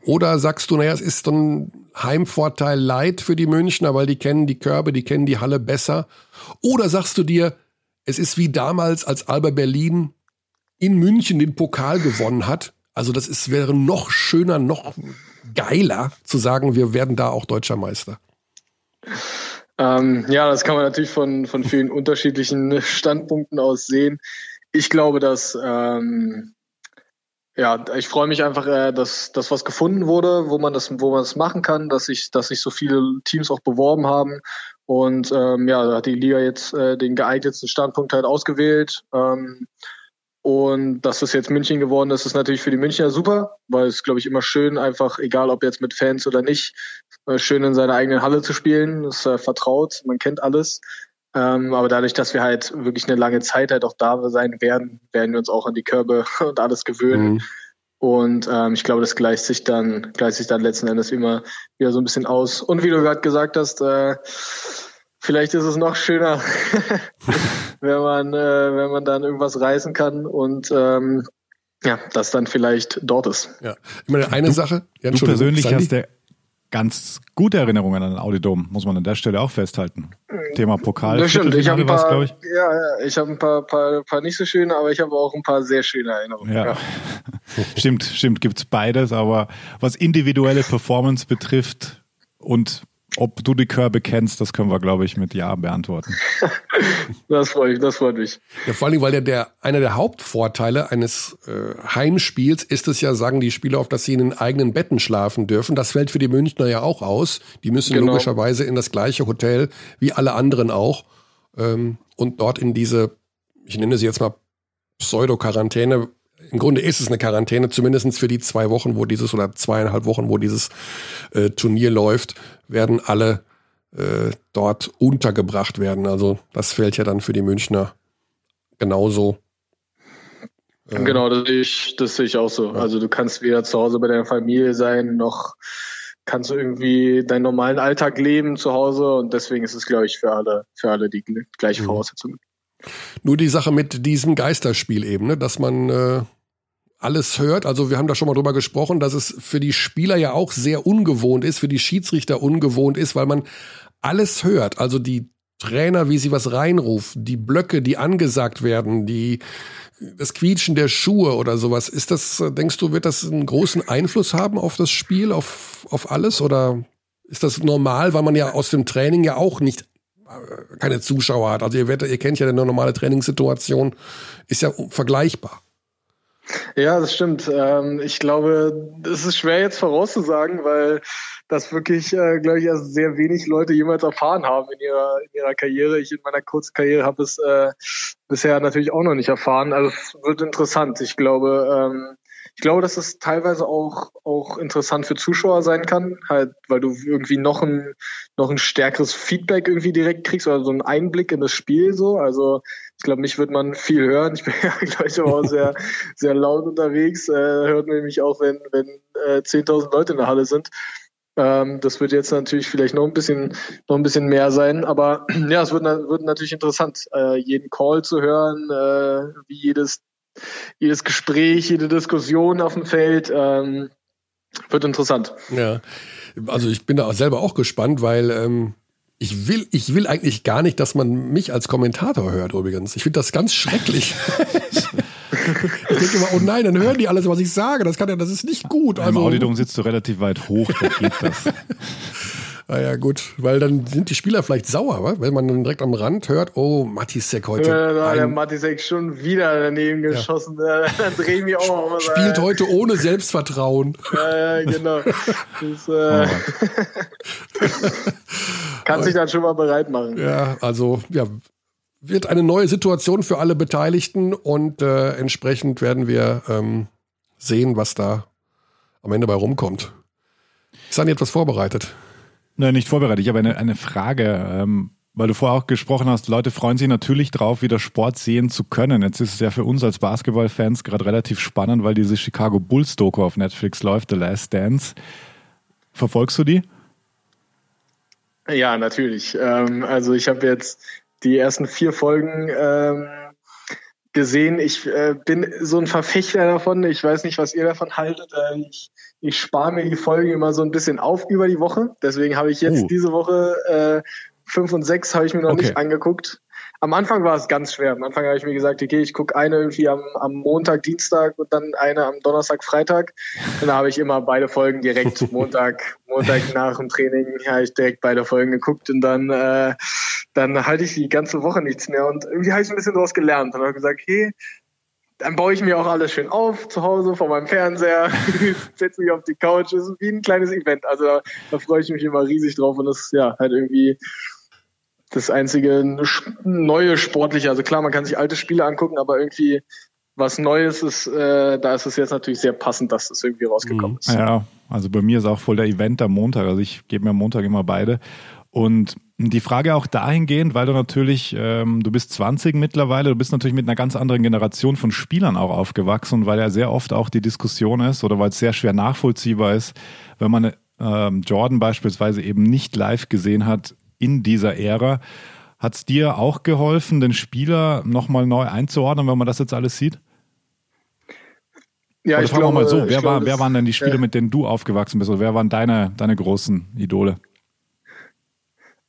Oder sagst du, naja, es ist ein Heimvorteil Leid für die Münchner, weil die kennen die Körbe, die kennen die Halle besser? Oder sagst du dir, es ist wie damals, als Alba Berlin in München den Pokal gewonnen hat? Also das ist, wäre noch schöner, noch geiler zu sagen, wir werden da auch deutscher Meister. Ähm, ja, das kann man natürlich von, von vielen unterschiedlichen Standpunkten aus sehen. Ich glaube, dass ähm, ja, ich freue mich einfach, äh, dass dass was gefunden wurde, wo man das, wo man das machen kann, dass sich, dass sich so viele Teams auch beworben haben. Und ähm, ja, da hat die Liga jetzt äh, den geeignetsten Standpunkt halt ausgewählt. Ähm, und dass das jetzt München geworden ist, ist natürlich für die Münchner super, weil es, glaube ich, immer schön, einfach, egal ob jetzt mit Fans oder nicht, äh, schön in seiner eigenen Halle zu spielen. Das ist äh, vertraut, man kennt alles. Ähm, aber dadurch, dass wir halt wirklich eine lange Zeit halt auch da sein werden, werden wir uns auch an die Körbe [LAUGHS] und alles gewöhnen. Mhm. Und ähm, ich glaube, das gleicht sich dann, gleicht sich dann letzten Endes immer wieder so ein bisschen aus. Und wie du gerade gesagt hast, äh, vielleicht ist es noch schöner, [LAUGHS] wenn man, äh, wenn man dann irgendwas reißen kann und ähm, ja, das dann vielleicht dort ist. Ja. Ich meine, eine Sache. Ja, Du persönlich Sandy? hast ja ganz gute Erinnerungen an den Audidom, muss man an der Stelle auch festhalten. Thema Pokal, Das stimmt. Ich habe ein paar, ich. ja, ich habe ein paar, paar, paar nicht so schöne, aber ich habe auch ein paar sehr schöne Erinnerungen. Ja. [LAUGHS] stimmt, stimmt, gibt's beides, aber was individuelle Performance betrifft und ob du die Körbe kennst, das können wir, glaube ich, mit Ja beantworten. [LAUGHS] Das freut mich, das freut mich. Ja, vor allem, weil ja der, einer der Hauptvorteile eines äh, Heimspiels ist es ja, sagen die Spieler oft, dass sie in den eigenen Betten schlafen dürfen. Das fällt für die Münchner ja auch aus. Die müssen Genau. logischerweise in das gleiche Hotel wie alle anderen auch ähm, und dort in diese, ich nenne sie jetzt mal Pseudo-Quarantäne. Im Grunde ist es eine Quarantäne, zumindest für die zwei Wochen, wo dieses oder zweieinhalb Wochen, wo dieses äh, Turnier läuft, werden alle äh, dort untergebracht werden. Also das fällt ja dann für die Münchner genauso. Äh, Genau, das sehe ich, das sehe ich auch so. Also du kannst weder zu Hause bei deiner Familie sein, noch kannst du irgendwie deinen normalen Alltag leben zu Hause und deswegen ist es, glaube ich, für alle, für alle die gl- gleiche Mhm. Voraussetzung. Nur die Sache mit diesem Geisterspiel eben, ne? dass man äh, alles hört. Also wir haben da schon mal drüber gesprochen, dass es für die Spieler ja auch sehr ungewohnt ist, für die Schiedsrichter ungewohnt ist, weil man alles hört. Also die Trainer, wie sie was reinrufen, die Blöcke, die angesagt werden, die das Quietschen der Schuhe oder sowas. Ist das, denkst du, wird das einen großen Einfluss haben auf das Spiel, auf, auf alles? Oder ist das normal, weil man ja aus dem Training ja auch nicht äh, keine Zuschauer hat? Also ihr, werdet, ihr kennt ja eine normale Trainingssituation, ist ja vergleichbar. Ja, das stimmt. Ähm, ich glaube, es ist schwer jetzt vorauszusagen, weil das wirklich, äh, glaube ich, erst sehr wenig Leute jemals erfahren haben in ihrer, in ihrer Karriere. Ich in meiner kurzen Karriere habe es äh, bisher natürlich auch noch nicht erfahren. Also es wird interessant. Ich glaube, ähm, ich glaube, dass es teilweise auch auch interessant für Zuschauer sein kann, halt, weil du irgendwie noch ein noch ein stärkeres Feedback irgendwie direkt kriegst oder so einen Einblick in das Spiel so. Also ich glaube, mich wird man viel hören. Ich bin [LAUGHS] ja gleich aber auch sehr [LAUGHS] sehr laut unterwegs. Äh, hört man mich auch, wenn wenn äh, 10.000 Leute in der Halle sind. Ähm, das wird jetzt natürlich vielleicht noch ein bisschen noch ein bisschen mehr sein, aber [CLEARS THROAT] ja, es wird, wird natürlich interessant, äh, jeden Call zu hören, äh, wie jedes jedes Gespräch, jede Diskussion auf dem Feld. Ähm, wird interessant. Ja, also ich bin da auch selber auch gespannt, weil ähm, ich will, ich will eigentlich gar nicht, dass man mich als Kommentator hört übrigens. Ich finde das ganz schrecklich. [LAUGHS] ich denke immer, oh nein, dann hören die alles, was ich sage. Das kann ja, das ist nicht gut. Im Also, Audidom sitzt du relativ weit hoch, da geht das. [LAUGHS] naja, gut, weil dann sind die Spieler vielleicht sauer, wa? wenn man dann direkt am Rand hört, oh, Matisek heute Äh, da hat der Matisek schon wieder daneben geschossen. Ja. [LAUGHS] Dann dreh ich mich auch mal. spielt heute ohne Selbstvertrauen. [LAUGHS] Ja, ja, genau. [LAUGHS] Das, äh, kann sich dann schon mal bereit machen. Ja, also ja, wird eine neue Situation für alle Beteiligten und äh, entsprechend werden wir ähm, sehen, was da am Ende bei rumkommt. Ist dann etwas vorbereitet? Nein, nicht vorbereitet. Ich habe eine, eine Frage, ähm, weil du vorher auch gesprochen hast, Leute freuen sich natürlich drauf, wieder Sport sehen zu können. Jetzt ist es ja für uns als Basketballfans gerade relativ spannend, weil diese Chicago Bulls Doku auf Netflix läuft, The Last Dance. Verfolgst du die? Ja, natürlich. Ähm, also ich habe jetzt die ersten vier Folgen ähm, gesehen. Ich äh, bin so ein Verfechter davon. Ich weiß nicht, was ihr davon haltet. Äh, ich ich spare mir die Folgen immer so ein bisschen auf über die Woche. Deswegen habe ich jetzt Uh. diese Woche äh, fünf und sechs habe ich mir noch Okay. nicht angeguckt. Am Anfang war es ganz schwer. Am Anfang habe ich mir gesagt, okay, ich gucke eine irgendwie am, am Montag, Dienstag und dann eine am Donnerstag, Freitag. Und da habe ich immer beide Folgen direkt [LAUGHS] Montag, Montag nach dem Training habe ich direkt beide Folgen geguckt und dann, äh, dann halte ich die ganze Woche nichts mehr. Und irgendwie habe ich ein bisschen daraus gelernt und habe gesagt, hey, dann baue ich mir auch alles schön auf zu Hause vor meinem Fernseher, [LAUGHS] setze mich auf die Couch. Das ist wie ein kleines Event. Also da, da freue ich mich immer riesig drauf und das ist ja halt irgendwie das einzige neue sportliche. Also klar, man kann sich alte Spiele angucken, aber irgendwie was Neues ist, äh, da ist es jetzt natürlich sehr passend, dass das irgendwie rausgekommen ist. Ja, also bei mir ist auch voll der Event am Montag. Also ich gebe mir am Montag immer beide. Und die Frage auch dahingehend, weil du natürlich, ähm, du bist 20 mittlerweile, du bist natürlich mit einer ganz anderen Generation von Spielern auch aufgewachsen, weil ja sehr oft auch die Diskussion ist oder weil es sehr schwer nachvollziehbar ist, wenn man ähm, Jordan beispielsweise eben nicht live gesehen hat in dieser Ära. Hat es dir auch geholfen, den Spieler nochmal neu einzuordnen, wenn man das jetzt alles sieht? Ja, Oder ich glaube, mal so, wer, war, glaube, wer waren denn die Spiele, ja. mit denen du aufgewachsen bist? Oder wer waren deine, deine großen Idole?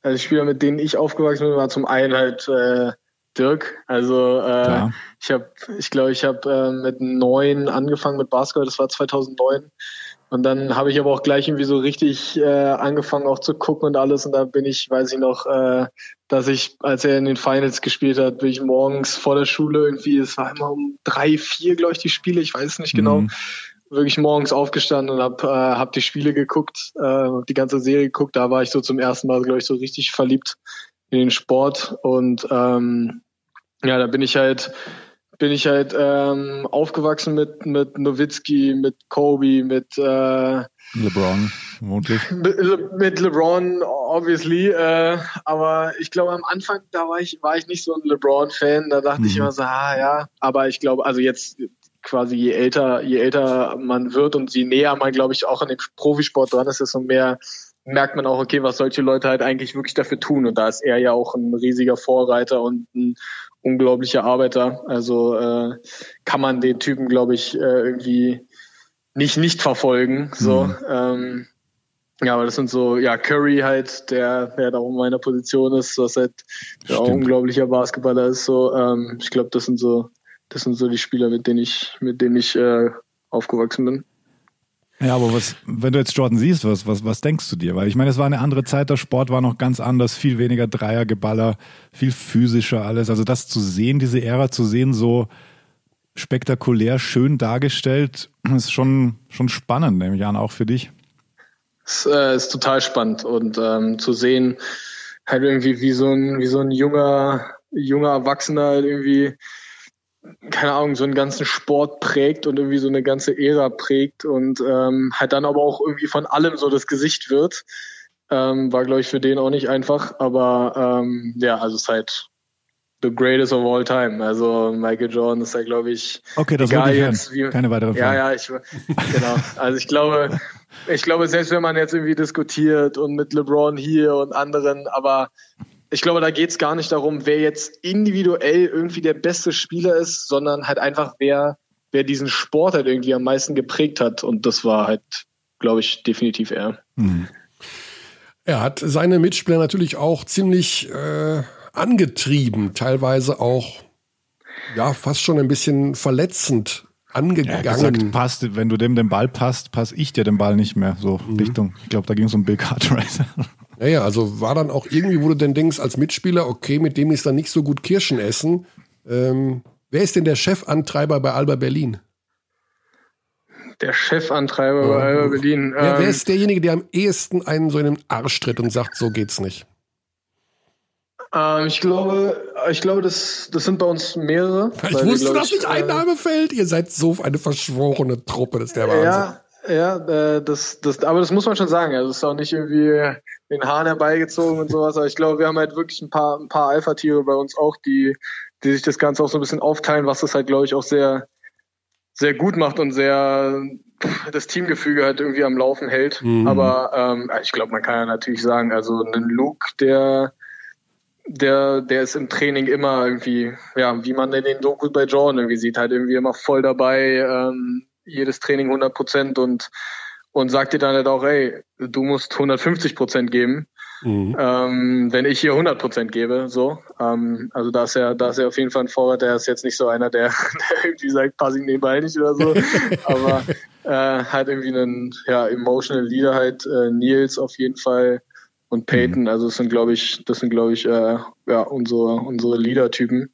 Also die Spieler, mit denen ich aufgewachsen bin, war zum einen halt äh, Dirk. Also äh, ich habe, ich glaube, ich habe äh, mit neun angefangen mit Basketball. Das war 2009. Und dann habe ich aber auch gleich irgendwie so richtig äh, angefangen auch zu gucken und alles. Und da bin ich, weiß ich noch, äh, dass ich, als er in den Finals gespielt hat, bin ich morgens vor der Schule irgendwie, es war immer um drei, vier, glaube ich, die Spiele, ich weiß es nicht genau, Mhm. wirklich morgens aufgestanden und habe äh, hab die Spiele geguckt, äh, hab die ganze Serie geguckt. Da war ich so zum ersten Mal, glaube ich, so richtig verliebt in den Sport. Und ähm, ja, da bin ich halt bin ich halt ähm, aufgewachsen mit mit Nowitzki, mit Kobe, mit äh, LeBron, vermutlich. mit Le- mit LeBron, obviously. Äh, aber ich glaube, am Anfang, da war ich, war ich nicht so ein LeBron-Fan. Da dachte ich Mhm. immer so, ah ja. Aber ich glaube, also jetzt quasi je älter, je älter man wird und je näher man, glaube ich, auch an dem Profisport dran ist, desto mehr merkt man auch, okay, was solche Leute halt eigentlich wirklich dafür tun. Und da ist er ja auch ein riesiger Vorreiter und ein unglaublicher Arbeiter. Also äh, kann man den Typen, glaube ich, äh, irgendwie nicht nicht verfolgen. So. Mhm. Ähm, ja, aber das sind so, ja, Curry halt, der, der da in meiner Position ist, was halt ja, auch unglaublicher Basketballer ist. So, ähm, ich glaube, das sind so, das sind so die Spieler, mit denen ich, mit denen ich äh, aufgewachsen bin. Ja, aber was, wenn du jetzt Jordan siehst, was, was, was denkst du dir? Weil ich meine, es war eine andere Zeit, der Sport war noch ganz anders, viel weniger Dreiergeballer, viel physischer alles. Also das zu sehen, diese Ära zu sehen, so spektakulär, schön dargestellt, ist schon, schon spannend, nehme ich an, auch für dich. Es äh, ist total spannend und ähm, zu sehen, halt irgendwie wie so ein, wie so ein junger, junger Erwachsener halt irgendwie, keine Ahnung, so einen ganzen Sport prägt und irgendwie so eine ganze Ära prägt und ähm, halt dann aber auch irgendwie von allem so das Gesicht wird. Ähm, war, glaube ich, für den auch nicht einfach, aber ähm, ja, also es ist halt the greatest of all time. Also Michael Jordan ist ja, glaube ich, Okay, das Egal jetzt, wie- Keine weiteren ja, Fragen. ja, ich, genau. Also ich glaube, ich glaube, selbst wenn man jetzt irgendwie diskutiert und mit LeBron hier und anderen, aber ich glaube, da geht's gar nicht darum, wer jetzt individuell irgendwie der beste Spieler ist, sondern halt einfach, wer, wer diesen Sport halt irgendwie am meisten geprägt hat. Und das war halt, glaube ich, definitiv er. Mhm. Er hat seine Mitspieler natürlich auch ziemlich äh, angetrieben, teilweise auch ja fast schon ein bisschen verletzend Er hat gesagt, angegangen. passt, wenn du dem den Ball passt, passe ich dir den Ball nicht mehr. So Richtung, ich glaube, da ging es um Bill Cartwright. [LAUGHS] Ja, ja, also war dann auch irgendwie, wo du denn denkst, als Mitspieler, okay, mit dem ist dann nicht so gut Kirschen essen. Ähm, wer ist denn der Chefantreiber bei Alba Berlin? Der Chefantreiber bei Alba Berlin. Wer, wer ähm, ist derjenige, der am ehesten einen so in den Arsch tritt und sagt, so geht's nicht? ähm, ich glaube, ich glaube, das, das sind bei uns mehrere. Ich wir, wusste, glaub dass nicht ein äh, Name fällt. Ihr seid so eine verschworene Truppe, das ist der Wahnsinn. Ja, ja, äh, das, das, aber das muss man schon sagen. Also es ist auch nicht irgendwie den Hahn herbeigezogen und sowas. Aber ich glaube, wir haben halt wirklich ein paar, ein paar Alpha-Tiere bei uns auch, die, die sich das Ganze auch so ein bisschen aufteilen, was das halt, glaube ich, auch sehr, sehr gut macht und sehr das Teamgefüge halt irgendwie am Laufen hält. Mhm. Aber ähm, ich glaube, man kann ja natürlich sagen, also ein Luke, der der, der ist im Training immer irgendwie, ja, wie man in den Doku bei Jordan irgendwie sieht, halt irgendwie immer voll dabei, ähm, jedes Training 100 Prozent und, und sagt dir dann halt auch, ey, du musst 150 Prozent geben, Mhm. ähm, wenn ich hier 100 Prozent gebe, so. Ähm, also da ist er, da ist er auf jeden Fall ein Vorrat, der ist jetzt nicht so einer, der, [LAUGHS] der irgendwie sagt, pass ich nebenbei nicht oder so, [LAUGHS] aber äh, halt irgendwie einen, ja, emotional Leader halt, äh, Nils auf jeden Fall und Peyton, also das sind glaube ich, das sind glaube ich äh, ja unsere unsere Leader-Typen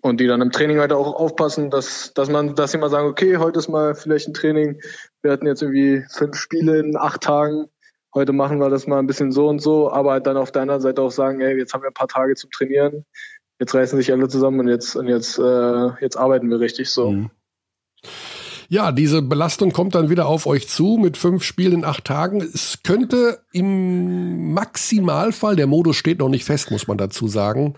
und die dann im Training halt auch aufpassen, dass dass man, dass sie mal sagen, okay, heute ist mal vielleicht ein Training, wir hatten jetzt irgendwie fünf Spiele in acht Tagen, heute machen wir das mal ein bisschen so und so, aber halt dann auf der anderen Seite auch sagen, ey, jetzt haben wir ein paar Tage zum Trainieren, jetzt reißen sich alle zusammen und jetzt und jetzt äh, jetzt arbeiten wir richtig so. Mhm. Ja, diese Belastung kommt dann wieder auf euch zu mit fünf Spielen in acht Tagen. Es könnte im Maximalfall, der Modus steht noch nicht fest, muss man dazu sagen,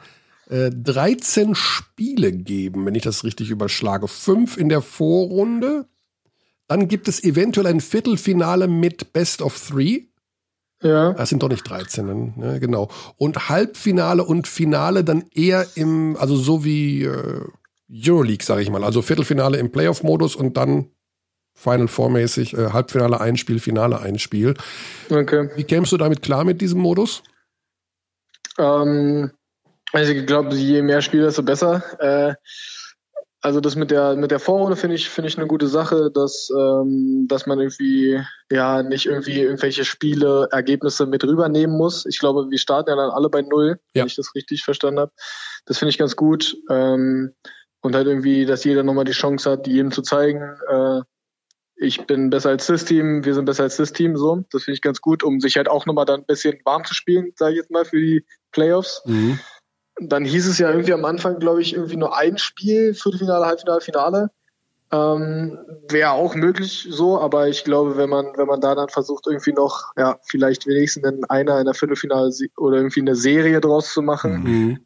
äh, 13 Spiele geben, wenn ich das richtig überschlage. Fünf in der Vorrunde. Dann gibt es eventuell ein Viertelfinale mit Best of Three. Ja. Das sind doch nicht 13, ne? genau. Und Halbfinale und Finale dann eher im, also so wie äh, Euroleague, sage ich mal. Also Viertelfinale im Playoff-Modus und dann Final Four-mäßig, äh, Halbfinale ein Spiel, Finale ein Spiel. Okay. Wie kämst du damit klar mit diesem Modus? Ähm, also ich glaube, je mehr Spiele, desto besser. Äh, also das mit der mit der Vorrunde finde ich finde ich eine gute Sache, dass ähm, dass man irgendwie ja nicht irgendwie irgendwelche Spiele Ergebnisse mit rübernehmen muss. Ich glaube, wir starten ja dann alle bei null, Ja. wenn ich das richtig verstanden habe. Das finde ich ganz gut ähm, und halt irgendwie, dass jeder nochmal die Chance hat, jedem zu zeigen, äh, ich bin besser als das Team, wir sind besser als das Team, so. Das finde ich ganz gut, um sich halt auch nochmal dann ein bisschen warm zu spielen, sage ich jetzt mal, für die Playoffs. Dann hieß es ja irgendwie am Anfang, glaube ich, irgendwie nur ein Spiel, Viertelfinale, Halbfinale, Finale. Ähm, Wäre auch möglich so, aber ich glaube, wenn man, wenn man da dann versucht, irgendwie noch, ja, vielleicht wenigstens in einer in der Viertelfinale oder irgendwie eine Serie draus zu machen, Mhm.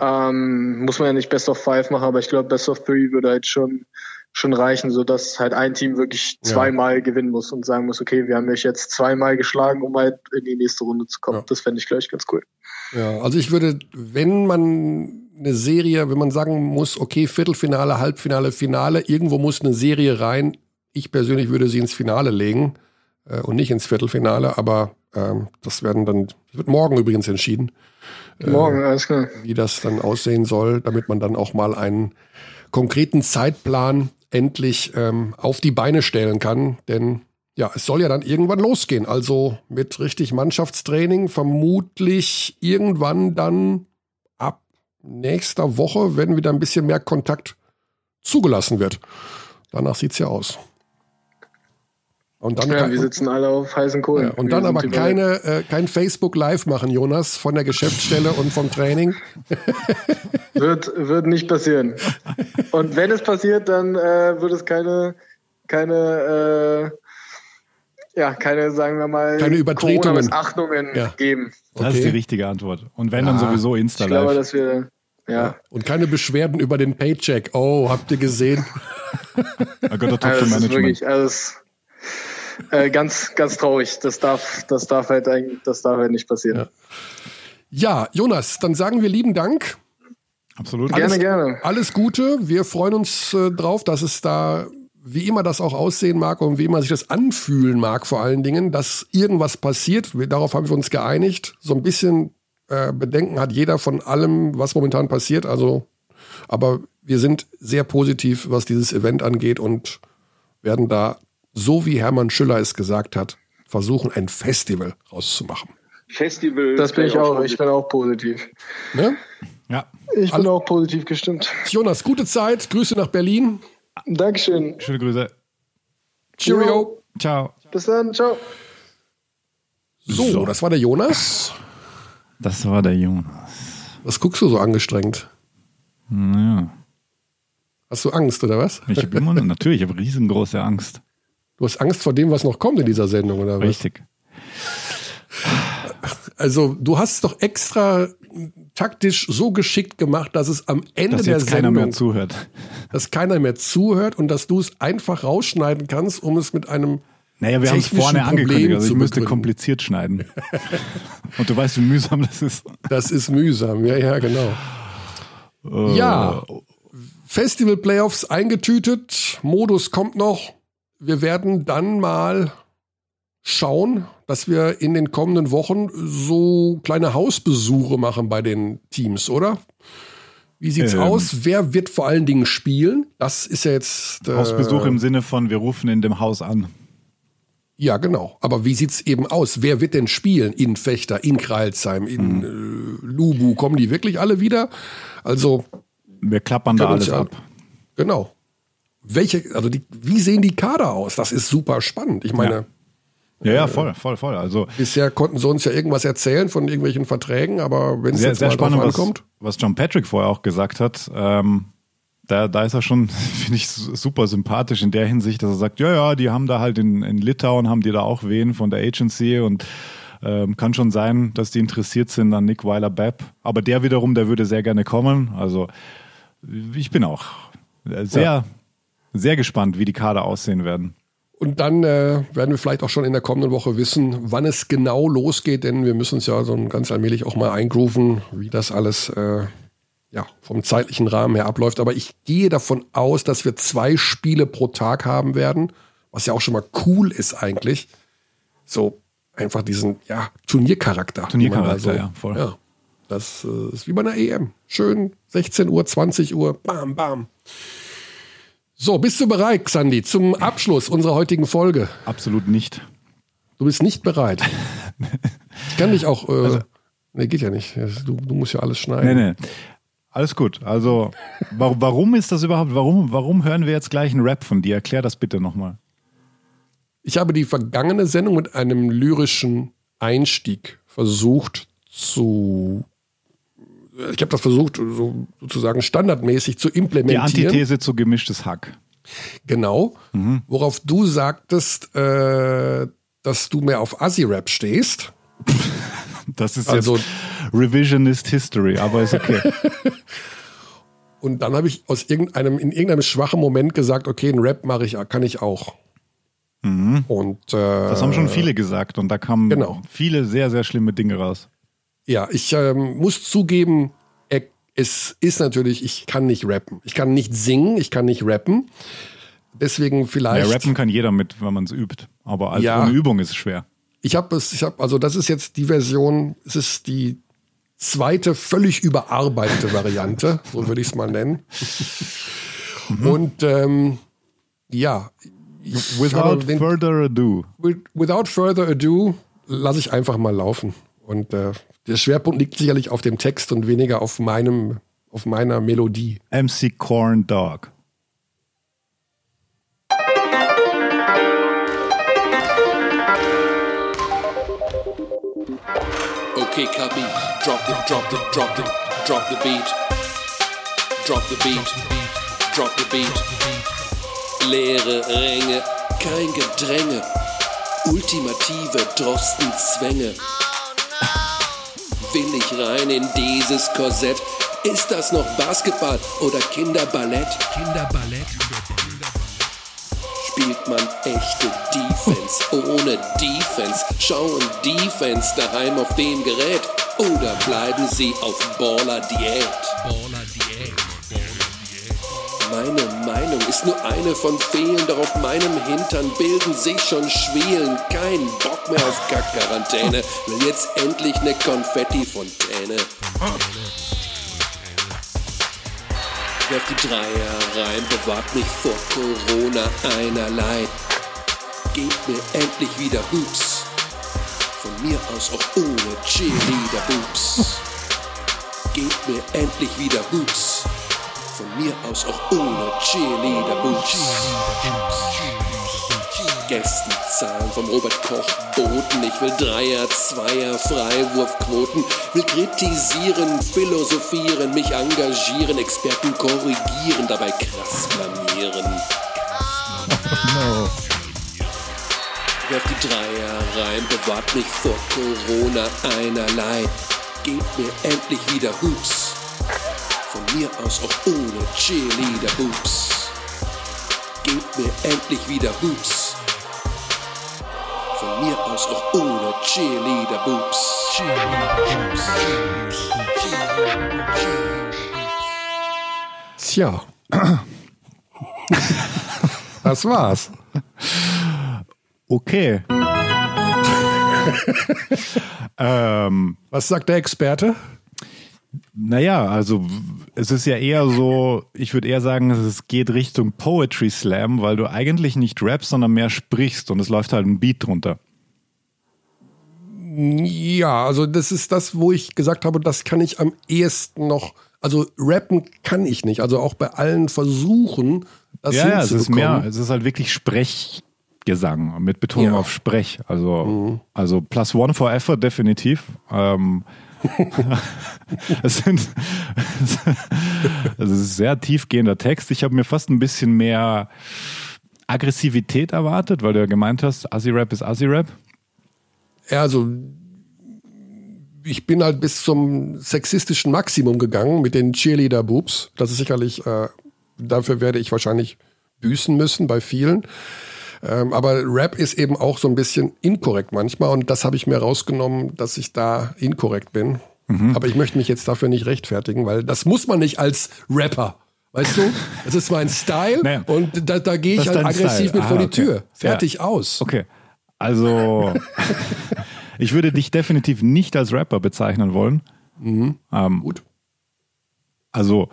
ähm, muss man ja nicht Best of Five machen, aber ich glaube, Best of Three würde halt schon, schon reichen, so dass halt ein Team wirklich Ja. zweimal gewinnen muss und sagen muss, okay, wir haben euch jetzt zweimal geschlagen, um halt in die nächste Runde zu kommen. Ja. Das fände ich, glaube ich, ganz cool. Ja, also ich würde, wenn man eine Serie, wenn man sagen muss, okay, Viertelfinale, Halbfinale, Finale, irgendwo muss eine Serie rein. Ich persönlich würde sie ins Finale legen äh, und nicht ins Viertelfinale, aber ähm, das werden dann, das wird morgen übrigens entschieden, Morgen, alles klar. wie das dann aussehen soll, damit man dann auch mal einen konkreten Zeitplan endlich ähm, auf die Beine stellen kann. Denn ja, es soll ja dann irgendwann losgehen. Also mit richtig Mannschaftstraining vermutlich irgendwann dann ab nächster Woche, wenn wieder ein bisschen mehr Kontakt zugelassen wird. Danach sieht's ja aus. Und dann, Ja, kann, wir sitzen alle auf heißen Kohlen. ja, und Wir dann aber keine, äh, kein Facebook Live machen, Jonas, von der Geschäftsstelle und vom Training. [LAUGHS] Wird, wird nicht passieren. Und wenn es passiert, dann äh, wird es keine, keine, äh, ja, keine, sagen wir mal, Keine Übertretungen. Corona-Missachtungen Ja. geben. Das ist die richtige Antwort. Und wenn, dann sowieso Ich glaube, dass wir, ja, Und keine Beschwerden über den Paycheck. Oh, habt ihr gesehen? I got to talk also das ist wirklich alles äh, ganz, ganz traurig. Das darf, das darf halt eigentlich, das darf halt nicht passieren. Ja. Ja, Jonas, dann sagen wir lieben Dank. Absolut. Gerne, gerne. Alles Gute. Wir freuen uns äh, drauf, dass es da, wie immer das auch aussehen mag und wie immer sich das anfühlen mag, vor allen Dingen, dass irgendwas passiert. Wir, darauf haben wir uns geeinigt. So ein bisschen äh, Bedenken hat jeder von allem, was momentan passiert. Also, aber wir sind sehr positiv, was dieses Event angeht und werden da, so wie Hermann Schüller es gesagt hat, versuchen, ein Festival rauszumachen. Festival. Das bin ich auch. Ich bin auch positiv. Ne? Ja, Ich bin auch positiv gestimmt. Jonas, gute Zeit. Grüße nach Berlin. Dankeschön. schöne Grüße. Cheerio. Ciao. Bis dann. Ciao. So, das war der Jonas. Das war der Jonas. Was guckst du so angestrengt? Ja. Hast du Angst oder was? Ich habe immer, natürlich, ich habe riesengroße Angst. Du hast Angst vor dem, was noch kommt in dieser Sendung oder was? Richtig. Also, du hast es doch extra taktisch so geschickt gemacht, dass es am Ende Dass der jetzt keiner Sendung, mehr zuhört. dass keiner mehr zuhört und dass du es einfach rausschneiden kannst, um es mit einem Naja, wir haben es vorne Problem angekündigt, also ich müsste begründen. kompliziert schneiden. [LAUGHS] Und du weißt, wie mühsam das ist. Das ist mühsam, ja, ja, genau. Äh, Ja, Festival Playoffs eingetütet, Modus kommt noch. Wir werden dann mal schauen, dass wir in den kommenden Wochen so kleine Hausbesuche machen bei den Teams, oder? Wie sieht's Ähm. aus? Wer wird vor allen Dingen spielen? Das ist ja jetzt äh, Hausbesuch im Sinne von, wir rufen in dem Haus an. Ja, genau. Aber wie sieht's eben aus? Wer wird denn spielen in Fechter, in Kreilsheim, in Hm. äh, Lubu? Kommen die wirklich alle wieder? Also Wir klappern da alles ab. Genau. Welche, also die, wie sehen die Kader aus? Das ist super spannend. Ich meine, Ja, ja, voll, voll, voll. Also bisher konnten sie uns ja irgendwas erzählen von irgendwelchen Verträgen, aber wenn es jetzt sehr mal spannend, was, ankommt. was John Patrick vorher auch gesagt hat. Ähm, da, da ist er schon, [LAUGHS] finde ich, super sympathisch in der Hinsicht, dass er sagt, ja, ja, die haben da halt in, in Litauen, haben die da auch wen von der Agency und ähm, kann schon sein, dass die interessiert sind an Nick Weiler-Bepp. Aber der wiederum, der würde sehr gerne kommen. Also ich bin auch sehr, Ja. Sehr gespannt, wie die Kader aussehen werden. Und dann äh, werden wir vielleicht auch schon in der kommenden Woche wissen, wann es genau losgeht, denn wir müssen uns ja so ganz allmählich auch mal eingrooven, wie das alles äh, ja, vom zeitlichen Rahmen her abläuft. Aber ich gehe davon aus, dass wir zwei Spiele pro Tag haben werden, was ja auch schon mal cool ist eigentlich. So einfach diesen ja, Turniercharakter. Turniercharakter, da ja, voll. Ja, das äh, ist wie bei einer EM. Schön 16 Uhr, 20 Uhr, bam, bam. So, bist du bereit, Xandi, zum Abschluss unserer heutigen Folge? Absolut nicht. Du bist nicht bereit. [LAUGHS] Ich kann dich auch. Äh, nee, geht ja nicht. Du, du musst ja alles schneiden. Nee, nee. Alles gut. Also, warum, warum ist das überhaupt? Warum, warum hören wir jetzt gleich einen Rap von dir? Erklär das bitte nochmal. Ich habe die vergangene Sendung mit einem lyrischen Einstieg versucht zu. Ich habe das versucht, so, sozusagen standardmäßig zu Die implementieren. Antithese zu gemischtes Hack. Genau. Worauf du sagtest, äh, dass du mehr auf Assi-Rap stehst. [LAUGHS] Das ist Also- jetzt Revisionist History, aber ist okay. [LAUGHS] Und dann habe ich aus irgendeinem, in irgendeinem schwachen Moment gesagt, okay, einen Rap mache ich, kann ich auch. Und äh, Das haben schon viele gesagt und da kamen Genau. viele sehr, sehr schlimme Dinge raus. Ja, ich ähm, muss zugeben, es ist natürlich, ich kann nicht rappen. Ich kann nicht singen, ich kann nicht rappen. Deswegen Ja, vielleicht. rappen kann jeder mit, wenn man es übt. Aber als Ja. ohne Übung ist es schwer. Ich habe es, ich habe, also das ist jetzt die Version, es ist die zweite völlig überarbeitete Variante, [LAUGHS] so würde ich es mal nennen. Und ähm, ja, Without den, further ado. with- without further ado lasse ich einfach mal laufen. Und äh, der Schwerpunkt liegt sicherlich auf dem Text und weniger auf meinem, auf meiner Melodie. MC Corn Dog. Okay, copy. Drop the, drop the, drop the, drop the beat. Drop the beat. Drop the beat. Leere Ränge, kein Gedränge. Ultimative Drostenzwänge. Will ich rein in dieses Korsett? Ist das noch Basketball oder Kinderballett? Kinderballett. Spielt man echte Defense ohne Defense? Schauen Defense daheim auf dem Gerät? Oder bleiben sie auf Baller-Diät? Meine Meinung ist nur eine von vielen, doch auf meinem Hintern bilden sich schon Schwielen. Kein Bock mehr auf Kack-Quarantäne, will jetzt endlich ne Konfetti-Fontäne. Werf die Dreier rein, bewahrt mich vor Corona einerlei. Gebt mir endlich wieder Hoops, von mir aus auch ohne Cheerleader-Boobs. Gebt mir endlich wieder Hoops, von mir aus auch ohne Cheerleader-Boobs. Gästenzahlen vom Robert Koch boten. Ich will Dreier, Zweier, Freiwurfquoten. Will kritisieren, philosophieren, mich engagieren, Experten korrigieren, dabei krass blamieren. Werf die Dreier rein, bewahrt mich vor Corona einerlei. Gebt mir endlich wieder Hoops. Von mir aus auch ohne Cheerleader-Boobs. Gebt mir endlich wieder Hoops. Von mir aus auch ohne Cheerleader-Boobs. Tja. Das war's. Okay. [LAUGHS] ähm, Was sagt der Experte? Naja, also es ist ja eher so, ich würde eher sagen, es geht Richtung Poetry Slam, weil du eigentlich nicht rappst, sondern mehr sprichst und es läuft halt ein Beat drunter. Ja, also das ist das, wo ich gesagt habe, das kann ich am ehesten noch. Also rappen kann ich nicht. Also auch bei allen Versuchen, das ja, ja, es ist mehr, es ist halt wirklich Sprechgesang mit Betonung Ja. Mhm. auf Sprech. Also, also plus one for effort definitiv. Ähm, [LAUGHS] es sind, es ist sehr tiefgehender Text. Ich habe mir fast ein bisschen mehr Aggressivität erwartet, weil du ja gemeint hast, Assi-Rap ist Assi-Rap. Ja, also ich bin halt bis zum sexistischen Maximum gegangen mit den Cheerleader-Boobs. Das ist sicherlich, äh, dafür werde ich wahrscheinlich büßen müssen bei vielen. Ähm, aber Rap ist eben auch so ein bisschen inkorrekt manchmal und das habe ich mir rausgenommen, dass ich da inkorrekt bin. Mhm. Aber ich möchte mich jetzt dafür nicht rechtfertigen, weil das muss man nicht als Rapper. Weißt du? Das ist mein Style [LAUGHS] Naja. und da, da gehe ich halt aggressiv Style. mit vor Ah, die okay. Tür. Fertig Ja. aus. Okay. Also, [LAUGHS] ich würde dich definitiv nicht als Rapper bezeichnen wollen. Ähm, Gut. Also,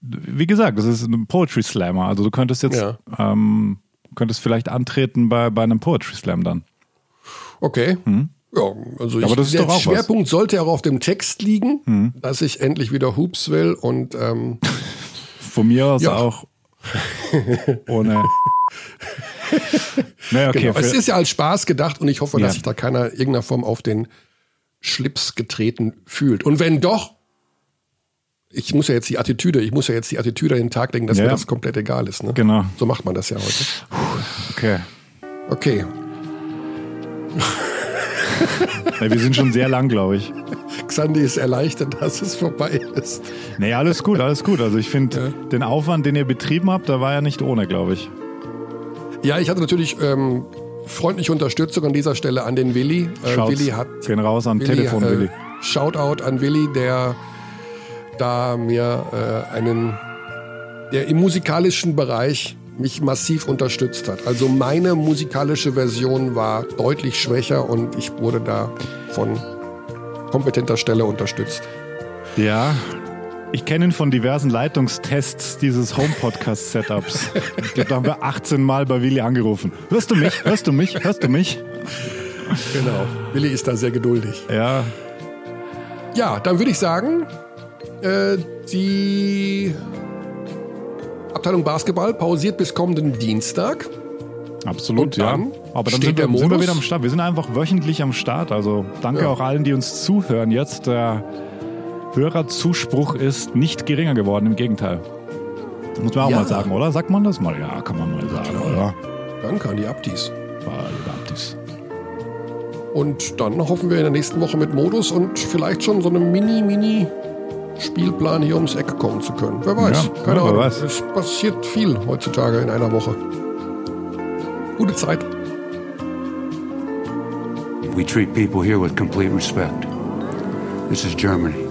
wie gesagt, das ist ein Poetry Slammer. Also, du könntest jetzt, Ja. ähm, könntest vielleicht antreten bei, bei einem Poetry Slam dann. Okay. Ja, also ich. Aber das ist der doch auch was. Schwerpunkt sollte auch auf dem Text liegen, dass ich endlich wieder Hoops will und ähm, [LAUGHS] Von mir aus Ja. auch ohne. [LAUGHS] naja, okay. genau. es ist ja als Spaß gedacht und ich hoffe, dass Ja. sich da keiner in irgendeiner Form auf den Schlips getreten fühlt. Und wenn doch, ich muss ja jetzt die Attitüde, ich muss ja jetzt die Attitüde an den Tag legen, dass Ja, mir ja. das komplett egal ist. Ne? Genau. So macht man das ja heute. Okay. Okay. Ja, wir sind schon sehr lang, glaube ich. Xandi ist erleichtert, dass es vorbei ist. Nee, alles gut, alles gut. Also ich finde, den Aufwand, den ihr betrieben habt, der war ja nicht ohne, glaube ich. Ja, ich hatte natürlich ähm, freundliche Unterstützung an dieser Stelle an den Willi. Äh, Willi hat gehen raus an Telefon, äh, Willi. Shoutout an Willi, der da mir äh, einen, der im musikalischen Bereich mich massiv unterstützt hat. Also meine musikalische Version war deutlich schwächer und ich wurde da von kompetenter Stelle unterstützt. Ja. Ich kenne ihn von diversen Leitungstests dieses Home-Podcast-Setups. Ich glaube, [LAUGHS] da haben wir 18 Mal bei Willi angerufen. Hörst du mich? Hörst du mich? Hörst du mich? Genau. Willi ist da sehr geduldig. Ja. Ja, dann würde ich sagen, äh, die Abteilung Basketball pausiert bis kommenden Dienstag. Absolut, ja. Aber dann sind wir, sind wir wieder am Start. Wir sind einfach wöchentlich am Start. Also danke Ja. auch allen, die uns zuhören. Jetzt der Hörerzuspruch ist nicht geringer geworden, im Gegenteil. Muss man auch Ja. mal sagen, oder? Sagt man das mal? Ja, kann man mal sagen, oder? Danke an die Abdis. War lieber Abdis. Und dann hoffen wir in der nächsten Woche mit Modus und vielleicht schon so einem Mini-Mini-Spielplan hier ums Eck kommen zu können. Wer weiß. Ja, Keine Ahnung. weiß. Es passiert viel heutzutage in einer Woche. Gute Zeit. We treat people here with complete respect. This is Germany.